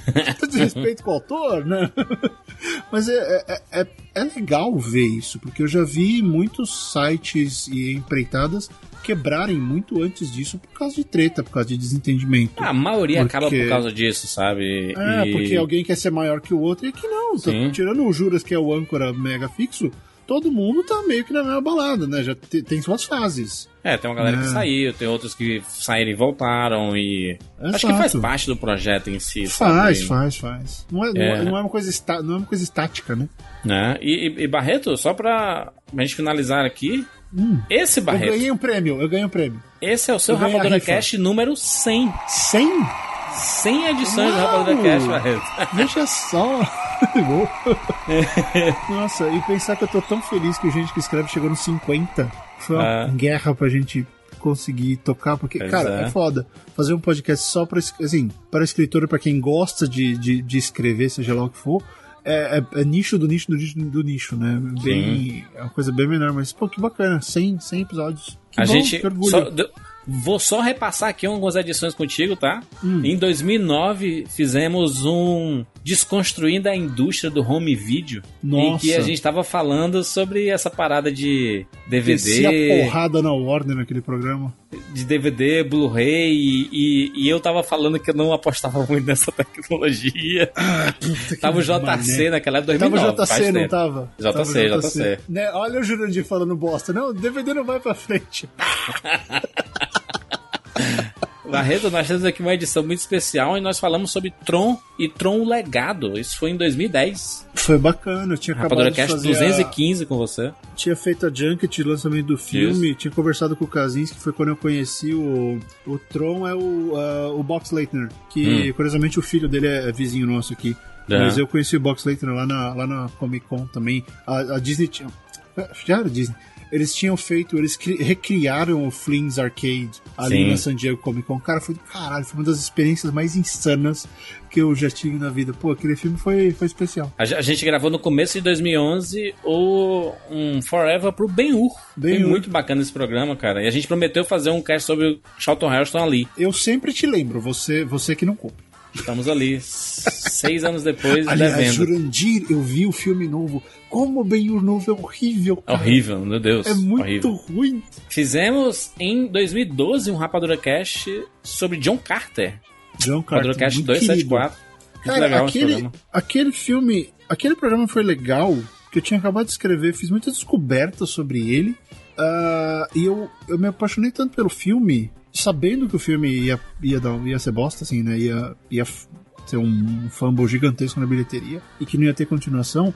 Desrespeito com o autor, né? Mas é, é- é- é legal ver isso, porque eu já vi muitos sites e empreitadas quebrarem muito antes disso por causa de treta, por causa de desentendimento. Ah, a maioria Porque- acaba por causa disso, sabe? É, E- porque alguém quer ser maior que o outro e aqui não. Sim. tirando o Juras, que é o âncora mega fixo, todo mundo tá meio que na mesma balada, né? Já te- tem suas fases. É, tem uma galera que É. saiu, tem outros que saíram e voltaram e. Acho que Exato. faz parte do projeto em si. Faz, sabe? faz, faz. Não é, não É. é- não é uma coisa está, não é uma coisa estática, né? Né? E, e- e Barreto, só pra gente finalizar aqui, Hum. esse Eu Barreto, ganhei um prêmio, eu ganhei um prêmio. esse é o seu Eu Rapadura. Cast número 100. 100? 100 edições do Uau! Rapadura Cast, Barreto. Veja só. Nossa, e pensar que eu tô tão feliz que o gente que escreve chegou nos 50. Foi uma Ah. guerra pra gente conseguir tocar, porque, Pois cara, é. é. foda. Fazer um podcast só pra, assim, para escritor, pra quem gosta de, de, de escrever, seja lá o que for, é, é- é nicho do nicho do nicho do nicho, né? Bem, é uma coisa bem menor, mas, pô, que bacana. 100, 100 episódios. Que a bom, gente. só- vou só repassar aqui algumas edições contigo, tá? Hum. Em 2009 fizemos um Desconstruindo a Indústria do Home Video. Em Nossa. que a gente tava falando sobre essa parada de DVD, porrada na Warner naquele programa. de DVD, Blu-ray, e, e- e eu tava falando que eu não apostava muito nessa tecnologia. Que tava o JC mané. naquela época, Tava 2009. JC, não tava? JC, Tava JC. Né? Olha o Jurandir falando bosta. Não, o DVD não vai pra frente. Barreto, nós temos aqui uma edição muito especial e nós falamos sobre Tron e Tron o Legado. Isso foi em 2010. Foi bacana, eu tinha acabado de fazer 215 com você. a... Tinha feito a junket lançamento do filme, tinha conversado com o Kazinski, que foi quando eu conheci o... O Tron é o, ah, o Box Leitner, que curiosamente o filho dele é vizinho nosso aqui. É. Mas eu conheci o Box Leitner lá na, lá na Comic Con também. A, a Disney tinha... Já era Disney. Eles tinham feito, eles cri- recriaram o Flynn's Arcade ali Sim. na San Diego Comic Con. Cara, foi do caralho, foi uma das experiências mais insanas que eu já tive na vida. Pô, aquele filme foi, foi especial. A ge- a gente gravou no começo de 2011 o um Forever pro Ben-Hur. Foi Ben-Hur. muito bacana esse programa, cara. E a gente prometeu fazer um cast sobre o Charlton Heston ali. Eu sempre te lembro, você, você que não compra. Estamos ali, seis anos depois, Aliás, devendo. Jurandir, eu vi o filme novo. Como o Ben-Hur novo é horrível. cara. Horrível, meu Deus. É muito horrível. ruim. Fizemos em 2012 um Rapadura Cast sobre John Carter. John Carter, Rapadura muito 274. Muito Cara, legal aquele, aquele filme, aquele programa foi legal, que eu tinha acabado de escrever, fiz muitas descobertas sobre ele, ah, e eu, eu me apaixonei tanto pelo filme, sabendo que o filme ia, ia, dar, ia ser bosta, assim, né, ia, ia ser um fumble gigantesco na bilheteria, e que não ia ter continuação,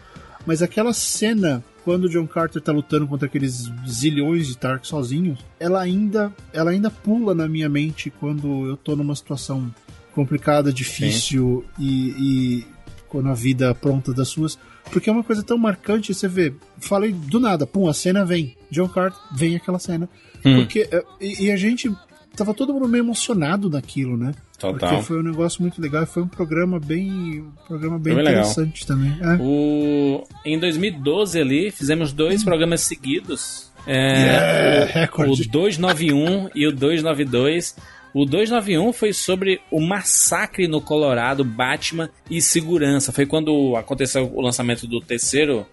mas aquela cena, quando o John Carter tá lutando contra aqueles zilhões de Tark sozinho, ela ainda, ela ainda pula na minha mente quando eu tô numa situação complicada, difícil e, e quando a vida pronta das suas. Porque é uma coisa tão marcante, você vê. Falei do nada, pum, a cena vem. John Carter, vem aquela cena. Hum. Porque. é, E, e a gente. Tava todo mundo meio emocionado naquilo, né? Total. Porque foi um negócio muito legal e foi um programa bem. Um programa bem Foi bem legal. interessante também. É. O... Em 2012 ali, fizemos dois programas seguidos. É, Yeah, o, o 291 e o 292. O 291 foi sobre o massacre no Colorado, Batman e segurança. Foi quando aconteceu o lançamento do terceiro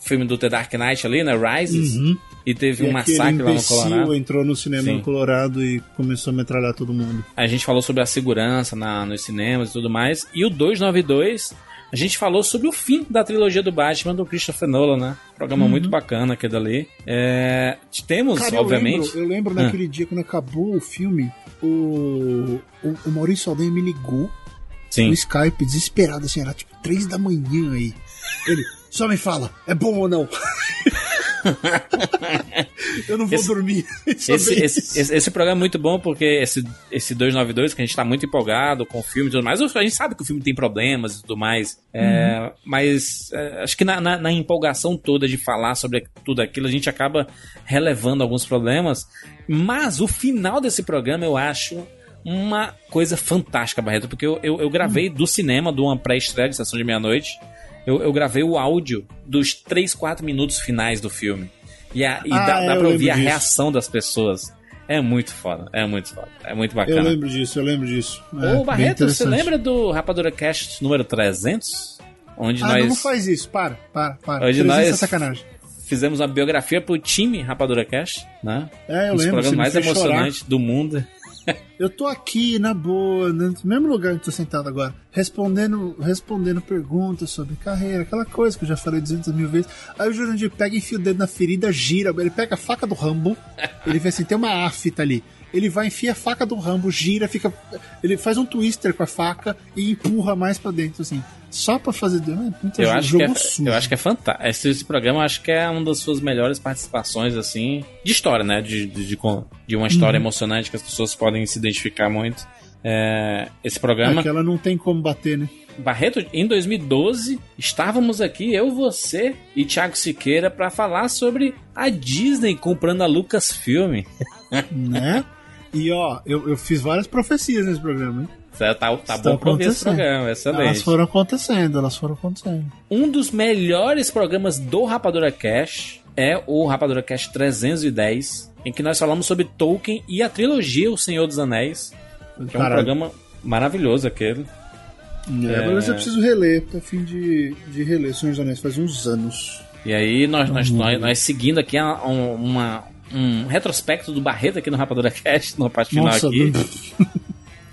filme do The Dark Knight ali, né? Rises. Uhum. E teve E um massacre lá no Colorado. entrou no cinema Sim. no Colorado e começou a metralhar todo mundo. A gente falou sobre a segurança na, nos cinemas e tudo mais. E o 292, a gente falou sobre o fim da trilogia do Batman do Christopher Nolan, né? Programa muito bacana aquele dali. É, temos, Cara, obviamente. Eu lembro, eu lembro Ah. naquele dia, quando acabou o filme, o, o, o Maurício Alden me ligou Sim. no Skype, desesperado, assim, era tipo três da manhã aí. Ele, só me fala, é bom ou não? eu não vou Esse- dormir. Esse, esse, esse, esse programa é muito bom porque esse, esse 292, que a gente tá muito empolgado com o filme e tudo mais, a gente sabe que o filme tem problemas e tudo mais, é, mas é, acho que na, na, na empolgação toda de falar sobre tudo aquilo, a gente acaba relevando alguns problemas, mas o final desse programa eu acho uma coisa fantástica, Barreto, porque eu, eu, eu gravei do cinema, de uma pré-estreia de Sessão de Meia-Noite, eu, eu gravei o áudio dos 3, 4 minutos finais do filme. E, a, e Ah, dá, é, dá eu pra ouvir a disso. reação das pessoas. É muito foda, é muito foda, é muito Eu bacana. lembro disso, eu lembro disso. É, Ô, Barreto, você lembra do Rapadura Cast número 300? onde ah, nós não, não faz isso. Para, para, para. Hoje 300 nós- é sacanagem. fizemos uma biografia pro time Rapadura Cash, né? É, eu um dos lembro. programas Você me mais emocionantes do mundo. Eu tô aqui, na boa, no mesmo lugar que tô sentado agora, respondendo, respondendo perguntas sobre carreira, aquela coisa que eu já falei 200 mil vezes. Aí o Jurandir pega, enfia o dedo na ferida, gira, ele pega a faca do Rambo, ele vê assim, tem uma afta ali. Ele vai, enfia a faca do Rambo, gira, fica. Ele faz um twister com a faca e empurra mais pra dentro, assim. Só pra fazer. É, muito Eu acho, que jogo é, sujo. eu acho que é fantástico. Esse, esse programa eu acho que é uma das suas melhores participações, assim, de história, né? De, de, de, de uma história Uhum. emocionante que as pessoas podem se identificar muito. É, esse programa. É que ela não tem como bater, né? Barreto, em 2012, estávamos aqui, eu, você e Thiago Siqueira, para falar sobre a Disney comprando a Lucasfilm. né? E ó, eu, eu fiz várias profecias nesse programa, hein? Tá, tá Está bom pra ouvir esse programa, excelente. Elas foram acontecendo, elas foram acontecendo. Um dos melhores programas do Rapadura Cash é o Rapadura Cash 310, em que nós falamos sobre Tolkien e a trilogia O Senhor dos Anéis, que é um Caralho. programa maravilhoso aquele. É, mas eu preciso reler, tô a fim de, de reler Senhor dos Anéis faz uns anos. E aí nós, nós, Uhum. nós, nós seguindo aqui a- um, uma, um retrospecto do Barreto aqui no Rapadura Cast, na parte final Nossa, aqui.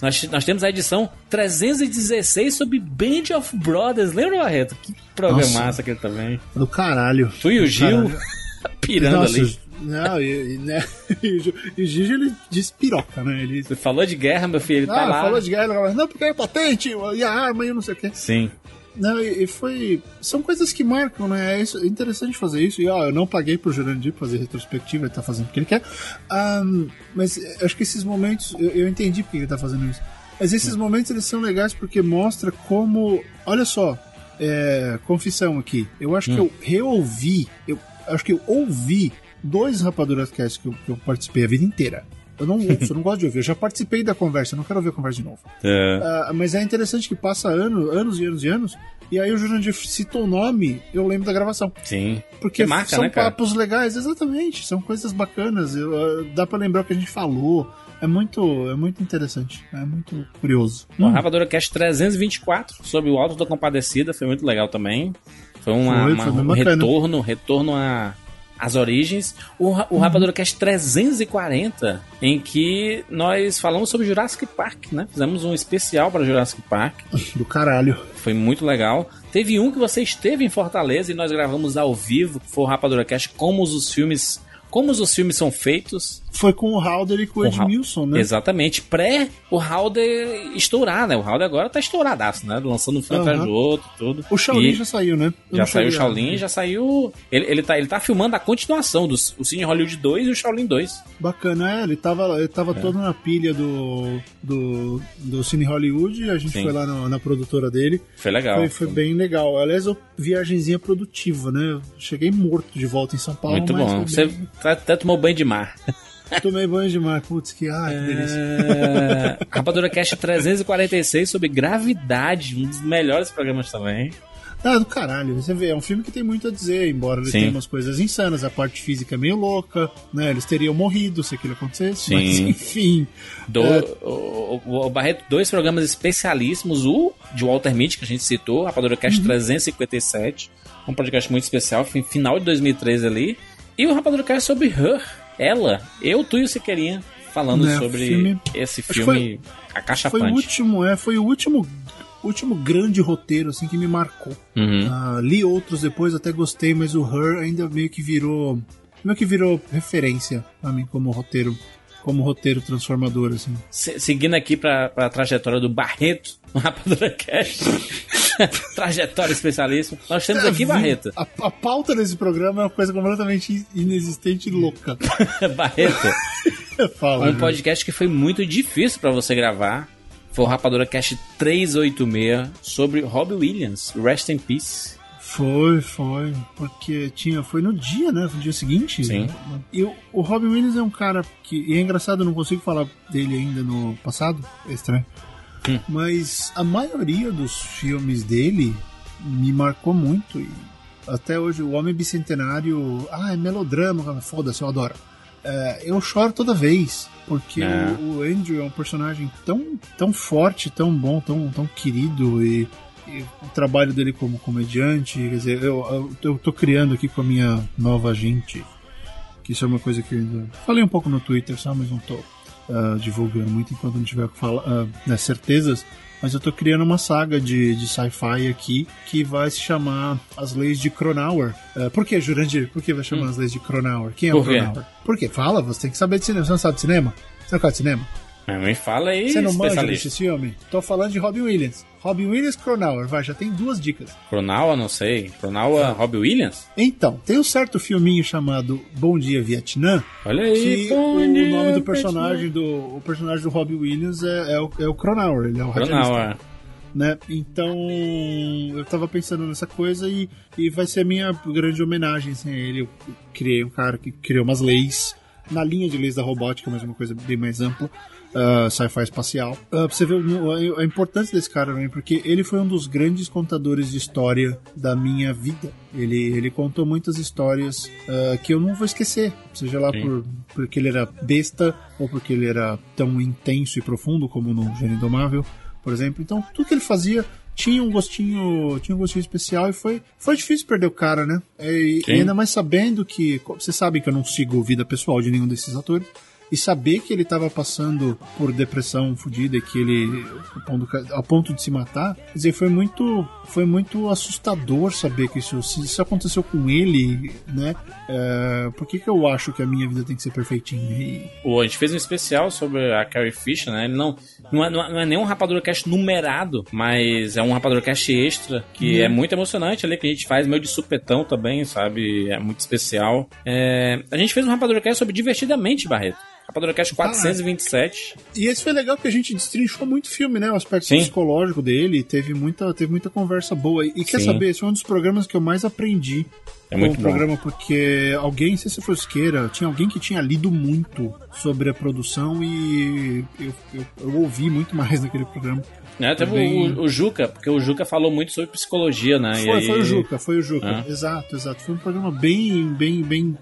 Nós, nós temos a edição 316 sobre Band of Brothers. Lembra, Barreto? Que programaço Nossa. aquele também. do caralho. Tu e o Gil caralho. pirando Nossa, ali. Não, e, e, né? e o Gigi ele despiroca, né? Ele Você falou de guerra, meu filho, ele tá ah, lá. falou de guerra, não, porque é patente, e a arma e não sei o quê. Sim. Não, e, foi. São coisas que marcam, né? É, isso, é interessante fazer isso. E ó, eu não paguei pro Jurandir fazer retrospectiva, ele tá fazendo o que ele quer. Ahn, mas eh, acho que esses momentos. Eu, eu entendi porque ele tá fazendo isso. Mas esses momentos eles são legais porque mostra como. Olha só, é, confissão aqui. Eu acho que eu reouvi. Eu acho que eu ouvi dois Rapaduras Cast que eu, que eu participei a vida inteira. Eu não ouço, eu não gosto de ouvir. Eu já participei da conversa, eu não quero ouvir a conversa de novo. É. Ah, mas é interessante que passa ano, anos e anos e anos, e aí o Jurandir citou o nome, eu lembro da gravação. Sim. Porque Que marca, são né, papos legais, exatamente, são coisas bacanas, eu, ah, dá pra lembrar o que a gente falou. É muito, é muito interessante, é muito curioso. O Hum, Rapadura Cast 324 sobre o Alto da Compadecida foi muito legal também. Foi, uma, Foi, uma- foi um bacana. retorno, retorno a às origens. O, o Rapadura Cast 340, em que nós falamos sobre Jurassic Park, né? Fizemos um especial para Jurassic Park. do caralho. Foi muito legal. Teve um que você esteve em Fortaleza e nós gravamos ao vivo, foi o Rapadura Cast, como os filmes, como os filmes são feitos. Foi com o Halder e com o Com o Hal- Edmilson, né? Exatamente. Pré o Halder estourar, né? O Halder agora tá estouradaço, né? Lançando um filme Aham. atrás do outro, tudo. O Shaolin E já saiu, né? Eu já saiu o Shaolin, já saiu. Ele, ele, tá, ele tá filmando a continuação do o Cine Hollywood 2 e o Shaolin 2. Bacana, é, ele tava, ele tava todo na pilha do, do, do Cine Hollywood, a gente Sim. foi lá na, na produtora dele. Foi legal. Foi, foi bem legal. Aliás, eu, viagenzinha produtiva, né? Eu cheguei morto de volta em São Paulo. Muito bom. Você bem- tá- até tomou banho de mar. Tomei banho de mar. Putz, que, ai, que delícia. É... Rapadura Cast 346 sobre gravidade, um dos melhores programas também. Ah, do caralho. Você vê, é um filme que tem muito a dizer, embora ele Sim. tenha umas coisas insanas. A parte física é meio louca, né? Eles teriam morrido se aquilo acontecesse. Sim. Mas, enfim. Do, É. o, o- o Barreto, dois programas especialíssimos, o de Walter Mitty, que a gente citou, Rapadura Cast Uhum. 357, um podcast muito especial, fi- final de 2013 ali, e o Rapadura Cast sobre Her, ela, eu, tu e o Siqueirinha, falando Né, sobre filme- esse filme, A Caixa Foi o último, é, foi o último, último grande roteiro, assim, que me marcou. Uhum. Ah, li outros depois, até gostei, mas o Her ainda meio que virou. Meio que virou referência pra mim como roteiro. Como roteiro transformador, assim. Se- seguindo aqui pra, pra trajetória do Barreto, no Rapadura Cast, trajetória especialíssima, nós temos aqui, Barreto, A, a pauta desse programa é uma coisa completamente inexistente e louca. Barreto, Fala. Um podcast que foi muito difícil pra você gravar. Foi o Rapadura Cast 386 sobre Robbie Williams, Rest in Peace. Foi, foi. Porque tinha. Foi no dia, né? No dia seguinte. Sim. E o, o Robin Williams é um cara que. E é engraçado, eu não consigo falar dele ainda no passado. É estranho. Hum. Mas a maioria dos filmes dele me marcou muito. E até hoje, o Homem Bicentenário. Ah, é melodrama, foda-se, eu adoro. É, eu choro toda vez. Porque É. o, o Andrew é um personagem tão, tão forte, tão bom, tão, tão querido e. o trabalho dele como comediante, quer dizer, eu, eu, eu tô criando aqui com a minha nova gente, que isso é uma coisa que eu falei um pouco no Twitter, só, mas não tô uh, divulgando muito enquanto não tiver uh, né, certezas. Mas eu tô criando uma saga de, de sci-fi aqui que vai se chamar As Leis de Cronauer. Uh, por que, Jurandir? Por que vai chamar hum. As Leis de Cronauer? Quem é por o Cronauer? Por quê? Fala, você tem que saber de cinema. Você não sabe de cinema? Você não gosta de cinema? Me fala aí, Você não manja desse filme? Tô falando de Robin Williams. Robin Williams Cronauer, vai, já tem duas dicas. Cronauer, não sei. Cronauer, ah. Robin Williams? Então, tem um certo filminho chamado Bom Dia Vietnã. Olha aí, que o dia, nome do personagem do o personagem do Robin Williams é, é, o, é o Cronauer, ele é o Cronauer. Né? Então, eu tava pensando nessa coisa e, e vai ser a minha grande homenagem assim, a ele. Eu criei um cara que criou umas leis na linha de leis da robótica, mas uma coisa bem mais ampla uh, sci-fi espacial. Uh, pra você ver a importância desse cara também, porque ele foi um dos grandes contadores de história da minha vida. Ele, ele contou muitas histórias uh, que eu não vou esquecer, seja lá por, porque ele era besta ou porque ele era tão intenso e profundo como no Gênio Indomável, por exemplo. Então, tudo que ele fazia tinha um gostinho, tinha um gostinho especial e foi, foi difícil perder o cara, né? E, e ainda mais sabendo que, você sabe que eu não sigo vida pessoal de nenhum desses atores e saber que ele estava passando por depressão fodida e que ele a ponto de se matar, quer dizer, foi muito foi muito assustador saber que isso se isso aconteceu com ele, né? É, por que, que eu acho que a minha vida tem que ser perfeitinha? E... a gente fez um especial sobre a Carrie Fisher, né? Ele não não é, não é nem um Rapadura Cast numerado, mas é um Rapadura Cast extra, que uhum. é muito emocionante ali, que a gente faz meio de supetão também, sabe? É muito especial. É, a gente fez um Rapadura Cast sobre Divertidamente, Barreto. Rapadura Cast 427. Ah, e esse foi legal porque a gente destrinchou muito filme, né? O aspecto Sim. psicológico dele, teve muita, teve muita conversa boa. E quer Sim. saber, esse foi um dos programas que eu mais aprendi é muito bom. programa porque alguém, se você fosqueira, tinha alguém que tinha lido muito sobre a produção e eu, eu, eu ouvi muito mais naquele programa. É, teve bem... o, o, Juca, porque o Juca falou muito sobre psicologia, né? Foi, aí... foi o Juca, foi o Juca. É. Exato, exato. Foi um programa bem, bem, bem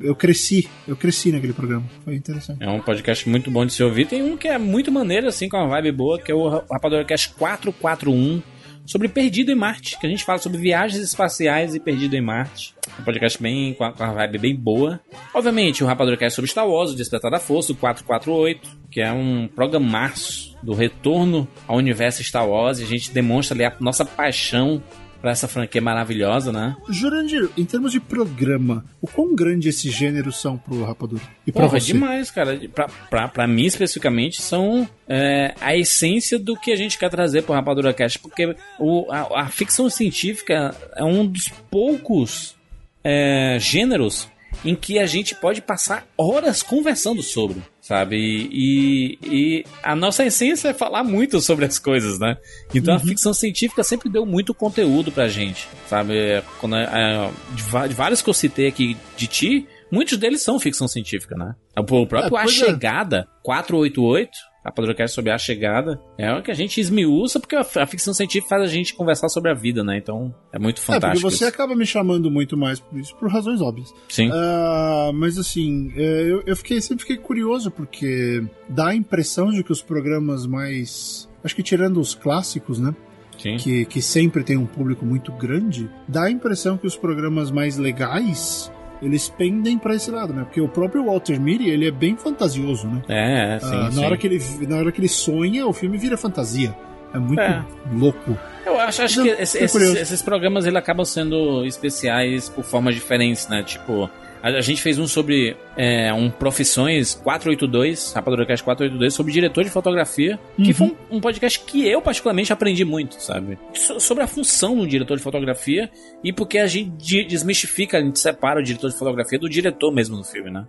eu cresci, eu cresci naquele programa. Foi interessante. É um podcast muito bom de se ouvir. Tem um que é muito maneiro, assim, com uma vibe boa, que é o Rapadorcast 441, sobre Perdido em Marte, que a gente fala sobre viagens espaciais e Perdido em Marte. Um podcast bem com a, com a vibe bem boa. Obviamente, o Rapadorcast sobre Star Wars, o Despertar da Força, o 448, que é um programaço do retorno ao universo Star Wars. E a gente demonstra ali a nossa paixão pra essa franquia maravilhosa, né? Jurandir, em termos de programa, o quão grande esses gêneros são pro Rapadura? E pra Porra, você? demais, cara. Pra, pra, pra mim, especificamente, são é, a essência do que a gente quer trazer pro Rapadura Cast, porque o, a, a ficção científica é um dos poucos é, gêneros em que a gente pode passar horas conversando sobre, sabe? E, e a nossa essência é falar muito sobre as coisas, né? Então uhum. a ficção científica sempre deu muito conteúdo pra gente, sabe? Quando, é, de, de vários que eu citei aqui de ti, muitos deles são ficção científica, né? O próprio é, A é. Chegada, 488, a podcast sobre a chegada, é o que a gente esmiuça, porque a, ficção científica faz a gente conversar sobre a vida, né? Então é muito fantástico. É, porque você acaba me chamando muito mais por isso, por razões óbvias. Sim. Uh, mas assim, é, eu, eu fiquei, sempre fiquei curioso, porque dá a impressão de que os programas mais. Acho que tirando os clássicos, né? Que, que sempre tem um público muito grande, dá a impressão que os programas mais legais eles pendem para esse lado, né? Porque o próprio Walter Mitty, ele é bem fantasioso, né? É, é sim, ah, na sim. hora que ele na hora que ele sonha, o filme vira fantasia. É muito é. louco. Eu acho, acho que esse, esses, esses, programas ele acabam sendo especiais por formas diferentes, né? Tipo, a, gente fez um sobre é, um Profissões 482, Rapadura Cast 482, sobre diretor de fotografia, uhum. que foi um, um, podcast que eu particularmente aprendi muito, sabe? So, sobre a função do diretor de fotografia e porque a gente desmistifica, a gente separa o diretor de fotografia do diretor mesmo no filme, né?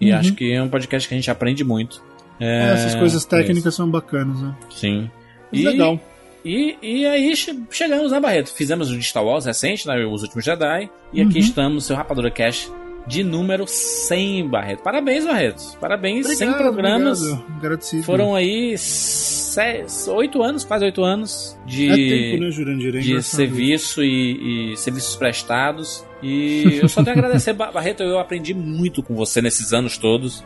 E uhum. acho que é um podcast que a gente aprende muito. É, essas coisas técnicas são bacanas, né? Sim. E, legal. E, e aí chegamos, né, Barreto? Fizemos o de Star Wars recente, né, Os Últimos Jedi. E aqui uhum. estamos, seu Rapadura Cast de número 100, Barreto. Parabéns, Barreto. Parabéns, obrigado, 100 programas. Agradecido. Foram aí oito anos, quase oito anos de, é tempo, né, Jurandir? É de serviço e, e, serviços prestados. E eu só tenho a agradecer, Barreto. Eu aprendi muito com você nesses anos todos.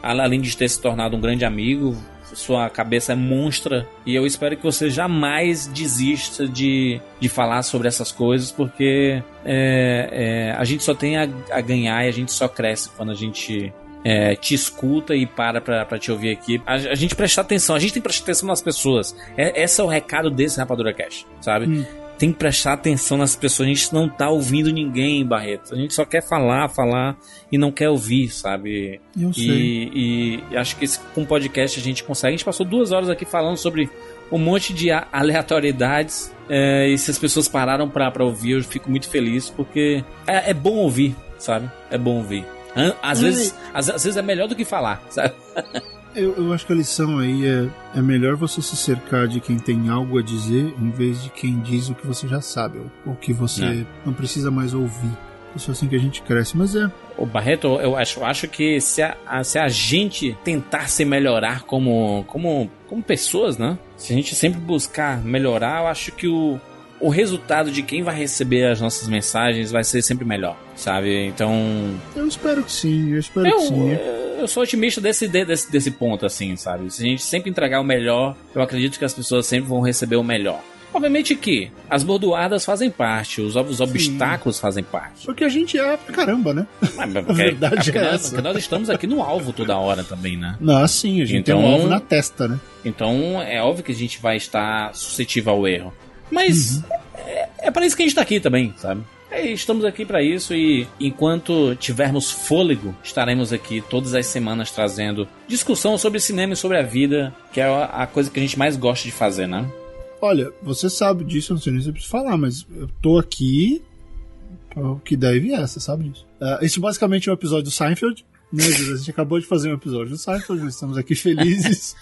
Além de ter se tornado um grande amigo, sua cabeça é monstra e eu espero que você jamais desista de, de falar sobre essas coisas, porque é, é, a gente só tem a, a ganhar e a gente só cresce quando a gente é, te escuta e para pra, pra te ouvir aqui. A, a, gente prestar atenção, a gente tem que prestar atenção nas pessoas. É, esse é o recado desse Rapadura Cash, sabe? Hum. Tem que prestar atenção nas pessoas. A gente não tá ouvindo ninguém, Barreto. A gente só quer falar, falar e não quer ouvir, sabe? Eu sei. E, e acho que esse, com podcast a gente consegue. A gente passou duas horas aqui falando sobre um monte de aleatoriedades. É, e se as pessoas pararam pra, pra ouvir, eu fico muito feliz, porque é, é bom ouvir, sabe? É bom ouvir. Às vezes, às, às, vezes é melhor do que falar, sabe? Eu, eu acho que a lição aí é, é melhor você se cercar de quem tem algo a dizer em vez de quem diz o que você já sabe, ou o que você é. não precisa mais ouvir. Isso é assim que a gente cresce, mas é. O Barreto, eu acho, acho que se a, a, se a gente tentar se melhorar como, como, como pessoas, né? Se a gente sempre buscar melhorar, eu acho que o, o resultado de quem vai receber as nossas mensagens vai ser sempre melhor, sabe? Então. Eu espero que sim, eu espero eu, que sim. Eu sou otimista desse, desse, desse ponto, assim, sabe? Se a gente sempre entregar o melhor, eu acredito que as pessoas sempre vão receber o melhor. Obviamente que as bordoadas fazem parte, os, os obstáculos fazem parte. Porque a gente é pra caramba, né? Mas, a verdade é, é, essa. Porque nós estamos aqui no alvo toda hora também, né? Ah, sim, a gente então, tem um alvo na testa, né? Então é óbvio que a gente vai estar suscetível ao erro. Mas uhum. é, é para isso que a gente tá aqui também, sabe? É, estamos aqui para isso e enquanto tivermos fôlego, estaremos aqui todas as semanas trazendo discussão sobre cinema e sobre a vida, que é a coisa que a gente mais gosta de fazer, né? Olha, você sabe disso, eu não sei nem se eu preciso falar, mas eu tô aqui o que deve é, você sabe disso. Uh, esse basicamente é um episódio do Seinfeld. Né, a gente acabou de fazer um episódio do Seinfeld, estamos aqui felizes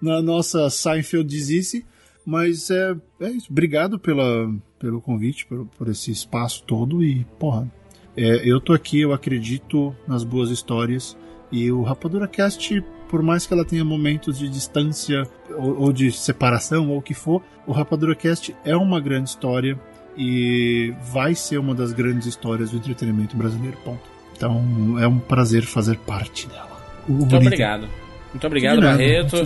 na nossa Seinfeld dizice. Mas é, é isso. Obrigado pela, pelo convite, por, por esse espaço todo. E, porra, é, eu tô aqui, eu acredito nas boas histórias. E o Rapadura Cast, por mais que ela tenha momentos de distância ou, ou de separação ou o que for, o Rapadura Cast é uma grande história e vai ser uma das grandes histórias do entretenimento brasileiro. Ponto. Então é um prazer fazer parte dela. Muito obrigado. Muito obrigado, nada, Barreto.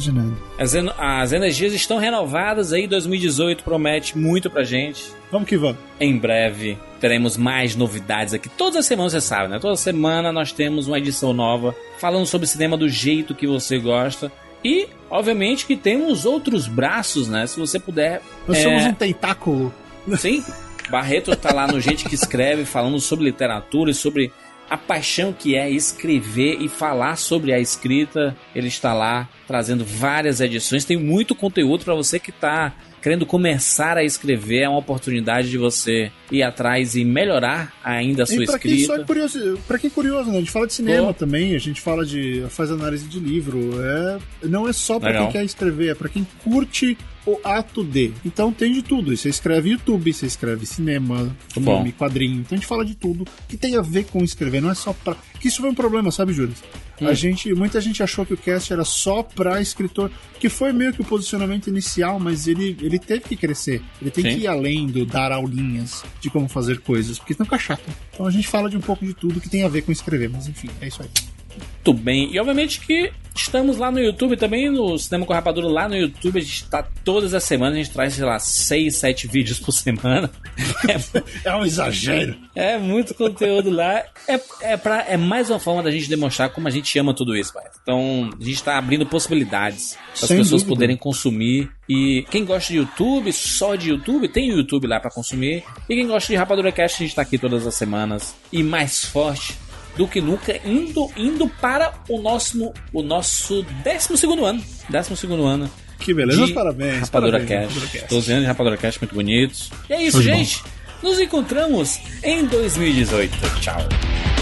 As, as, energias estão renovadas aí, 2018 promete muito pra gente. Vamos que vamos. Em breve teremos mais novidades aqui. Todas as semanas, você sabe, né? Toda semana nós temos uma edição nova falando sobre cinema do jeito que você gosta. E, obviamente, que temos outros braços, né? Se você puder. Nós é... somos um tentáculo. Sim. Barreto tá lá no Gente que Escreve, falando sobre literatura e sobre a paixão que é escrever e falar sobre a escrita. Ele está lá trazendo várias edições, tem muito conteúdo para você que está querendo começar a escrever, é uma oportunidade de você ir atrás e melhorar ainda a sua e pra escrita. Quem só é curioso, pra quem é curioso, né? A gente fala de cinema também, a gente fala de. faz análise de livro. É, não é só para quem quer escrever, é para quem curte o ato de. Então tem de tudo. Você escreve YouTube, você escreve cinema, filme, quadrinho. Então a gente fala de tudo que tem a ver com escrever, não é só pra. Que isso foi um problema, sabe, Júlio? Hum. A gente, muita gente achou que o cast era só pra escritor, que foi meio que o posicionamento inicial, mas ele, ele teve que crescer. Ele tem Sim. que ir além do dar aulinhas de como fazer coisas, porque senão fica chato. Então a gente fala de um pouco de tudo que tem a ver com escrever, mas enfim, é isso aí. Muito bem. E obviamente que estamos lá no YouTube também, no Cinema com Rapadura, lá no YouTube. A gente está todas as semanas, a gente traz, sei lá, 6, 7 vídeos por semana. É, é um exagero. É muito conteúdo lá. É, é, pra, é mais uma forma da gente demonstrar como a gente ama tudo isso, pai. Então, a gente está abrindo possibilidades para as pessoas dúvida. poderem consumir. E quem gosta de YouTube, só de YouTube, tem o YouTube lá para consumir. E quem gosta de Rapadura Cast, a gente está aqui todas as semanas. E mais forte do que nunca, indo, indo para o nosso, o nosso 12 ano. 12 ano. Que beleza, parabéns. Rapadura parabéns, Cash. 12 anos de Rapadura Cash muito bonitos. E é isso, gente. Nos encontramos em 2018. Tchau.